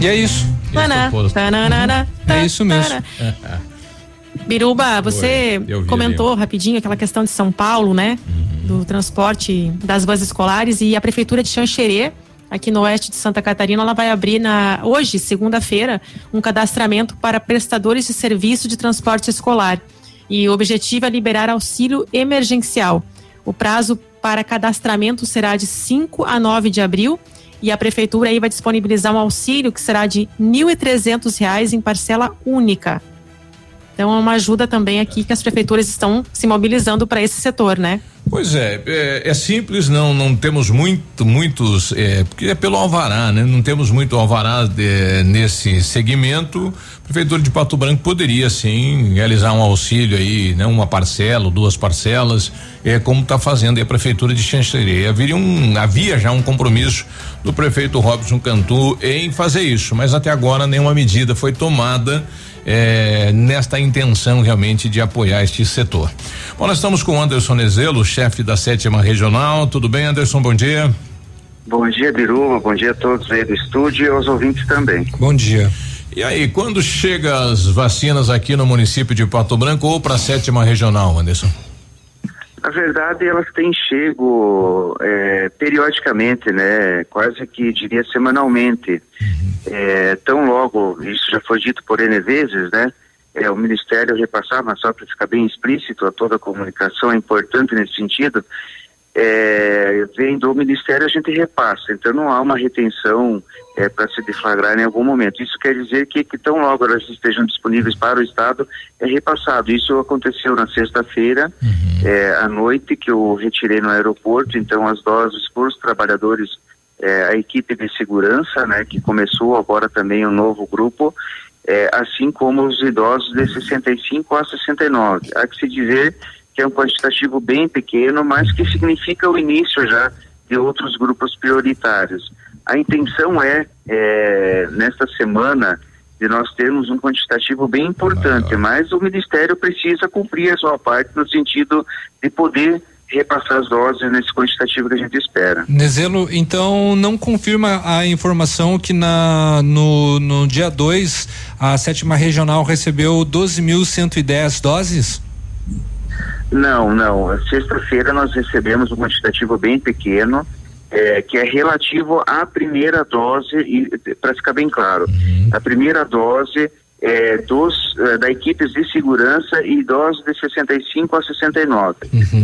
E é isso. Taná, É isso mesmo. Biruba, você Oi, comentou rapidinho aquela questão de São Paulo, né? Do transporte das vans escolares e a prefeitura de Xanxerê, aqui no oeste de Santa Catarina, ela vai abrir na hoje, segunda-feira, um cadastramento para prestadores de serviço de transporte escolar. E o objetivo é liberar auxílio emergencial. O prazo para cadastramento será de 5 a 9 de abril e a prefeitura aí vai disponibilizar um auxílio que será de 1.300 reais em parcela única. Então é uma ajuda também aqui que as prefeituras estão se mobilizando para esse setor, né? Pois é, é, é simples, não não temos muito, muitos, é, porque é pelo alvará, né? Não temos muito alvará de- nesse segmento. A Prefeitura de Pato Branco poderia sim realizar um auxílio aí, né? Uma parcela, duas parcelas, é como está fazendo a Prefeitura de Xanxerê. Haveria um, havia já um compromisso do prefeito Robson Cantu em fazer isso, mas até agora nenhuma medida foi tomada é, nesta intenção realmente de apoiar este setor. Bom, nós estamos com o Anderson Nezelo, chefe da sétima regional. Tudo bem, Anderson? Bom dia. Bom dia, Biruba. Bom dia a todos aí do estúdio e aos ouvintes também. Bom dia. E aí, quando chega as vacinas aqui no município de Pato Branco ou para a sétima regional, Anderson? Na verdade, elas têm chego é, periodicamente, né? Quase que diria semanalmente. É, tão logo, isso já foi dito por N vezes, né? É, o Ministério repassar, mas só para ficar bem explícito, a toda a comunicação é importante nesse sentido. É, vem do Ministério, a gente repassa. Então não há uma retenção é, para se deflagrar em algum momento. Isso quer dizer que, que tão logo elas estejam disponíveis para o Estado, é repassado. Isso aconteceu na sexta-feira, é, à noite, que eu retirei no aeroporto. Então as doses para os trabalhadores, é, a equipe de segurança, né, que começou agora também um novo grupo, é, assim como os idosos de 65 a 69. Há que se dizer que é um quantitativo bem pequeno, mas que significa o início já de outros grupos prioritários. A intenção é, é nesta semana, de nós termos um quantitativo bem importante, mas o Ministério precisa cumprir a sua parte no sentido de poder repassar as doses nesse quantitativo que a gente espera. Nezelo, então não confirma a informação que na no, no dia 2 a sétima regional recebeu 12.110 doses? Não, não. Sexta-feira nós recebemos um quantitativo bem pequeno, eh, que é relativo à primeira dose, e para ficar bem claro, a primeira dose eh, dos eh, da equipes de segurança e idosos de 65 a 69.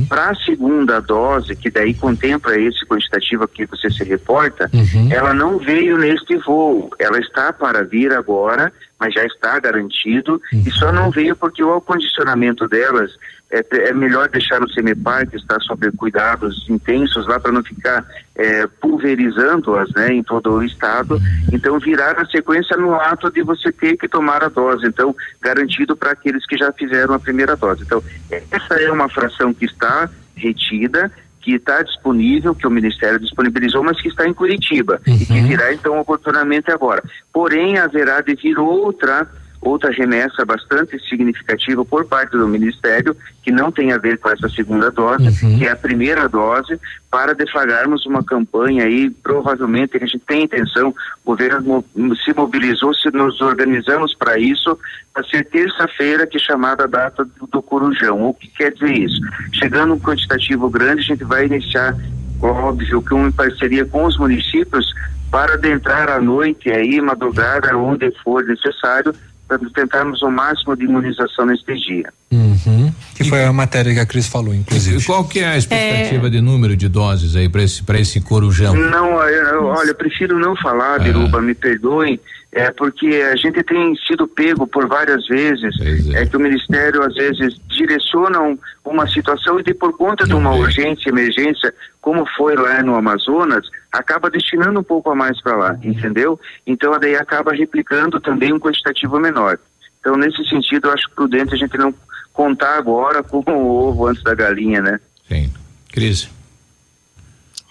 Para a segunda dose, que daí contempla esse quantitativo que você se reporta, ela não veio neste voo. Ela está para vir agora, mas já está garantido e só não veio porque o acondicionamento delas é, é melhor deixar no Semepar, que está sob cuidados intensos lá para não ficar é, pulverizando-as né, em todo o estado. Então, virar a sequência no ato de você ter que tomar a dose. Então, garantido para aqueles que já fizeram a primeira dose. Então, essa é uma fração que está retida que está disponível, que o Ministério disponibilizou, mas que está em Curitiba e que virá então oportunamente agora. Porém, haverá de vir outra outra remessa bastante significativa por parte do Ministério, que não tem a ver com essa segunda dose, que é a primeira dose, para deflagrarmos uma campanha aí, provavelmente a gente tem intenção, o governo se mobilizou, se nos organizamos para isso, para ser terça-feira, que é chamada a data do, do Corujão. O que quer dizer isso? Chegando um quantitativo grande, a gente vai iniciar, óbvio, que uma parceria com os municípios para adentrar à noite aí, madrugada, onde for necessário, para tentarmos o máximo de imunização neste dia. Uhum. Que foi a matéria que a Cris falou, inclusive. E qual que é a expectativa de número de doses aí para esse para esse corujão? Não, eu- olha, eu prefiro não falar, Biruba, me perdoem, é porque a gente tem sido pego por várias vezes, é. que o Ministério às vezes direciona um- uma situação e de por conta de uma urgência, emergência, como foi lá no Amazonas, acaba destinando um pouco a mais para lá, entendeu? Então daí acaba replicando também um quantitativo menor. Então nesse sentido eu acho prudente a gente não contar agora com o ovo antes da galinha, né? Sim. Crise.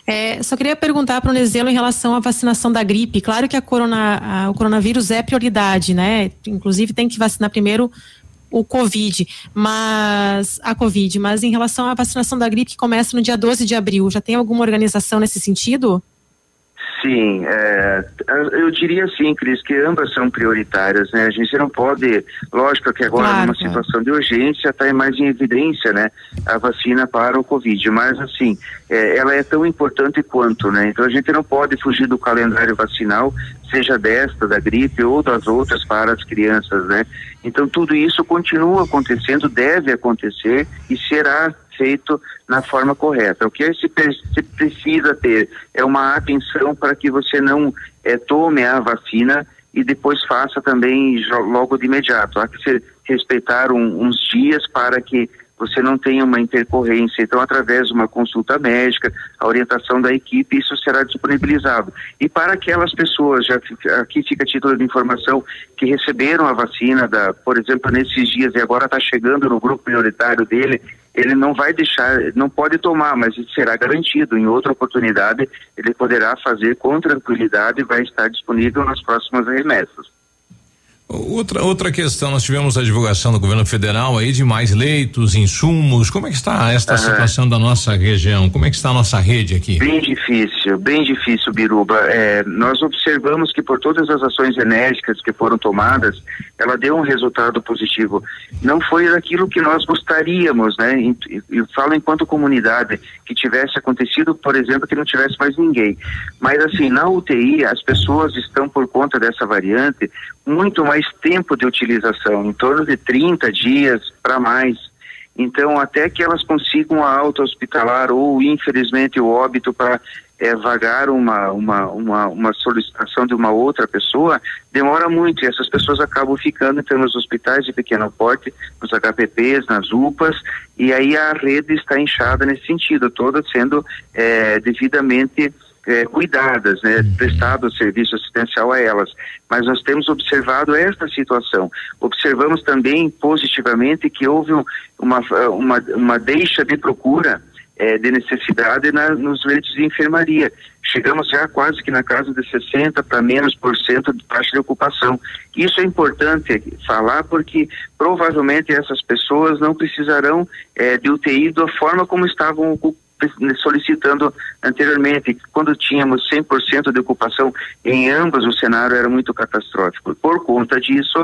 É, só queria perguntar para o Nezelo em relação à vacinação da gripe. Claro que a corona, a, o coronavírus é prioridade, né? Inclusive tem que vacinar primeiro o Covid, mas a Covid, mas em relação à vacinação da gripe que começa no dia 12 de abril, já tem alguma organização nesse sentido? Sim, é, eu diria sim, Cris, que ambas são prioritárias, né? A gente não pode, lógico que agora claro, numa situação de urgência está mais em evidência, né? A vacina para o Covid, mas assim, é, ela é tão importante quanto, né? Então a gente não pode fugir do calendário vacinal, seja desta, da gripe ou das outras para as crianças, né? Então tudo isso continua acontecendo, deve acontecer e será feito na forma correta. O que se, se precisa ter é uma atenção para que você não é, tome a vacina e depois faça também logo de imediato. Há que se respeitar um, uns dias para que você não tenha uma intercorrência. Então, através de uma consulta médica, a orientação da equipe, isso será disponibilizado. E para aquelas pessoas, já aqui fica título de informação, que receberam a vacina, da, por exemplo, nesses dias e agora está chegando no grupo prioritário dele, ele não vai deixar, não pode tomar, mas será garantido. Em outra oportunidade, ele poderá fazer com tranquilidade e vai estar disponível nas próximas remessas. Outra, outra questão, nós tivemos a divulgação do governo federal aí de mais leitos, insumos. Como é que está esta uhum. situação da nossa região? Como é que está a nossa rede aqui? Bem difícil, bem difícil, Biruba. É, nós observamos que por todas as ações enérgicas que foram tomadas, ela deu um resultado positivo. Não foi aquilo que nós gostaríamos, né? Eu falo enquanto comunidade que tivesse acontecido, por exemplo, que não tivesse mais ninguém. Mas assim, na UTI, as pessoas estão por conta dessa variante muito mais tempo de utilização, em torno de 30 dias para mais. Então, até que elas consigam a alta hospitalar ou, infelizmente, o óbito para é, vagar uma, uma, uma, uma, solicitação de uma outra pessoa, demora muito e essas pessoas acabam ficando então, nos hospitais de pequeno porte, nos HPPs, nas UPAs, e aí a rede está inchada nesse sentido, toda sendo é, devidamente é, cuidadas, né, uhum. prestado serviço assistencial a elas. Mas nós temos observado esta situação. Observamos também positivamente que houve uma, uma, uma deixa de procura é, de necessidade na, nos leitos de enfermaria. Chegamos já quase que na casa de 60 para menos por cento de taxa de ocupação. Isso é importante falar porque provavelmente essas pessoas não precisarão é, de UTI da forma como estavam ocupadas solicitando anteriormente, quando tínhamos 100% de ocupação em ambas, o cenário era muito catastrófico. Por conta disso,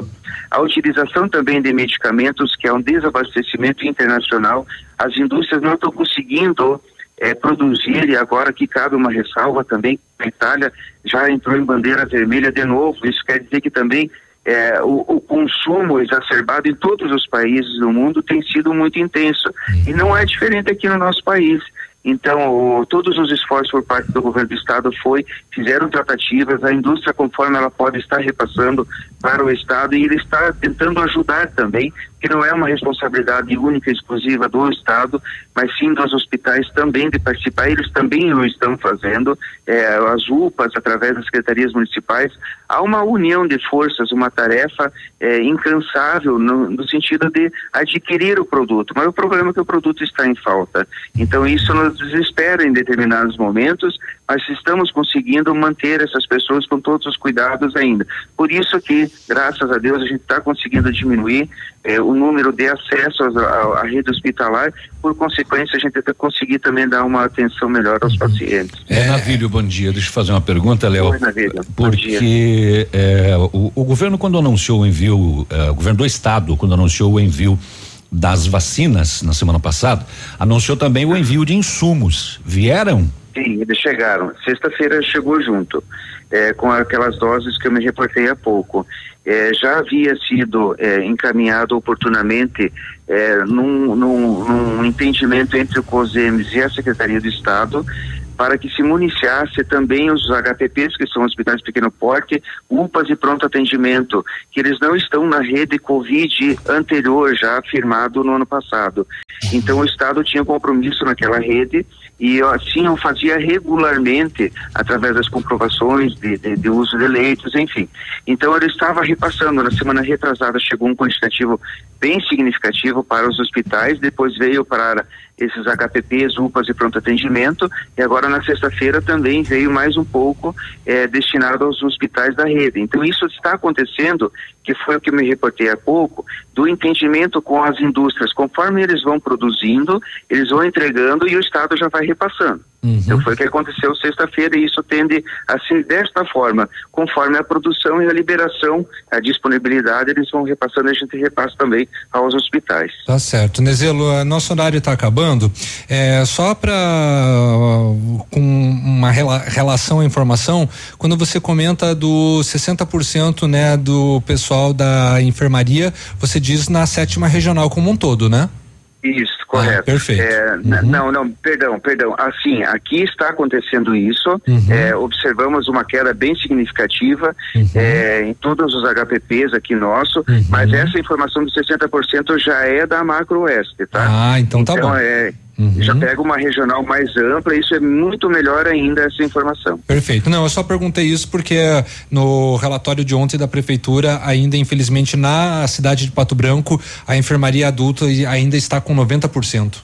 a utilização também de medicamentos, que é um desabastecimento internacional, as indústrias não estão conseguindo é, produzir, e agora que cabe uma ressalva também, a Itália já entrou em bandeira vermelha de novo, isso quer dizer que também é, o, o, consumo exacerbado em todos os países do mundo tem sido muito intenso. E não é diferente aqui no nosso país. Então, o, todos os esforços por parte do governo do estado foi, fizeram tratativas, a indústria conforme ela pode estar repassando para o estado e ele está tentando ajudar também, que não é uma responsabilidade única e exclusiva do estado, mas sim dos hospitais também de participar, eles também o estão fazendo, é, as UPAs através das secretarias municipais, há uma união de forças, uma tarefa é, incansável no, no sentido de adquirir o produto, mas o problema é que o produto está em falta. Então isso nos desespera em determinados momentos, mas estamos conseguindo manter essas pessoas com todos os cuidados ainda. Por isso que, graças a Deus, a gente está conseguindo diminuir eh, o número de acessos à, rede hospitalar, por consequência, a gente vai conseguir também dar uma atenção melhor aos pacientes. É, Navílio, bom dia. Deixa eu fazer uma pergunta, Léo. Porque eh, o, o, governo, quando anunciou o envio, eh, o governo do estado, quando anunciou o envio das vacinas na semana passada, anunciou também o envio de insumos. Vieram? Sim, eles chegaram. Sexta-feira chegou junto, é, com aquelas doses que eu me reportei há pouco. É, já havia sido é, encaminhado oportunamente é, num, num, num, entendimento entre o COSEMES e a Secretaria do Estado para que se municiasse também os HPPs, que são hospitais de pequeno porte, UPAs e pronto atendimento, que eles não estão na rede Covid anterior, já afirmado no ano passado. Então o Estado tinha compromisso naquela rede e assim eu fazia regularmente através das comprovações de, de, de uso de leitos, enfim. Então ele estava repassando. Na semana retrasada chegou um quantitativo bem significativo para os hospitais, depois veio para esses HPPs, UPAs e pronto atendimento, e agora na sexta-feira também veio mais um pouco eh, destinado aos hospitais da rede. Então isso está acontecendo, que foi o que me reportei há pouco, do entendimento com as indústrias. Conforme eles vão produzindo, eles vão entregando e o Estado já vai repassando. Uhum. Então foi o que aconteceu sexta-feira e isso tende assim desta forma, conforme a produção e a liberação, a disponibilidade, eles vão repassando, a gente repassa também aos hospitais. Tá certo, Nezelo, nosso horário está acabando. É, só para com uma rela, relação à informação, quando você comenta do 60% né do pessoal da enfermaria, você diz na sétima regional como um todo, né? Isso, correto. Ah, perfeito. É, uhum. Não, não, perdão, perdão. Assim, aqui está acontecendo isso. Uhum. É, observamos uma queda bem significativa uhum. é, em todos os HPPs aqui nosso, uhum. mas essa informação dos 60% já é da Macro Oeste, tá? Ah, então tá então, bom. É, Uhum. Já pega uma regional mais ampla, isso é muito melhor ainda essa informação. Perfeito. Não, eu só perguntei isso porque no relatório de ontem da prefeitura, ainda infelizmente na cidade de Pato Branco, a enfermaria adulta ainda está com 90%.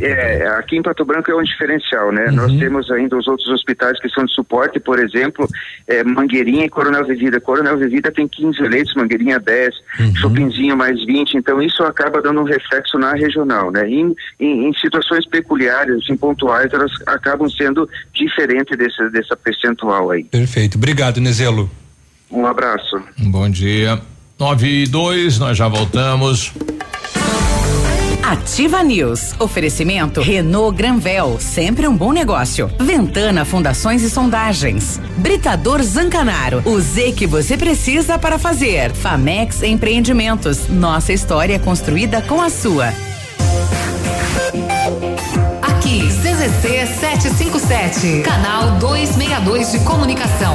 É, aqui em Pato Branco é um diferencial, né? Uhum. Nós temos ainda os outros hospitais que são de suporte, por exemplo, é, Mangueirinha e Coronel Vivida. Coronel Vivida tem 15 leitos, Mangueirinha 10, uhum. Chopinzinho mais 20, então isso acaba dando um reflexo na regional, né? Em, em, em situações peculiares, em assim, pontuais, elas acabam sendo diferentes desse, dessa percentual aí. Perfeito. Obrigado, Nezelo. Um abraço. Bom dia. 9 e 2, nós já voltamos. Ativa News. Oferecimento Renault Granvel, sempre um bom negócio. Ventana Fundações e Sondagens. Britador Zancanaro, o Z que você precisa para fazer. Famex Empreendimentos. Nossa história construída com a sua. Aqui, CZC 757, canal 262 de comunicação.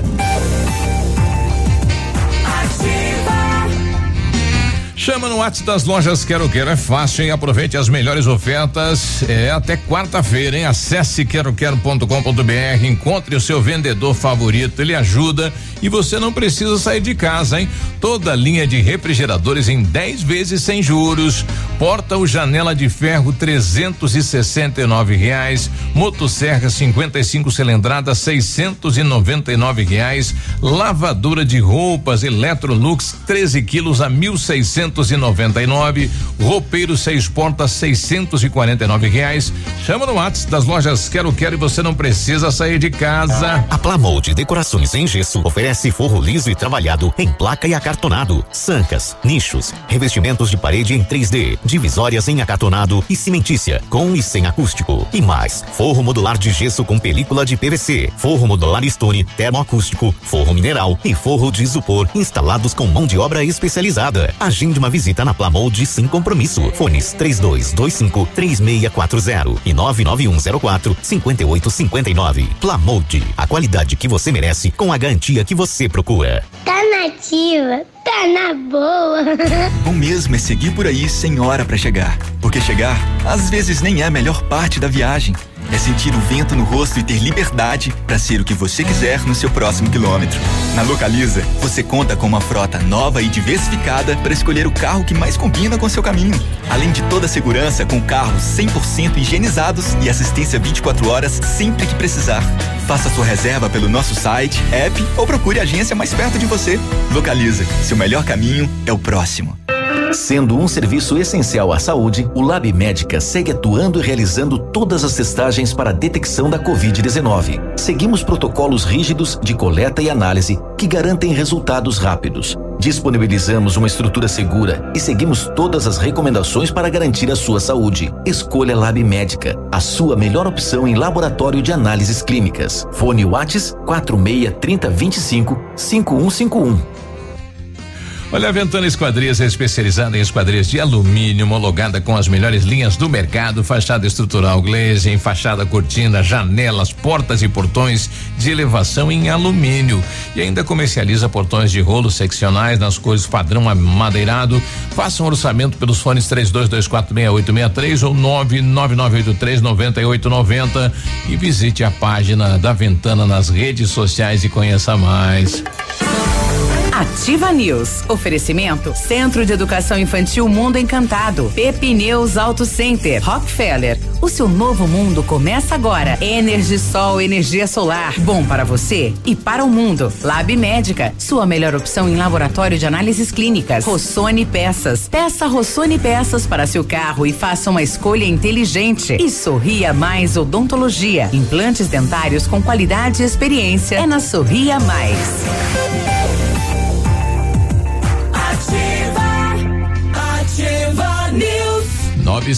Chama no WhatsApp das lojas Quero Quero, é fácil, hein? Aproveite as melhores ofertas, é até quarta-feira, hein? Acesse queroquero.com.br, encontre o seu vendedor favorito, ele ajuda e você não precisa sair de casa, hein? Toda linha de refrigeradores em 10 vezes sem juros, porta ou janela de ferro 369 reais, motosserra 55 cilindrada 699 reais, lavadora de roupas Electrolux 13 quilos a 1.600 299, roupeiro seis portas 649 reais. Chama no WhatsApp das lojas Quero Quero e você não precisa sair de casa. A Plamold Decorações em Gesso oferece forro liso e trabalhado em placa e acartonado, sancas, nichos, revestimentos de parede em 3D, divisórias em acartonado e cimentícia, com e sem acústico. E mais, forro modular de gesso com película de PVC, forro modular stone, termoacústico, forro mineral e forro de isopor instalados com mão de obra especializada. Agende uma visita na Plamold sem compromisso. Fones 3225 3640 e 99104 5859. Plamold, a qualidade que você merece com a garantia que você procura. Tá nativa, tá na boa. Bom mesmo é seguir por aí sem hora para chegar. Porque chegar, às vezes, nem é a melhor parte da viagem é sentir o vento no rosto e ter liberdade para ser o que você quiser no seu próximo quilômetro. Na Localiza, você conta com uma frota nova e diversificada para escolher o carro que mais combina com seu caminho. Além de toda a segurança com carros 100% higienizados e assistência 24 horas sempre que precisar. Faça sua reserva pelo nosso site, app ou procure a agência mais perto de você. Localiza, seu melhor caminho é o próximo. Sendo um serviço essencial à saúde, o Lab Médica segue atuando e realizando todas as testagens para a detecção da Covid-19. Seguimos protocolos rígidos de coleta e análise que garantem resultados rápidos. Disponibilizamos uma estrutura segura e seguimos todas as recomendações para garantir a sua saúde. Escolha Lab Médica, a sua melhor opção em laboratório de análises clínicas. Fone Whats 46 30 25 5151. Olha, a Ventana Esquadrias é especializada em esquadrias de alumínio, homologada com as melhores linhas do mercado, fachada estrutural glazing, fachada cortina, janelas, portas e portões de elevação em alumínio. E ainda comercializa portões de rolo seccionais nas cores padrão amadeirado. Faça um orçamento pelos fones 32246863 ou 999839890 e visite a página da Ventana nas redes sociais e conheça mais. Ativa News. Oferecimento Centro de Educação Infantil Mundo Encantado. Pepineus Auto Center. Rockefeller. O seu novo mundo começa agora. Energisol, energia solar. Bom para você e para o mundo. Lab Médica. Sua melhor opção em laboratório de análises clínicas. Rossoni Peças. Peça Rossoni Peças para seu carro e faça uma escolha inteligente. E Sorria Mais Odontologia. Implantes dentários com qualidade e experiência. É na Sorria Mais. nove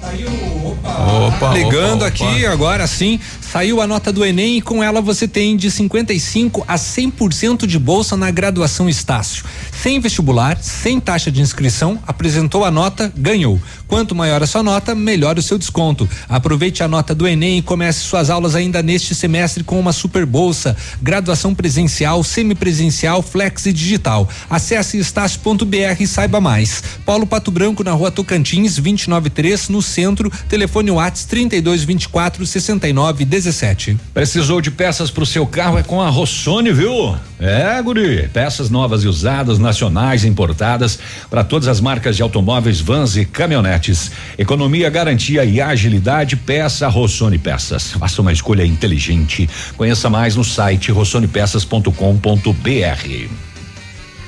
tá Aí o Opa, Ligando opa, aqui, agora sim, saiu a nota do Enem e com ela você tem de 55 a 100% de bolsa na graduação Estácio. Sem vestibular, sem taxa de inscrição, apresentou a nota, ganhou. Quanto maior a sua nota, melhor o seu desconto. Aproveite a nota do Enem e comece suas aulas ainda neste semestre com uma super bolsa. Graduação presencial, semipresencial, flex e digital. Acesse estácio.br e saiba mais. Paulo Pato Branco na rua Tocantins, 293, no centro. Telefone Whats 3224 6917. Precisou de peças para o seu carro é com a Rossoni, viu? É, guri. Peças novas e usadas, nacionais e importadas para todas as marcas de automóveis, vans e caminhonetes. Economia, garantia e agilidade. Peça Rossoni Peças. Faça uma escolha inteligente. Conheça mais no site rossonepeças.com.br.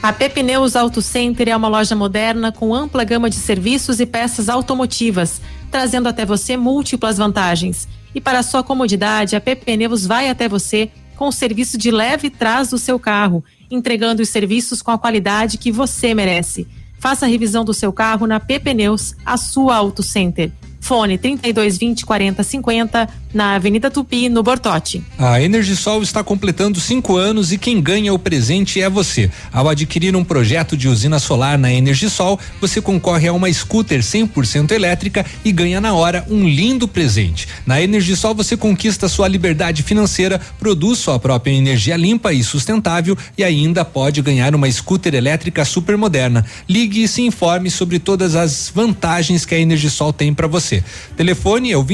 A Pepineus Auto Center é uma loja moderna com ampla gama de serviços e peças automotivas, trazendo até você múltiplas vantagens. E para sua comodidade, a Pepineus vai até você com o serviço de leve trás do seu carro, entregando os serviços com a qualidade que você merece. Faça a revisão do seu carro na Pepineus, a sua Auto Center. Fone 3220 4050 na Avenida Tupi, no Bortote. A Energisol está completando cinco anos e quem ganha o presente é você. Ao adquirir um projeto de usina solar na Energisol, você concorre a uma scooter 100% elétrica e ganha na hora um lindo presente. Na Energisol você conquista sua liberdade financeira, produz sua própria energia limpa e sustentável e ainda pode ganhar uma scooter elétrica super moderna. Ligue e se informe sobre todas as vantagens que a Energisol tem para você. Telefone é o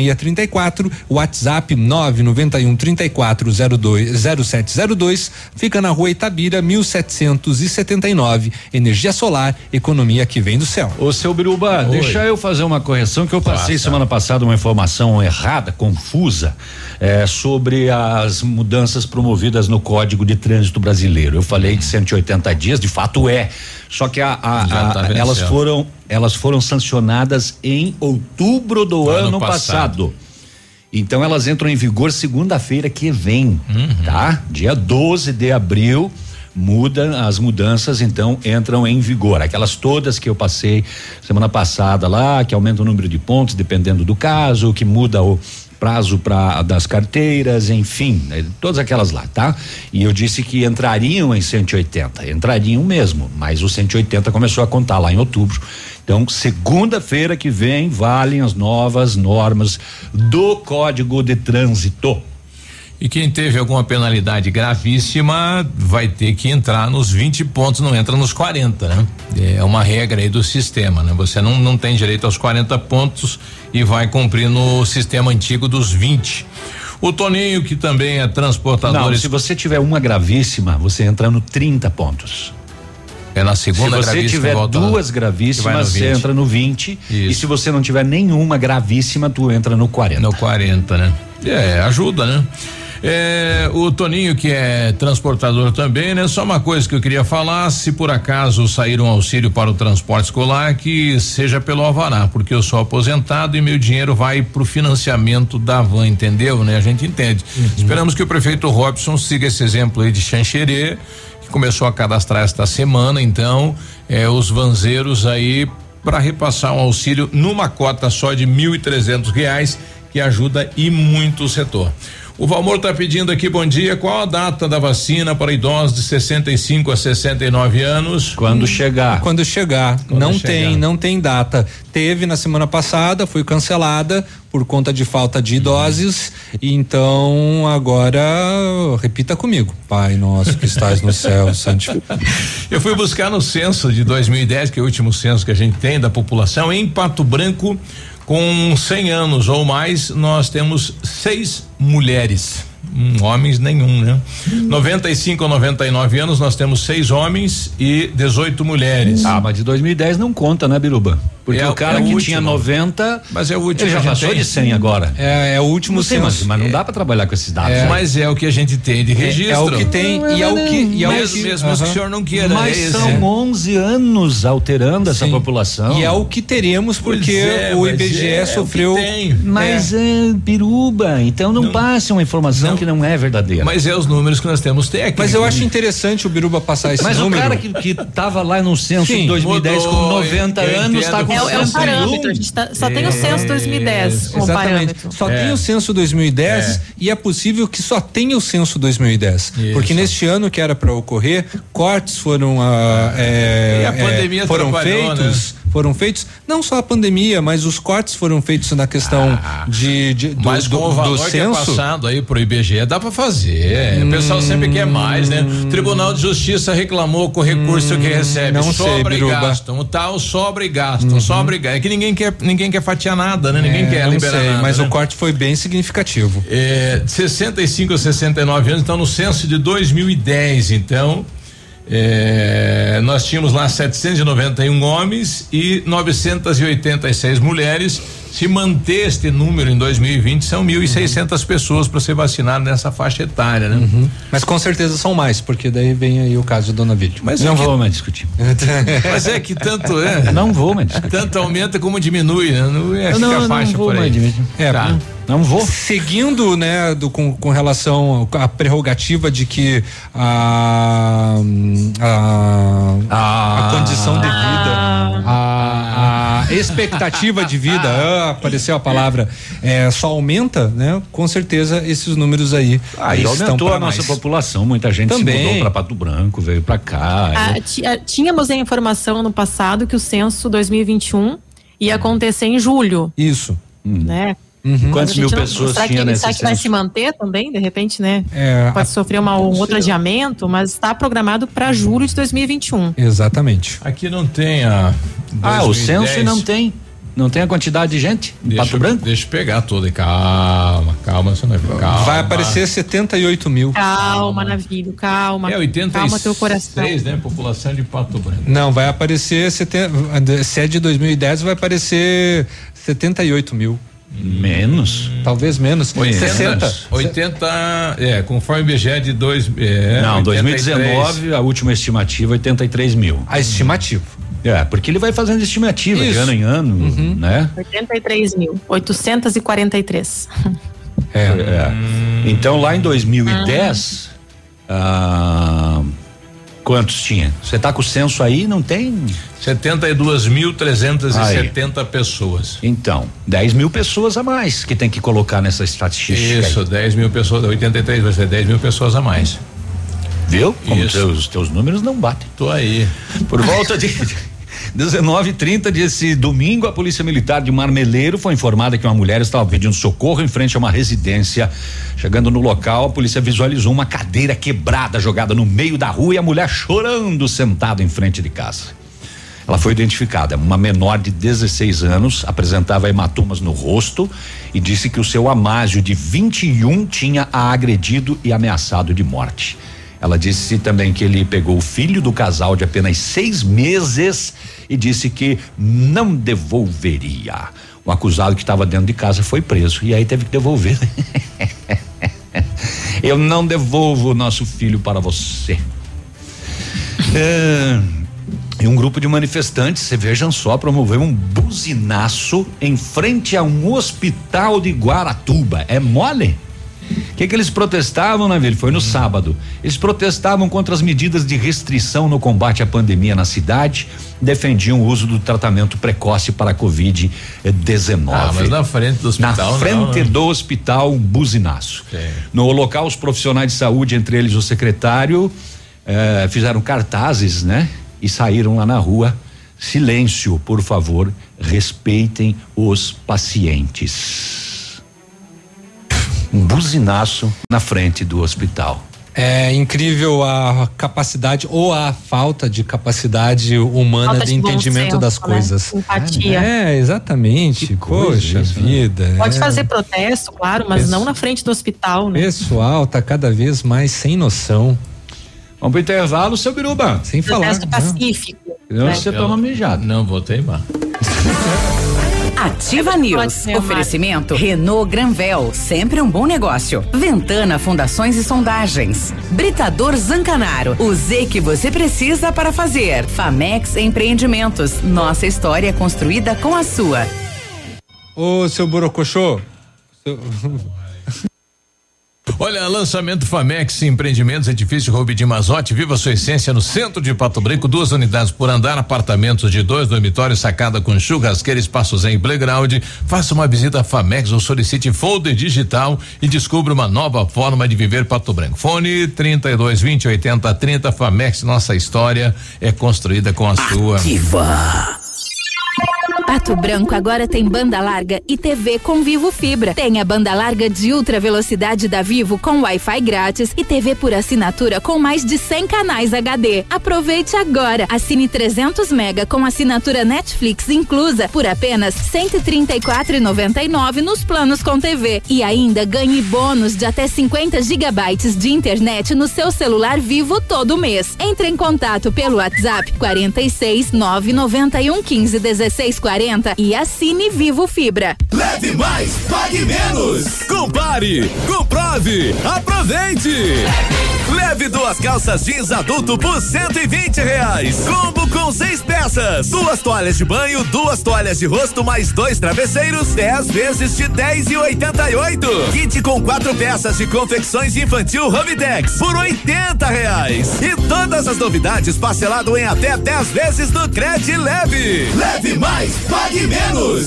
26040634, WhatsApp 99134020702, fica na rua Itabira 1779. Energia solar, economia que vem do céu. Ô seu Biruba, Oi. deixa eu fazer uma correção que eu passei semana passada uma informação errada, confusa, eh, sobre as mudanças promovidas no Código de Trânsito Brasileiro. Eu falei de 180 dias, de fato é. Só que a- a- a- tá vencendo. elas foram elas foram sancionadas em outubro do Ano ano, passado. passado. Então elas entram em vigor segunda-feira que vem, tá? Dia 12 de abril muda as mudanças então entram em vigor aquelas todas que eu passei semana passada lá que aumenta o número de pontos dependendo do caso que muda o prazo para das carteiras enfim né, todas aquelas lá tá e eu disse que entrariam em 180 entrariam mesmo mas o 180 começou a contar lá em outubro então, segunda-feira que vem valem as novas normas do Código de Trânsito. E quem teve alguma penalidade gravíssima vai ter que entrar nos 20 pontos, não entra nos 40, né? É uma regra aí do sistema, né? Você não, não tem direito aos 40 pontos e vai cumprir no sistema antigo dos 20. O Toninho, que também é transportador. Não, se você tiver uma gravíssima, você entra no 30 pontos. É na segunda Se você tiver duas no gravíssimas, você 20. entra no 20. E Isso. se você não tiver nenhuma gravíssima, tu entra no 40. No 40, né? É, ajuda, né? É, o Toninho, que é transportador também, né? Só uma coisa que eu queria falar: se por acaso sair um auxílio para o transporte escolar, que seja pelo Alvará, porque eu sou aposentado e meu dinheiro vai para o financiamento da van, entendeu? Né? A gente entende. Esperamos que o prefeito Robson siga esse exemplo aí de Xanxerê, que começou a cadastrar esta semana, então, é, os vanzeiros aí para repassar um auxílio numa cota só de mil e trezentos reais que ajuda e muito o setor. O Valmor está pedindo aqui, bom dia, qual a data da vacina para idosos de 65 a 69 anos? Quando chegar. Quando chegar. Quando não chegar. tem, não tem data. Teve na semana passada, foi cancelada por conta de falta de doses. Então agora repita comigo. Pai nosso que estás no céu, santificado. Eu fui buscar no censo de 2010, que é o último censo que a gente tem da população, em Pato Branco, com 100 anos ou mais, nós temos seis mulheres. Hum, homens nenhum, né? 95 a 99 anos, nós temos seis homens e 18 mulheres. Ah, mas de 2010 não conta, né, Biruba? Porque É, o cara é o que último. tinha 90. Mas é o último Ele já passou tem. de 100 agora. É, é o último Não sei, mas, mas não dá pra trabalhar com esses dados. né? Mas é o que a gente tem de É- registro. é o que tem e é o que e é o mesmo, que- mesmo que o senhor não queira. Mas é são 11 anos alterando essa Sim. população. E é o que teremos porque é, o mas IBGE é o sofreu. Mas é, piruba, então não, passe uma informação que não é verdadeira. Mas é os números que nós temos técnicos. Mas eu acho interessante o Biruba passar esse Mas o número. cara que, que tava lá no censo Sim, de 2010 com mudou, 90 eu anos, entendo tá com É, o- é o 101. parâmetro. A gente tá- só tem o censo 2010 como Exatamente. parâmetro. Só É. tem o censo 2010 É. e é possível que só tenha o censo 2010. Isso. Porque neste ano que era para ocorrer, cortes foram ah, é, E a é, pandemia foram atrapalhou, feitos. Foram feitos, não só a pandemia, mas os cortes foram feitos na questão de, de- do, Mas com do, o do valor que é censo. passado aí pro IBGE, dá pra fazer. O pessoal sempre quer mais, né? Tribunal de Justiça reclamou com o recurso que recebe. não sei, sobra e Biruba. gastam. O tal sobra e gastam, sobra e gastam. É que ninguém quer, ninguém quer fatiar nada, né? Ninguém É, quer liberar sei, nada. mas né? o corte foi bem significativo. É, 65 a 69 anos, então no censo de 2010, então. É, nós tínhamos lá 791 homens e 986 mulheres. Se manter este número em 2020, são 1.600 pessoas para ser vacinado nessa faixa etária, né? Mas com certeza são mais, porque daí vem aí o caso de Dona Vídeo. Mas não é que- vou mais discutir. Mas é que tanto é. Não vou mais discutir. Tanto aumenta como diminui, né? Não é não, a não faixa vou por aí. mais. É, Tá. Não vou. Seguindo, né, do, com, com relação à prerrogativa de que a, a, a condição de vida, a, a expectativa de vida, ah, apareceu a palavra, é, só aumenta, né? Com certeza esses números aí Aí estão aumentou a nossa mais. população, muita gente Também. se mudou para Pato Branco, veio para cá. Ah, ah, tínhamos a informação no passado que o censo 2021 ia acontecer em julho, Isso. né? Hum. Quantas a gente mil não- pessoas será tinha que, nesse será que vai se manter também, de repente, né? É, Pode sofrer uma, um outro adiamento, mas está programado para julho de 2021. Exatamente. Aqui não tem a. Ah, o 2010. censo não tem. Não tem a quantidade de gente em Deixa, Pato eu- Branco? deixa eu pegar tudo aí. Calma, calma, você não calma. Vai aparecer 78 mil. Calma, Navilho, calma. É 86, Calma teu coração. né? População de Pato Branco. Não, vai aparecer, se é de 2010, vai aparecer 78 mil. Menos. Talvez menos. 80, 60. 80, é, conforme o IBGE de dois, é, não, 83. 2019, a última estimativa, 83 mil. A estimativa. É, porque ele vai fazendo estimativa de Isso. ano em ano, né? 83.843. É. É. Então lá em 2010, ah, quantos tinha? Você tá com o censo aí? Não tem? 72.370 pessoas. Então, 10 mil pessoas a mais que tem que colocar nessa estatística. Isso, 10 mil pessoas, 83 vai ser 10 mil pessoas a mais. Viu? Como Isso. teus, teus números não batem. Tô aí. Por volta de 19:30 desse domingo, a Polícia Militar de Marmeleiro foi informada que uma mulher estava pedindo socorro em frente a uma residência. Chegando no local, a polícia visualizou uma cadeira quebrada jogada no meio da rua e a mulher chorando sentada em frente de casa. Ela foi identificada, uma menor de 16 anos, apresentava hematomas no rosto e disse que o seu Amásio de 21 tinha a agredido e ameaçado de morte. Ela disse também que ele pegou o filho do casal de apenas seis meses e disse que não devolveria. O acusado que estava dentro de casa foi preso e aí teve que devolver. Eu não devolvo o nosso filho para você. É, e um grupo de manifestantes, você vejam só, promoveu um buzinaço em frente a um hospital de Guaratuba. É mole? O que, que eles protestavam, Navilho? Foi no sábado. Eles protestavam contra as medidas de restrição no combate à pandemia na cidade, defendiam o uso do tratamento precoce para a Covid-19. Ah, mas na frente do hospital. Na não, frente né? do hospital, um buzinaço. Sim. No local, os profissionais de saúde, entre eles o secretário, eh, fizeram cartazes, né? E saíram lá na rua. Silêncio, por favor, respeitem os pacientes. Um buzinaço na frente do hospital. É incrível a capacidade ou a falta de capacidade humana Falta de, de entendimento senso, das né? coisas. Empatia. É, exatamente. coisa Poxa isso, né? vida. Pode é. fazer protesto, claro, mas Isso. não na frente do hospital, né? Pessoal tá cada vez mais sem noção. Vamos pro intervalo, seu Biruba. Sem falar. Protesto pacífico. Senão né? você toma mijado. Não vou teimar. Ativa News. Oferecimento Renault Granvel, sempre um bom negócio. Ventana Fundações e Sondagens. Britador Zancanaro, o Z que você precisa para fazer. Famex Empreendimentos, nossa história construída com a sua. Ô, seu Borocochô. seu- Olha, lançamento Famex Empreendimentos, edifício Rubi de Mazote, viva sua essência no centro de Pato Branco, duas unidades por andar, apartamentos de dois dormitórios, sacada com churrasqueira, espaços em playground. Faça uma visita à Famex ou solicite folder digital e descubra uma nova forma de viver Pato Branco. Fone 32 20 80 30 Famex, nossa história é construída com a sua. Pato Branco agora tem banda larga e TV com Vivo Fibra. Tem a banda larga de ultra velocidade da Vivo com Wi-Fi grátis e TV por assinatura com mais de 100 canais HD. Aproveite agora. Assine 300 mega com assinatura Netflix inclusa por apenas R$ 134,99 nos planos com TV e ainda ganhe bônus de até 50 gigabytes de internet no seu celular Vivo todo mês. Entre em contato pelo WhatsApp 46 991 15 16 40 e assine Vivo Fibra. Leve mais, pague menos. Compare, comprove, aproveite. Leve duas calças jeans adulto por 120 reais. Combo com seis peças. Duas toalhas de banho, duas toalhas de rosto, mais dois travesseiros, 10 vezes de 10 e 88. Kit com quatro peças de confecções infantil Hubdex por 80 reais. E todas as novidades parcelado em até 10 vezes no Cred Leve. Leve mais, pague menos.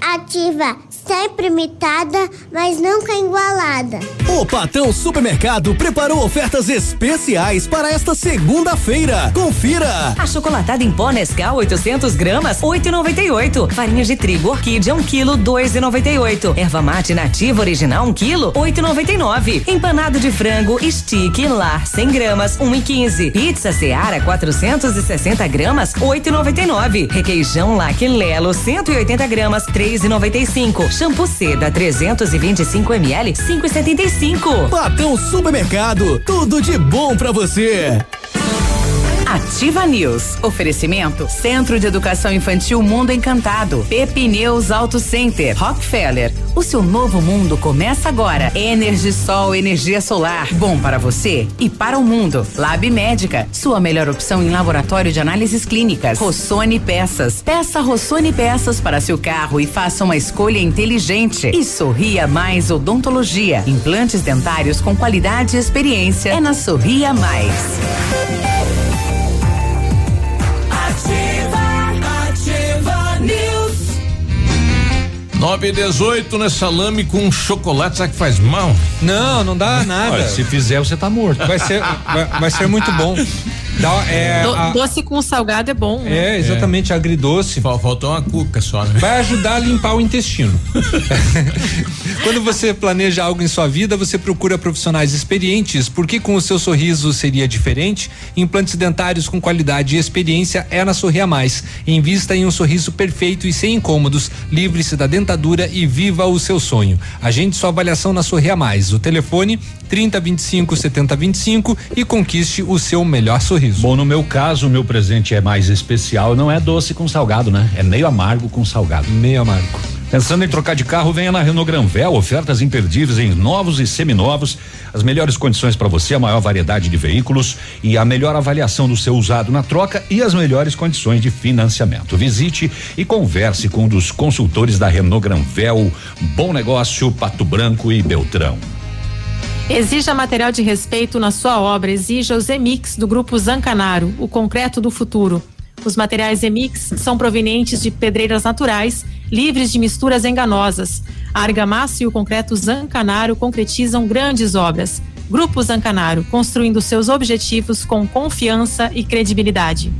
Ativa, sempre imitada, mas nunca igualada. O Patão Supermercado preparou ofertas especiais para esta segunda-feira. Confira! A chocolatada em pó Nescau 800 gramas 8,98. Farinha de trigo orquídea 1 quilo 2,98. Erva mate nativa original 1 quilo 8,99. Empanado de frango stick lar 100 gramas 1,15. Pizza Seara 460 gramas 8,99. Requeijão Lac Lelo 180 gramas 3,95. Shampoo Seda 325 ml 5,75. Patão Supermercado, tudo de bom pra você. Ativa News. Oferecimento Centro de Educação Infantil Mundo Encantado. Pepineus Auto Center. Rockefeller. O seu novo mundo começa agora. Energisol, energia solar. Bom para você e para o mundo. Lab Médica. Sua melhor opção em laboratório de análises clínicas. Rossoni Peças. Peça Rossoni Peças para seu carro e faça uma escolha inteligente. E Sorria Mais Odontologia. Implantes dentários com qualidade e experiência. É na Sorria Mais. 9 e 18 né? Salame com chocolate, sabe que faz mal? Não, não dá nada. Olha, se fizer, você tá morto. Vai ser, vai, vai ser muito bom. Dá, é, Do- a- doce com salgado é bom. né? é, exatamente, agridoce. Faltou uma cuca só, né? Vai ajudar a limpar o intestino. Quando você planeja algo em sua vida, você procura profissionais experientes, porque com o seu sorriso seria diferente. Implantes dentários com qualidade e experiência é na Sorria Mais. Invista em um sorriso perfeito e sem incômodos. Livre-se da dentadura e viva o seu sonho. Agende sua avaliação na Sorria Mais. O telefone 3025 7025 e conquiste o seu melhor sorriso. Bom, no meu caso, o meu presente é mais especial, não é doce com salgado, né? É meio amargo com salgado. Meio amargo. Pensando em trocar de carro, venha na Renault Granvel, ofertas imperdíveis em novos e seminovos, as melhores condições para você, a maior variedade de veículos e a melhor avaliação do seu usado na troca e as melhores condições de financiamento. Visite e converse com um dos consultores da Renault Granvel, Bom Negócio, Pato Branco e Beltrão. Exija material de respeito na sua obra. Exija o Zemix do grupo Zancanaro, o concreto do futuro. Os materiais Zemix são provenientes de pedreiras naturais, livres de misturas enganosas. A argamassa e o concreto Zancanaro concretizam grandes obras. Grupo Zancanaro, construindo seus objetivos com confiança e credibilidade.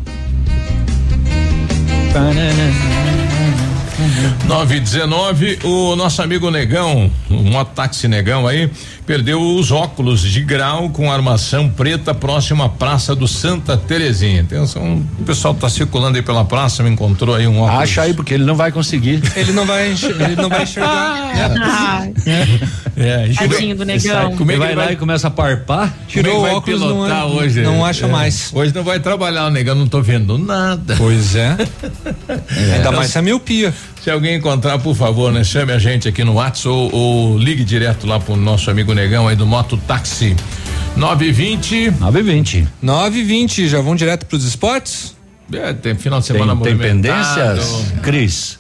9 e 19, o nosso amigo Negão, o mototáxi Negão aí, perdeu os óculos de grau com armação preta próximo à Praça do Santa Terezinha. Atenção, o pessoal tá circulando aí pela praça, me encontrou aí um óculos. Acha aí, porque ele não vai conseguir. Ele não vai, ele não vai enxergar. É, e como é- Tadinho do negão. Como é que vai lá e começa a parpar. Tirou o vai óculos, não é- hoje. não acha mais. Hoje não vai trabalhar, o negão, não tô vendo nada. Pois é. Ainda Então, mais a miopia. Se alguém encontrar, por favor, né? Chame a gente aqui no WhatsApp ou, ou ligue direto lá pro nosso amigo Negão aí do Moto Táxi. 920. 920. 9h20, já vão direto pros esportes? É, tem final de Tem, semana tem movimentado. pendências, Cris?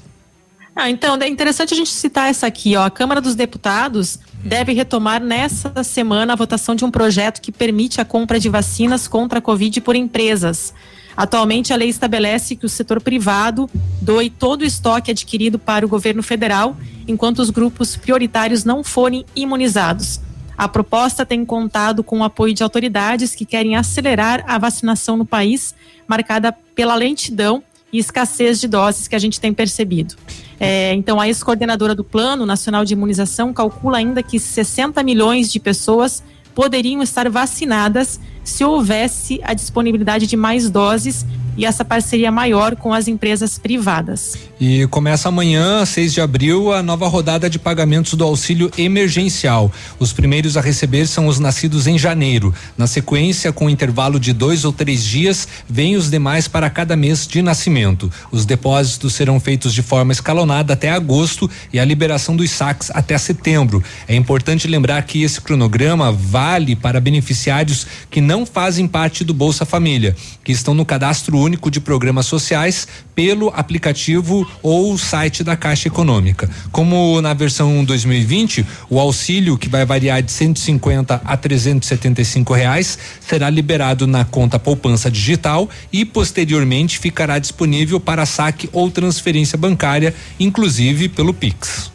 Ah, então é interessante a gente citar essa aqui, ó. A Câmara dos Deputados deve retomar nessa semana a votação de um projeto que permite a compra de vacinas contra a Covid por empresas. Atualmente, a lei estabelece que o setor privado doe todo o estoque adquirido para o governo federal, enquanto os grupos prioritários não forem imunizados. A proposta tem contado com o apoio de autoridades que querem acelerar a vacinação no país, marcada pela lentidão e escassez de doses que a gente tem percebido. É, então, a ex-coordenadora do Plano Nacional de Imunização calcula ainda que 60 milhões de pessoas poderiam estar vacinadas se houvesse a disponibilidade de mais doses e essa parceria maior com as empresas privadas. E começa amanhã, 6 de abril, a nova rodada de pagamentos do auxílio emergencial. Os primeiros a receber são os nascidos em janeiro. Na sequência, com intervalo de dois ou três dias, vêm os demais para cada mês de nascimento. Os depósitos serão feitos de forma escalonada até agosto e a liberação dos saques até setembro. É importante lembrar que esse cronograma vale para beneficiários que não fazem parte do Bolsa Família, que estão no cadastro único de programas sociais pelo aplicativo ou site da Caixa Econômica. Como na versão 2020, o auxílio que vai variar de 150 a 375 reais será liberado na conta poupança digital e posteriormente ficará disponível para saque ou transferência bancária, inclusive pelo Pix.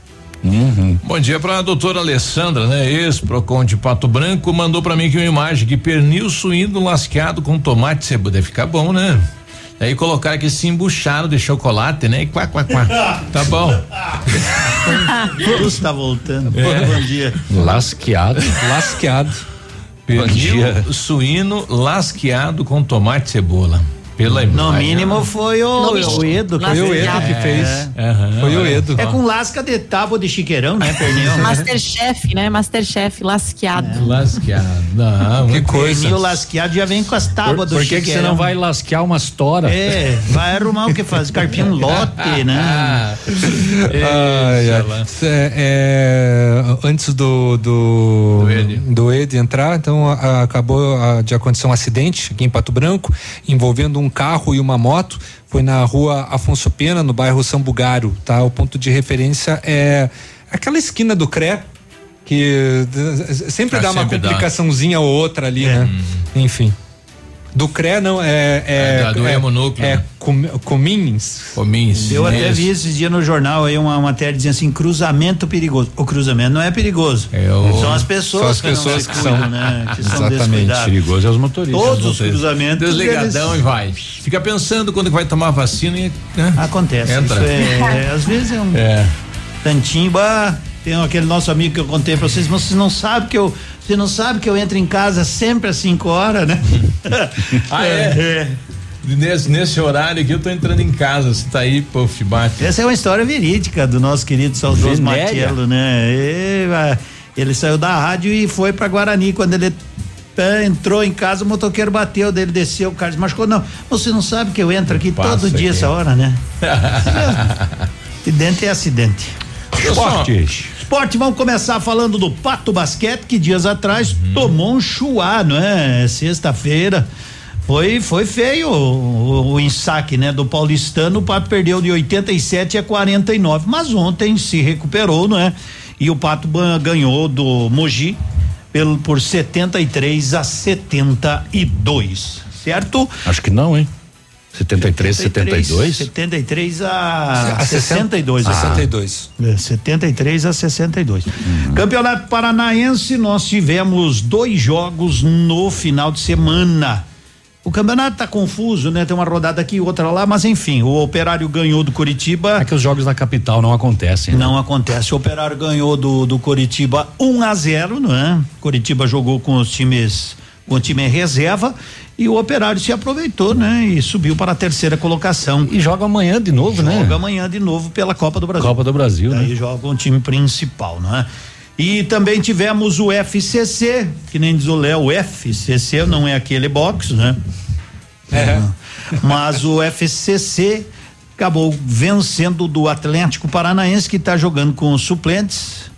Bom dia para a doutora Alessandra, né? Ex-Procon de Pato Branco, mandou para mim aqui uma imagem que pernil suíno lasqueado com tomate e cebola. Deve ficar bom, né? Aí colocaram aqui esse embuchado de chocolate, né? E quá, quá, quá. Tá bom. Luz tá voltando. É. Bom dia. Lasqueado. Lasqueado. Pernil suíno lasqueado com tomate e cebola. Pela No mínimo foi o, o Edo. Foi o Edo que fez. Foi o Edo. É com lasca de tábua de chiqueirão, né, pernil? Masterchef, né? Masterchef lasqueado. Lasqueado. Não, Que coisa. Pernil lasqueado já vem com as Por, tábuas do por que, você chiqueirão. não vai lasquear umas toras? É, vai arrumar o que faz? Carpinho um lote, né? Ai, É, é, antes do do, Do Ed. do Ed entrar, então a- acabou a- de acontecer um acidente aqui em Pato Branco envolvendo um carro e uma moto. Foi na rua Afonso Pena, no bairro Sambugário, tá? O ponto de referência é aquela esquina do CRE que d- sempre Ah, dá uma sempre dá. complicaçãozinha ou outra ali, né? Enfim. Do CRE não é é, É, do é, hemonúcleo, é né? com, Comins. Comins. Eu até Isso. vi esses dias no jornal aí uma matéria dizendo assim, cruzamento perigoso. O cruzamento não é perigoso. É o- São as pessoas, São as que, não pessoas se que cuidam, são. né? Que são Exatamente. descuidadas. Perigoso é os motoristas. Todos os cruzamentos. Desligadão eles- e vai. Fica pensando quando que vai tomar vacina e. Né? Acontece. Entra. Isso é, às vezes é um É. tantinho. Bah, tem aquele nosso amigo que eu contei pra vocês, mas vocês não sabem que eu. Você não sabe que eu entro em casa sempre às 5 horas, né? Ah, é? Nesse, nesse horário aqui eu tô entrando em casa. Você tá aí, puf, bate. Essa é uma história verídica do nosso querido saudoso. Matiello, né? E, ah, ele saiu da rádio e foi pra Guarani. Quando ele ah, entrou em casa, o motoqueiro bateu dele, desceu, o cara se machucou. Não, você não sabe que eu entro aqui Passa todo dia aqui. essa hora, né? Acidente é acidente. Esportes. Esporte, vamos começar falando do Pato Basquete, que dias atrás tomou um chuá, não é? Sexta-feira. Foi, foi feio o, o, ensaque, né? Do paulistano, o Pato perdeu de 87 a 49, mas ontem se recuperou, não é? E o Pato ganhou do Mogi pelo, por 73 a 72, certo? Acho que não, hein? 73, 72? 73 a, A 62. Ah. ah. 62. É, 73 a 62. Campeonato Paranaense, nós tivemos dois jogos no final de semana. O campeonato tá confuso, né? Tem uma rodada aqui, outra lá, mas enfim, o Operário ganhou do Curitiba. É que os jogos da capital não acontecem. né? Não acontece. O Operário ganhou do, do Coritiba 1 a 0, não é? Coritiba jogou com os times, o time em reserva e o Operário se aproveitou, né? E subiu para a terceira colocação. E joga amanhã de novo, né? Joga amanhã de novo pela Copa do Brasil. Copa do Brasil, Daí né? joga o time principal, não é? E também tivemos o FCC, que nem diz o Léo, o FCC não é aquele box, né? É. Mas o FCC acabou vencendo do Atlético Paranaense, que está jogando com os suplentes.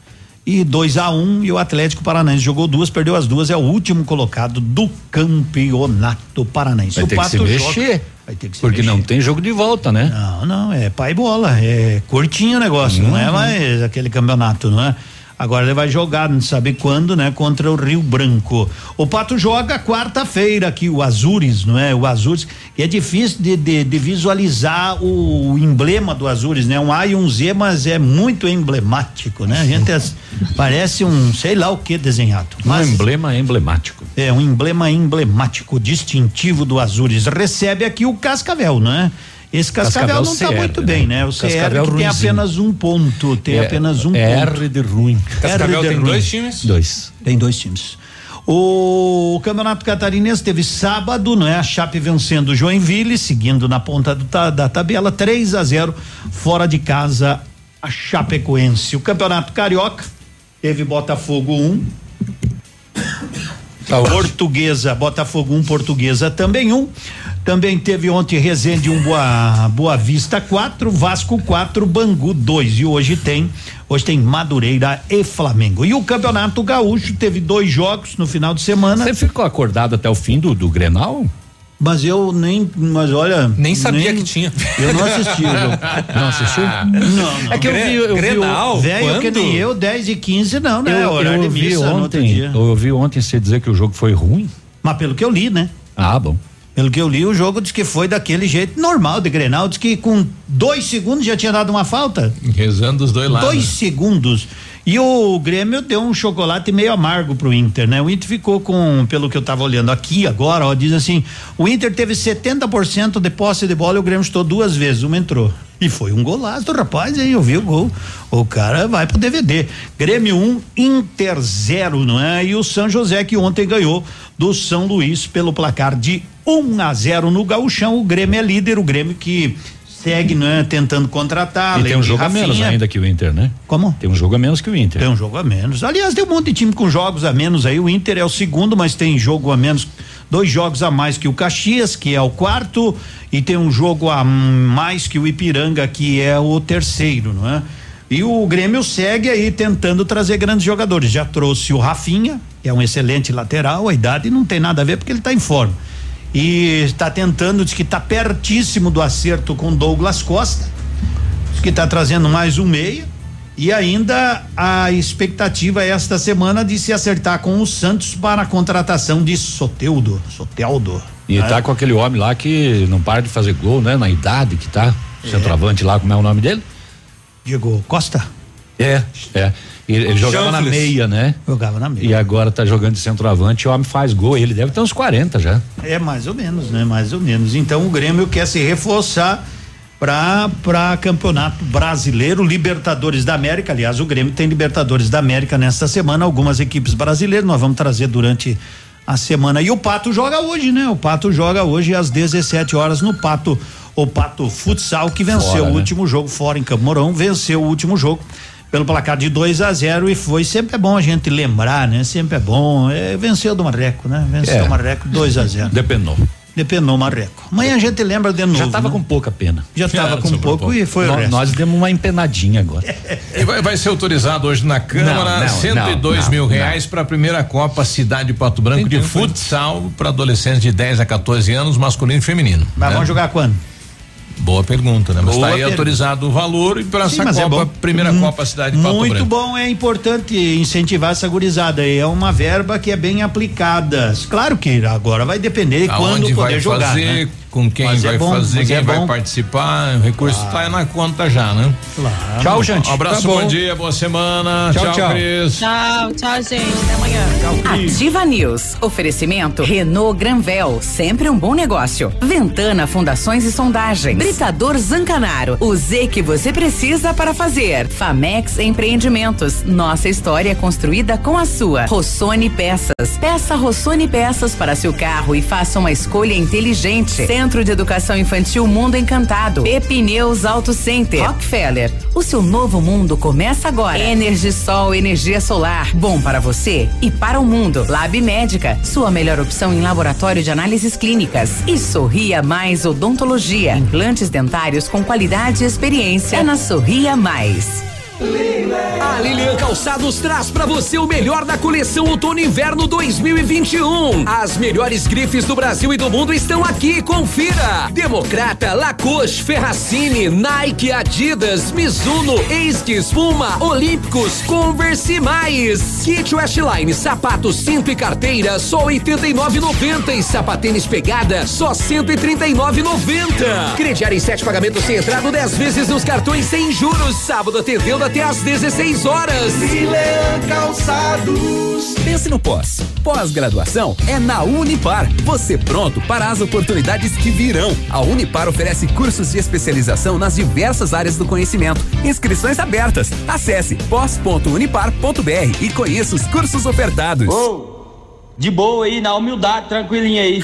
E 2 a 1 um, e o Atlético Paranaense jogou duas, perdeu as duas, é o último colocado do campeonato paranaense. Vai o ter que se Pato mexer. joga- vai ter que se Porque mexer. não tem jogo de volta, né? Não, não, é pai bola, é curtinho o negócio, não é Uhum. mais aquele campeonato, não é? Agora ele vai jogar, não sabe quando, né? Contra o Rio Branco. O Pato joga quarta-feira aqui, o Azures, não é? O Azures, que é difícil de, de, de visualizar o, emblema do Azures, né? Um A e um Z, mas é muito emblemático, né? A gente é- parece um, sei lá o que desenhado. Um emblema emblemático. É um emblema emblemático, distintivo do Azures. Recebe aqui o Cascavel, não é? Esse Cascavel, Cascavel não está CR, muito né? bem, né? O Cascavel CR que tem apenas um ponto, tem É- apenas um é ponto. R de ruim. Cascavel R de tem ruim. dois times? Dois. Tem dois times. O Campeonato Catarinense teve sábado, não é? A Chape vencendo o Joinville, seguindo na ponta do da tabela, 3 a 0 fora de casa a Chapecoense. O Campeonato Carioca teve Botafogo 1, Portuguesa, Botafogo 1, Portuguesa também um. Também teve ontem Resende um Boa, Boa Vista 4, Vasco 4, Bangu 2. E hoje tem, hoje tem Madureira e Flamengo. E o Campeonato Gaúcho teve dois jogos no final de semana. Você ficou acordado até o fim do, do Grenal? Mas eu nem, mas olha. Nem sabia que tinha. Eu não assisti o jogo. Não assistiu? Não, não. É que eu vi, eu vi Grenal? o- Velho que nem eu, 10 e 15 não, né? eu, Horário eu de vi missa no outro ontem, dia. eu ouvi ontem você dizer que o jogo foi ruim. Mas pelo que eu li, né? Ah, bom. Pelo que eu li, o jogo diz que foi daquele jeito normal de Grenal, diz que com dois segundos já tinha dado uma falta. Rezando dos dois lados. Dois segundos. E o Grêmio deu um chocolate meio amargo pro Inter, né? O Inter ficou com, pelo que eu tava olhando aqui agora, ó, diz assim: o Inter teve 70% de posse de bola e o Grêmio estou duas vezes, uma entrou. E foi um golaço, rapaz, aí eu vi o gol. O cara vai pro DVD. Grêmio 1, um, Inter 0, não é? E o São José que ontem ganhou do São Luís pelo placar de 1 a 0 no Gauchão. O Grêmio é líder, o Grêmio que segue, né, tentando contratar. e tem um jogo a menos ainda que o Inter, né? Como? Tem um jogo a menos que o Inter. Tem um jogo a menos. Aliás, tem um monte de time com jogos a menos aí. O Inter é o segundo, mas tem jogo a menos. Dois jogos a mais que o Caxias, que é o quarto, e tem um jogo a mais que o Ipiranga, que é o terceiro, não é? E o Grêmio segue aí tentando trazer grandes jogadores. Já trouxe o Rafinha, que é um excelente lateral, a idade não tem nada a ver porque ele está em forma. E está tentando, diz que está pertíssimo do acerto com Douglas Costa, diz que está trazendo mais um meia. E ainda a expectativa é esta semana de se acertar com o Santos para a contratação de Soteudo. Soteldo. E né? tá com aquele homem lá que não para de fazer gol, né? Na idade que tá. Centroavante lá, como é o nome dele? Diego Costa? É, é. Ele, ele jogava na meia, né? Jogava na meia. E agora tá jogando de centroavante, o homem faz gol. Ele deve ter uns 40 já. É mais ou menos, né? Mais ou menos. Então o Grêmio quer se reforçar para para campeonato brasileiro, Libertadores da América. Aliás, o Grêmio tem Libertadores da América nesta semana. Algumas equipes brasileiras nós vamos trazer durante a semana. E o Pato joga hoje, né? O Pato joga hoje às 17 horas no Pato. O Pato Futsal que venceu Fora, o né? último jogo fora em Campo Mourão, venceu o último jogo pelo placar de 2 a 0 e foi sempre é bom a gente lembrar, né? Sempre é bom. É, venceu do Marreco, né? Venceu É. o Marreco 2 a 0 Depenou. Depenou marreco. Amanhã a gente lembra de novo. Já tava né? com pouca pena. Já tava com sobrou pouco e foi o resto. Nós demos uma empenadinha agora. E vai, vai ser autorizado hoje na Câmara Não, não, 102 não, mil não. reais para a primeira Copa Cidade de Pato Branco de futsal para adolescentes de 10 a 14 anos, masculino e feminino. Mas né? vamos jogar quando? Boa pergunta, né? Mas Boa está aí pergunta. autorizado o valor e para essa é Copa, bom. primeira Hum, Copa Cidade de Pato Muito Branco. bom, é importante incentivar essa gurizada aí. É uma verba que é bem aplicada. Claro que agora vai depender de quando Aonde poder vai jogar. fazer, né? Com quem Mas é vai bom, fazer, mas quem é vai participar, o recurso está na conta já, né? Claro. Tchau, gente. Um abraço, Tá bom. bom. dia, boa semana. Tchau, tchau, tchau. Cris. Tchau, tchau, gente. Até amanhã. Ativa News. Oferecimento Renault Granvel, sempre um bom negócio. Ventana Fundações e Sondagens. Britador Zancanaro, o Z que você precisa para fazer. Famex Empreendimentos, nossa história é construída com a sua. Rossoni Peças. Peça Rossoni Peças para seu carro e faça uma escolha inteligente. Centro de Educação Infantil Mundo Encantado. Pepineus Auto Center. Rockefeller. O seu novo mundo começa agora. Energisol, energia solar. Bom para você e para o mundo. Lab Médica, sua melhor opção em laboratório de análises clínicas. E Sorria Mais Odontologia. Implantes dentários com qualidade e experiência. É na Sorria Mais. A Lilian Calçados traz pra você o melhor da coleção Outono Inverno 2021. As melhores grifes do Brasil e do mundo estão aqui, confira. Democrata, Lacoste, Ferracini, Nike, Adidas, Mizuno, Esquis, Puma, Olímpicos, Converse e mais. Kit Westline, sapato, cinto e carteira, só 89,90 e sapatênis pegada, só 139,90. Crediar em sete pagamentos sem entrada, 10 vezes nos cartões sem juros. Sábado atendendo até às 16 horas. Milan Calçados. Pense no pós. Pós-graduação é na Unipar. Você pronto para as oportunidades que virão. A Unipar oferece cursos de especialização nas diversas áreas do conhecimento. Inscrições abertas. Acesse pós.unipar.br e conheça os cursos ofertados. De boa aí, na humildade, tranquilinho aí.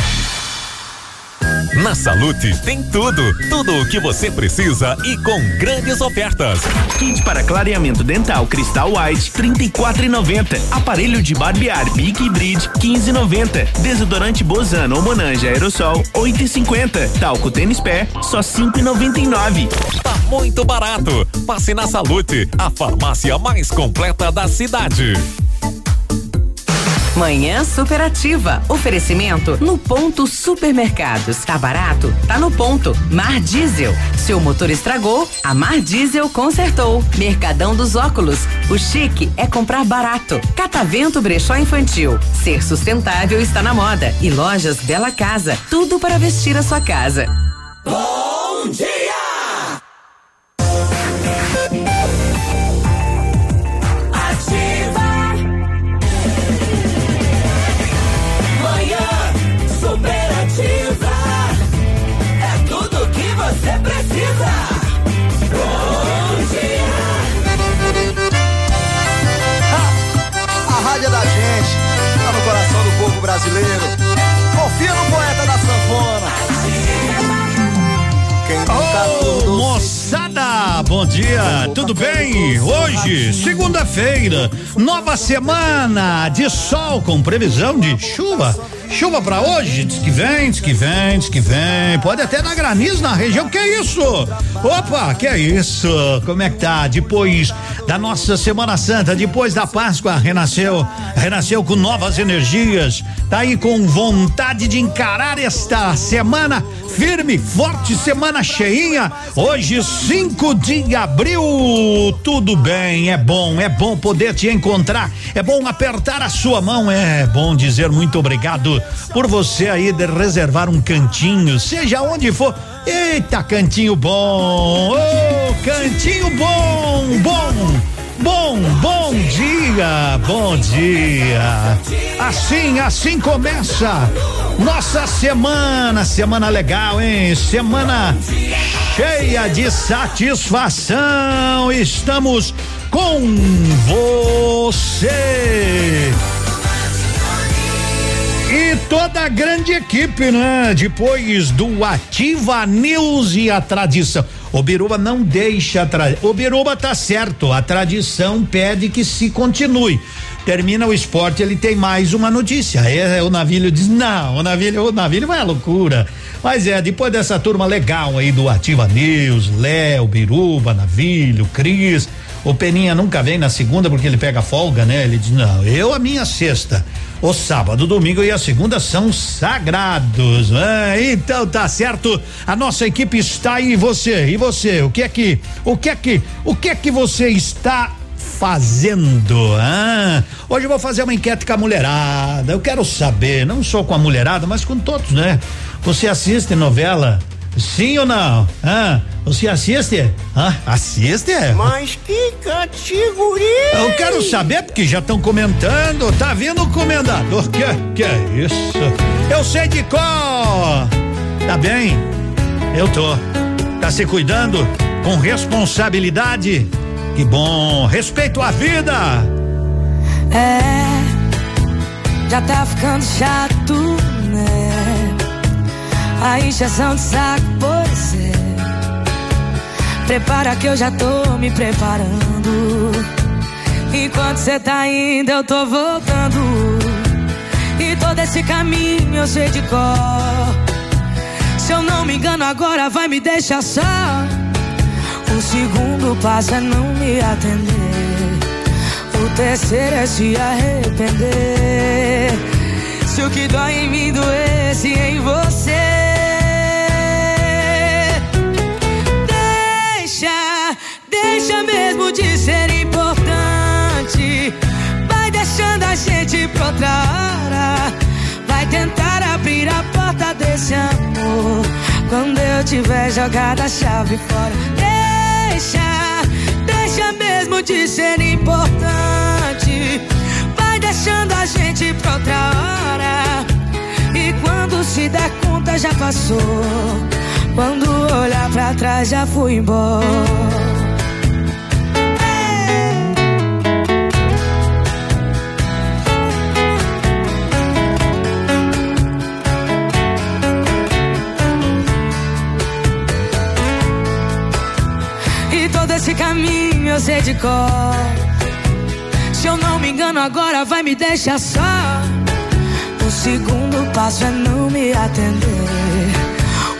Na Salute tem tudo, tudo o que você precisa e com grandes ofertas. Kit para clareamento dental Cristal White 34,90. Aparelho de barbear Bic Bridge 15,90. Desodorante Bozano ou Monange Aerosol 8,50. Talco tênis pé só 5,99. Tá muito barato. Passe na Salute, a farmácia mais completa da cidade. Manhã Superativa. Oferecimento no ponto supermercados. Tá barato? Tá no ponto. Mar Diesel. Seu motor estragou? A Mar Diesel consertou. Mercadão dos óculos. O chique é comprar barato. Catavento Brechó Infantil. Ser sustentável está na moda. E lojas Bela Casa. Tudo para vestir a sua casa. Bom dia! Brasileiro. Confia no poeta da sanfona. Ô, moçada, bom dia, tudo bem? Hoje, segunda-feira, nova semana de sol com previsão de chuva. Chuva pra hoje, diz que vem, diz que vem, diz que vem. Pode até dar granizo na região. Que isso? Opa, que é isso? Como é que tá? Depois da nossa Semana Santa, depois da Páscoa, renasceu, renasceu com novas energias. Tá aí com vontade de encarar esta semana firme, forte, semana cheinha. Hoje, 5 de abril. Tudo bem, é bom, é bom poder te encontrar. É bom apertar a sua mão. É bom dizer muito obrigado por você aí de reservar um cantinho, seja onde for. Eita, cantinho bom! Ô, cantinho bom, bom! Bom, bom dia, bom dia. Assim, assim começa nossa semana, semana legal, hein? Semana cheia de satisfação. Estamos com você. E toda a grande equipe, né? Depois do Ativa News e a tradição. O Biruba não deixa a O Biruba tá certo, a tradição pede que se continue. Termina o esporte, ele tem mais uma notícia. É, o Navilho diz: não, o Navilho, o Navilho à loucura. Mas é, depois dessa turma legal aí do Ativa News, Léo, Biruba, Navilho, Cris. O Peninha nunca vem na segunda porque ele pega folga, né? Ele diz: não, eu a minha sexta. O sábado, domingo e a segunda são sagrados. Né? Então tá certo. A nossa equipe está aí. E você? E você? O que é que? O que é que? O que é que você está fazendo? Ah, hoje eu vou fazer uma enquete com a mulherada. Eu quero saber, não só com a mulherada, mas com todos, né? Você assiste novela? Sim ou não? Ah, você assiste? Ah, assiste? Mas que categoria! Eu quero saber porque já estão comentando. Tá vindo o comendador? Que que é isso? Eu sei de cor. Tá bem? Eu tô. Tá se cuidando com responsabilidade? Que bom. Respeito à vida. É, já tá ficando chato? A injeção de saco, pois é. Prepara que eu já tô me preparando. Enquanto cê tá indo, eu tô voltando. E todo esse caminho eu sei de cor. Se eu não me engano, agora vai me deixar só. O segundo passo é não me atender. O terceiro é se arrepender. Se o que dói em mim doesse em você. Deixa, mesmo de ser importante. Vai deixando a gente pra outra hora. Vai tentar abrir a porta desse amor. Quando eu tiver jogado a chave fora. Deixa, deixa mesmo de ser importante. Vai deixando a gente pra outra hora. E quando se der conta já passou. Quando olhar pra trás já fui embora. Caminho eu sei de cor. Se eu não me engano, agora vai me deixar só. O segundo passo é não me atender.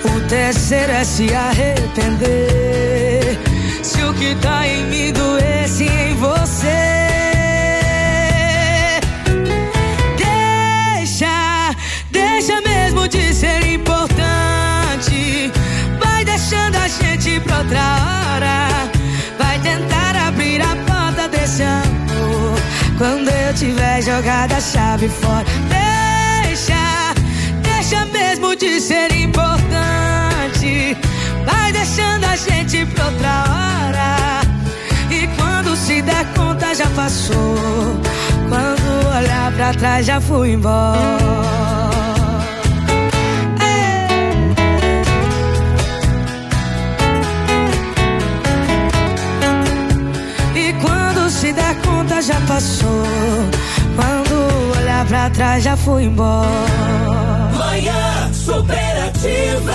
O terceiro é se arrepender. Se o que tá em mim doesse em você. Deixa, deixa mesmo de ser importante. Vai deixando a gente pra outra hora. Tentar abrir a porta desse amor. Quando eu tiver jogado a chave fora. Deixa, deixa mesmo de ser importante. Vai deixando a gente pra outra hora. E quando se der conta já passou. Quando olhar pra trás já fui embora. Já passou. Quando olhar pra trás já fui embora. Manhã superativa.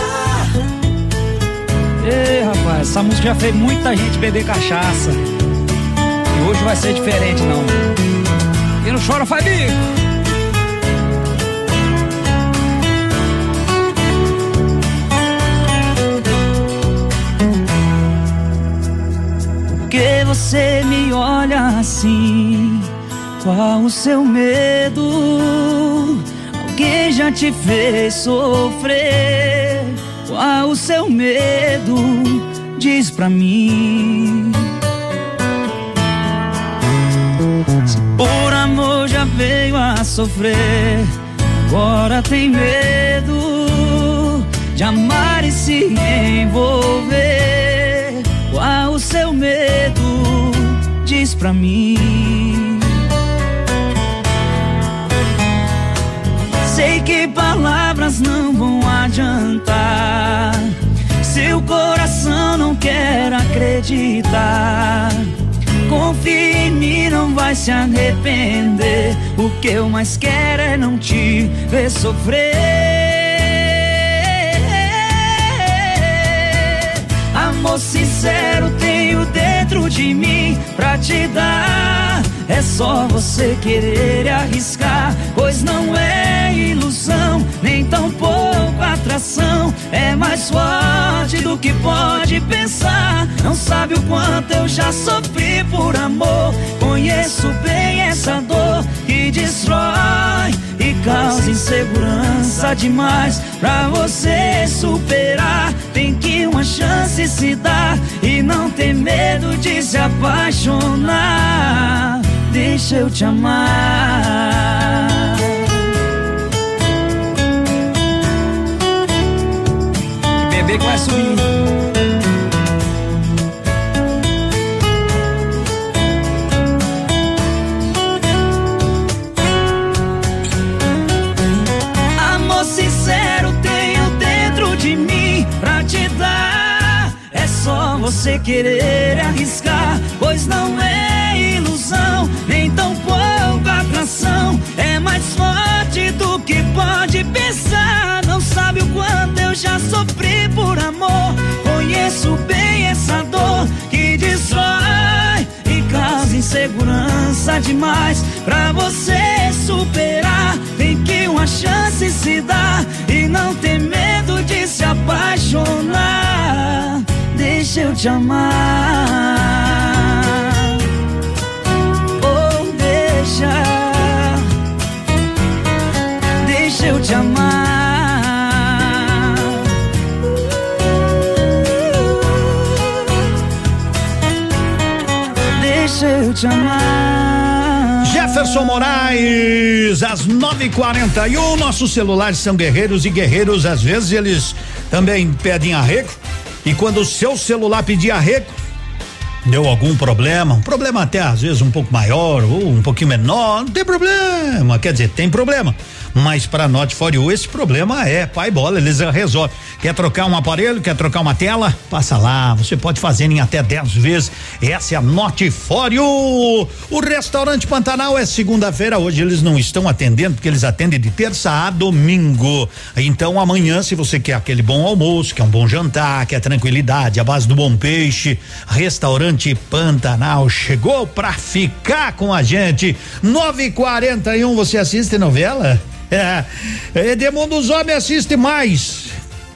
Ei, rapaz, essa música já fez muita gente beber cachaça. E hoje vai ser diferente, não. E não chora, faz bico. Que você me olha assim? Qual o seu medo? Alguém já te fez sofrer? Qual o seu medo? Diz pra mim. Se por amor já veio a sofrer, agora tem medo de amar e se envolver. Seu medo? Diz pra mim. Sei que palavras não vão adiantar. Seu coração não quer acreditar. Confia em mim, não vai se arrepender. O que eu mais quero é não te ver sofrer. Amor sincero dentro de mim pra te dar. É só você querer arriscar, pois não é ilusão, nem tão pouco atração. É mais forte do que pode pensar. Não sabe o quanto eu já sofri por amor. Conheço bem essa dor que destrói e causa insegurança demais. Pra você superar, tem que uma chance se dar e não ter medo de se apaixonar deixa eu te amar. E bebê que vai subir. Você querer arriscar, pois não é ilusão, nem tão pouco atração. É mais forte do que pode pensar. Não sabe o quanto eu já sofri por amor. Conheço bem essa dor que destrói e causa insegurança demais. Pra você superar, tem que uma chance se dar e não ter medo de se apaixonar. Deixa eu te amar. Oh, deixa. Deixa eu te amar. Deixa eu te amar. Jefferson Moraes, às 9h41. Nossos celulares são guerreiros e guerreiros, às vezes, eles também pedem arrego. E quando o seu celular pedir arrego, deu algum problema, um problema até às vezes um pouco maior ou um pouquinho menor, não tem problema. Quer dizer, tem problema. Mas para Note for You, esse problema é pai bola, eles resolvem. Quer trocar um aparelho, quer trocar uma tela? Passa lá, você pode fazer em até 10 vezes. Essa é a You. O restaurante Pantanal é segunda-feira, hoje eles não estão atendendo, porque eles atendem de terça a domingo. Então amanhã, se você quer aquele bom almoço, quer um bom jantar, quer tranquilidade, a base do bom peixe, restaurante Pantanal chegou pra ficar com a gente. 9h41, você assiste novela? É, Edmundo Homens assiste mais,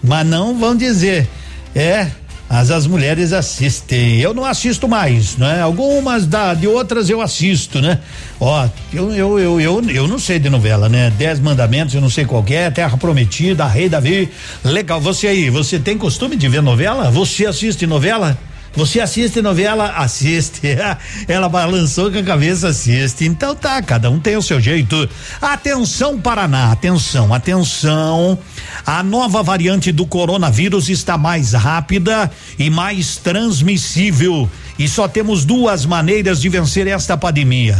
mas não vão dizer. É, as as mulheres assistem. Eu não assisto mais, né? Algumas da de outras eu assisto, né? Ó, eu eu, eu eu eu não sei de novela, né? Dez mandamentos, eu não sei qual é, Terra Prometida, Rei Davi. Legal, você aí, você tem costume de ver novela? Você assiste novela? Você assiste novela? Assiste. Ela balançou com a cabeça, assiste. Então tá, cada um tem o seu jeito. Atenção, Paraná, atenção, atenção. A nova variante do coronavírus está mais rápida e mais transmissível. E só temos duas maneiras de vencer esta pandemia.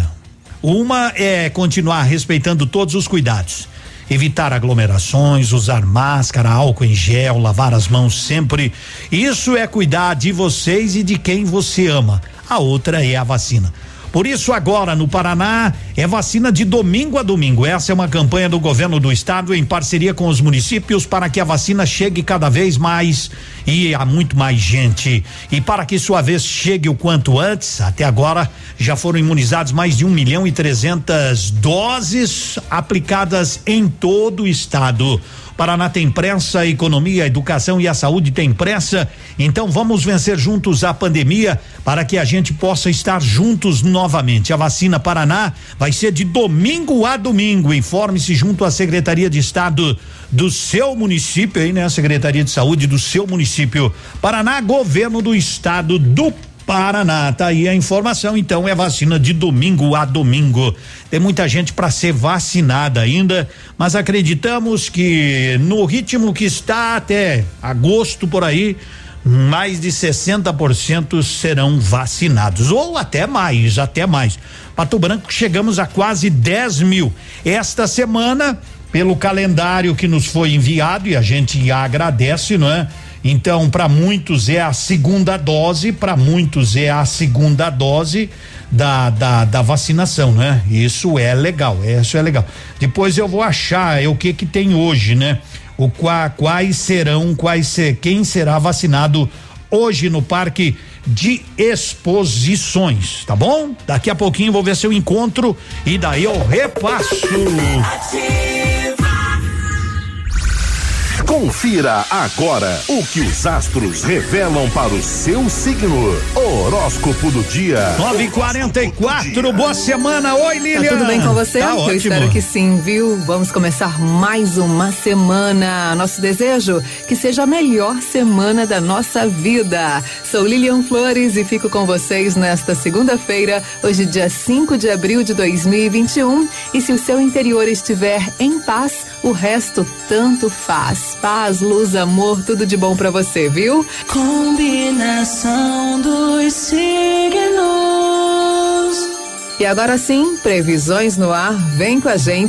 Uma é continuar respeitando todos os cuidados evitar aglomerações, usar máscara, álcool em gel, lavar as mãos sempre. Isso é cuidar de vocês e de quem você ama. A outra é a vacina. Por isso, agora no Paraná, é vacina de domingo a domingo. Essa é uma campanha do governo do estado em parceria com os municípios para que a vacina chegue cada vez mais e a muito mais gente. E para que sua vez chegue o quanto antes, até agora já foram imunizados mais de um milhão e trezentas doses aplicadas em todo o estado. Paraná tem pressa, a economia, a educação e a saúde tem pressa. Então vamos vencer juntos a pandemia para que a gente possa estar juntos novamente. A vacina Paraná vai ser de domingo a domingo. Informe-se junto à Secretaria de Estado do seu município, aí, né? A Secretaria de Saúde do seu município. Paraná, governo do estado do Paraná. Tá aí a informação, então é vacina de domingo a domingo. Tem muita gente para ser vacinada ainda, mas acreditamos que no ritmo que está até agosto por aí, mais de 60% serão vacinados, ou até mais, até mais. Pato Branco chegamos a quase 10 mil. Esta semana, pelo calendário que nos foi enviado, e a gente agradece, não é? Então, para muitos é a segunda dose, para muitos é a segunda dose da, da, da vacinação, né? Isso é legal, isso é legal. Depois eu vou achar é o que que tem hoje, né? O qua, quais serão, quais ser, quem será vacinado hoje no parque de exposições, tá bom? Daqui a pouquinho vou ver seu encontro e daí eu repasso. Confira agora o que os astros revelam para o seu signo. Horóscopo do dia. 944, boa semana. Oi, Lilian. Tá tudo bem com você? Tá Eu ótimo. espero que sim, viu? Vamos começar mais uma semana. Nosso desejo que seja a melhor semana da nossa vida. Sou Lilian Flores e fico com vocês nesta segunda-feira, hoje dia 5 de abril de 2021. E se o seu interior estiver em paz, o resto tanto faz. Paz, luz, amor, tudo de bom pra você, viu? Combinação dos signos. E agora sim, previsões no ar. Vem com a gente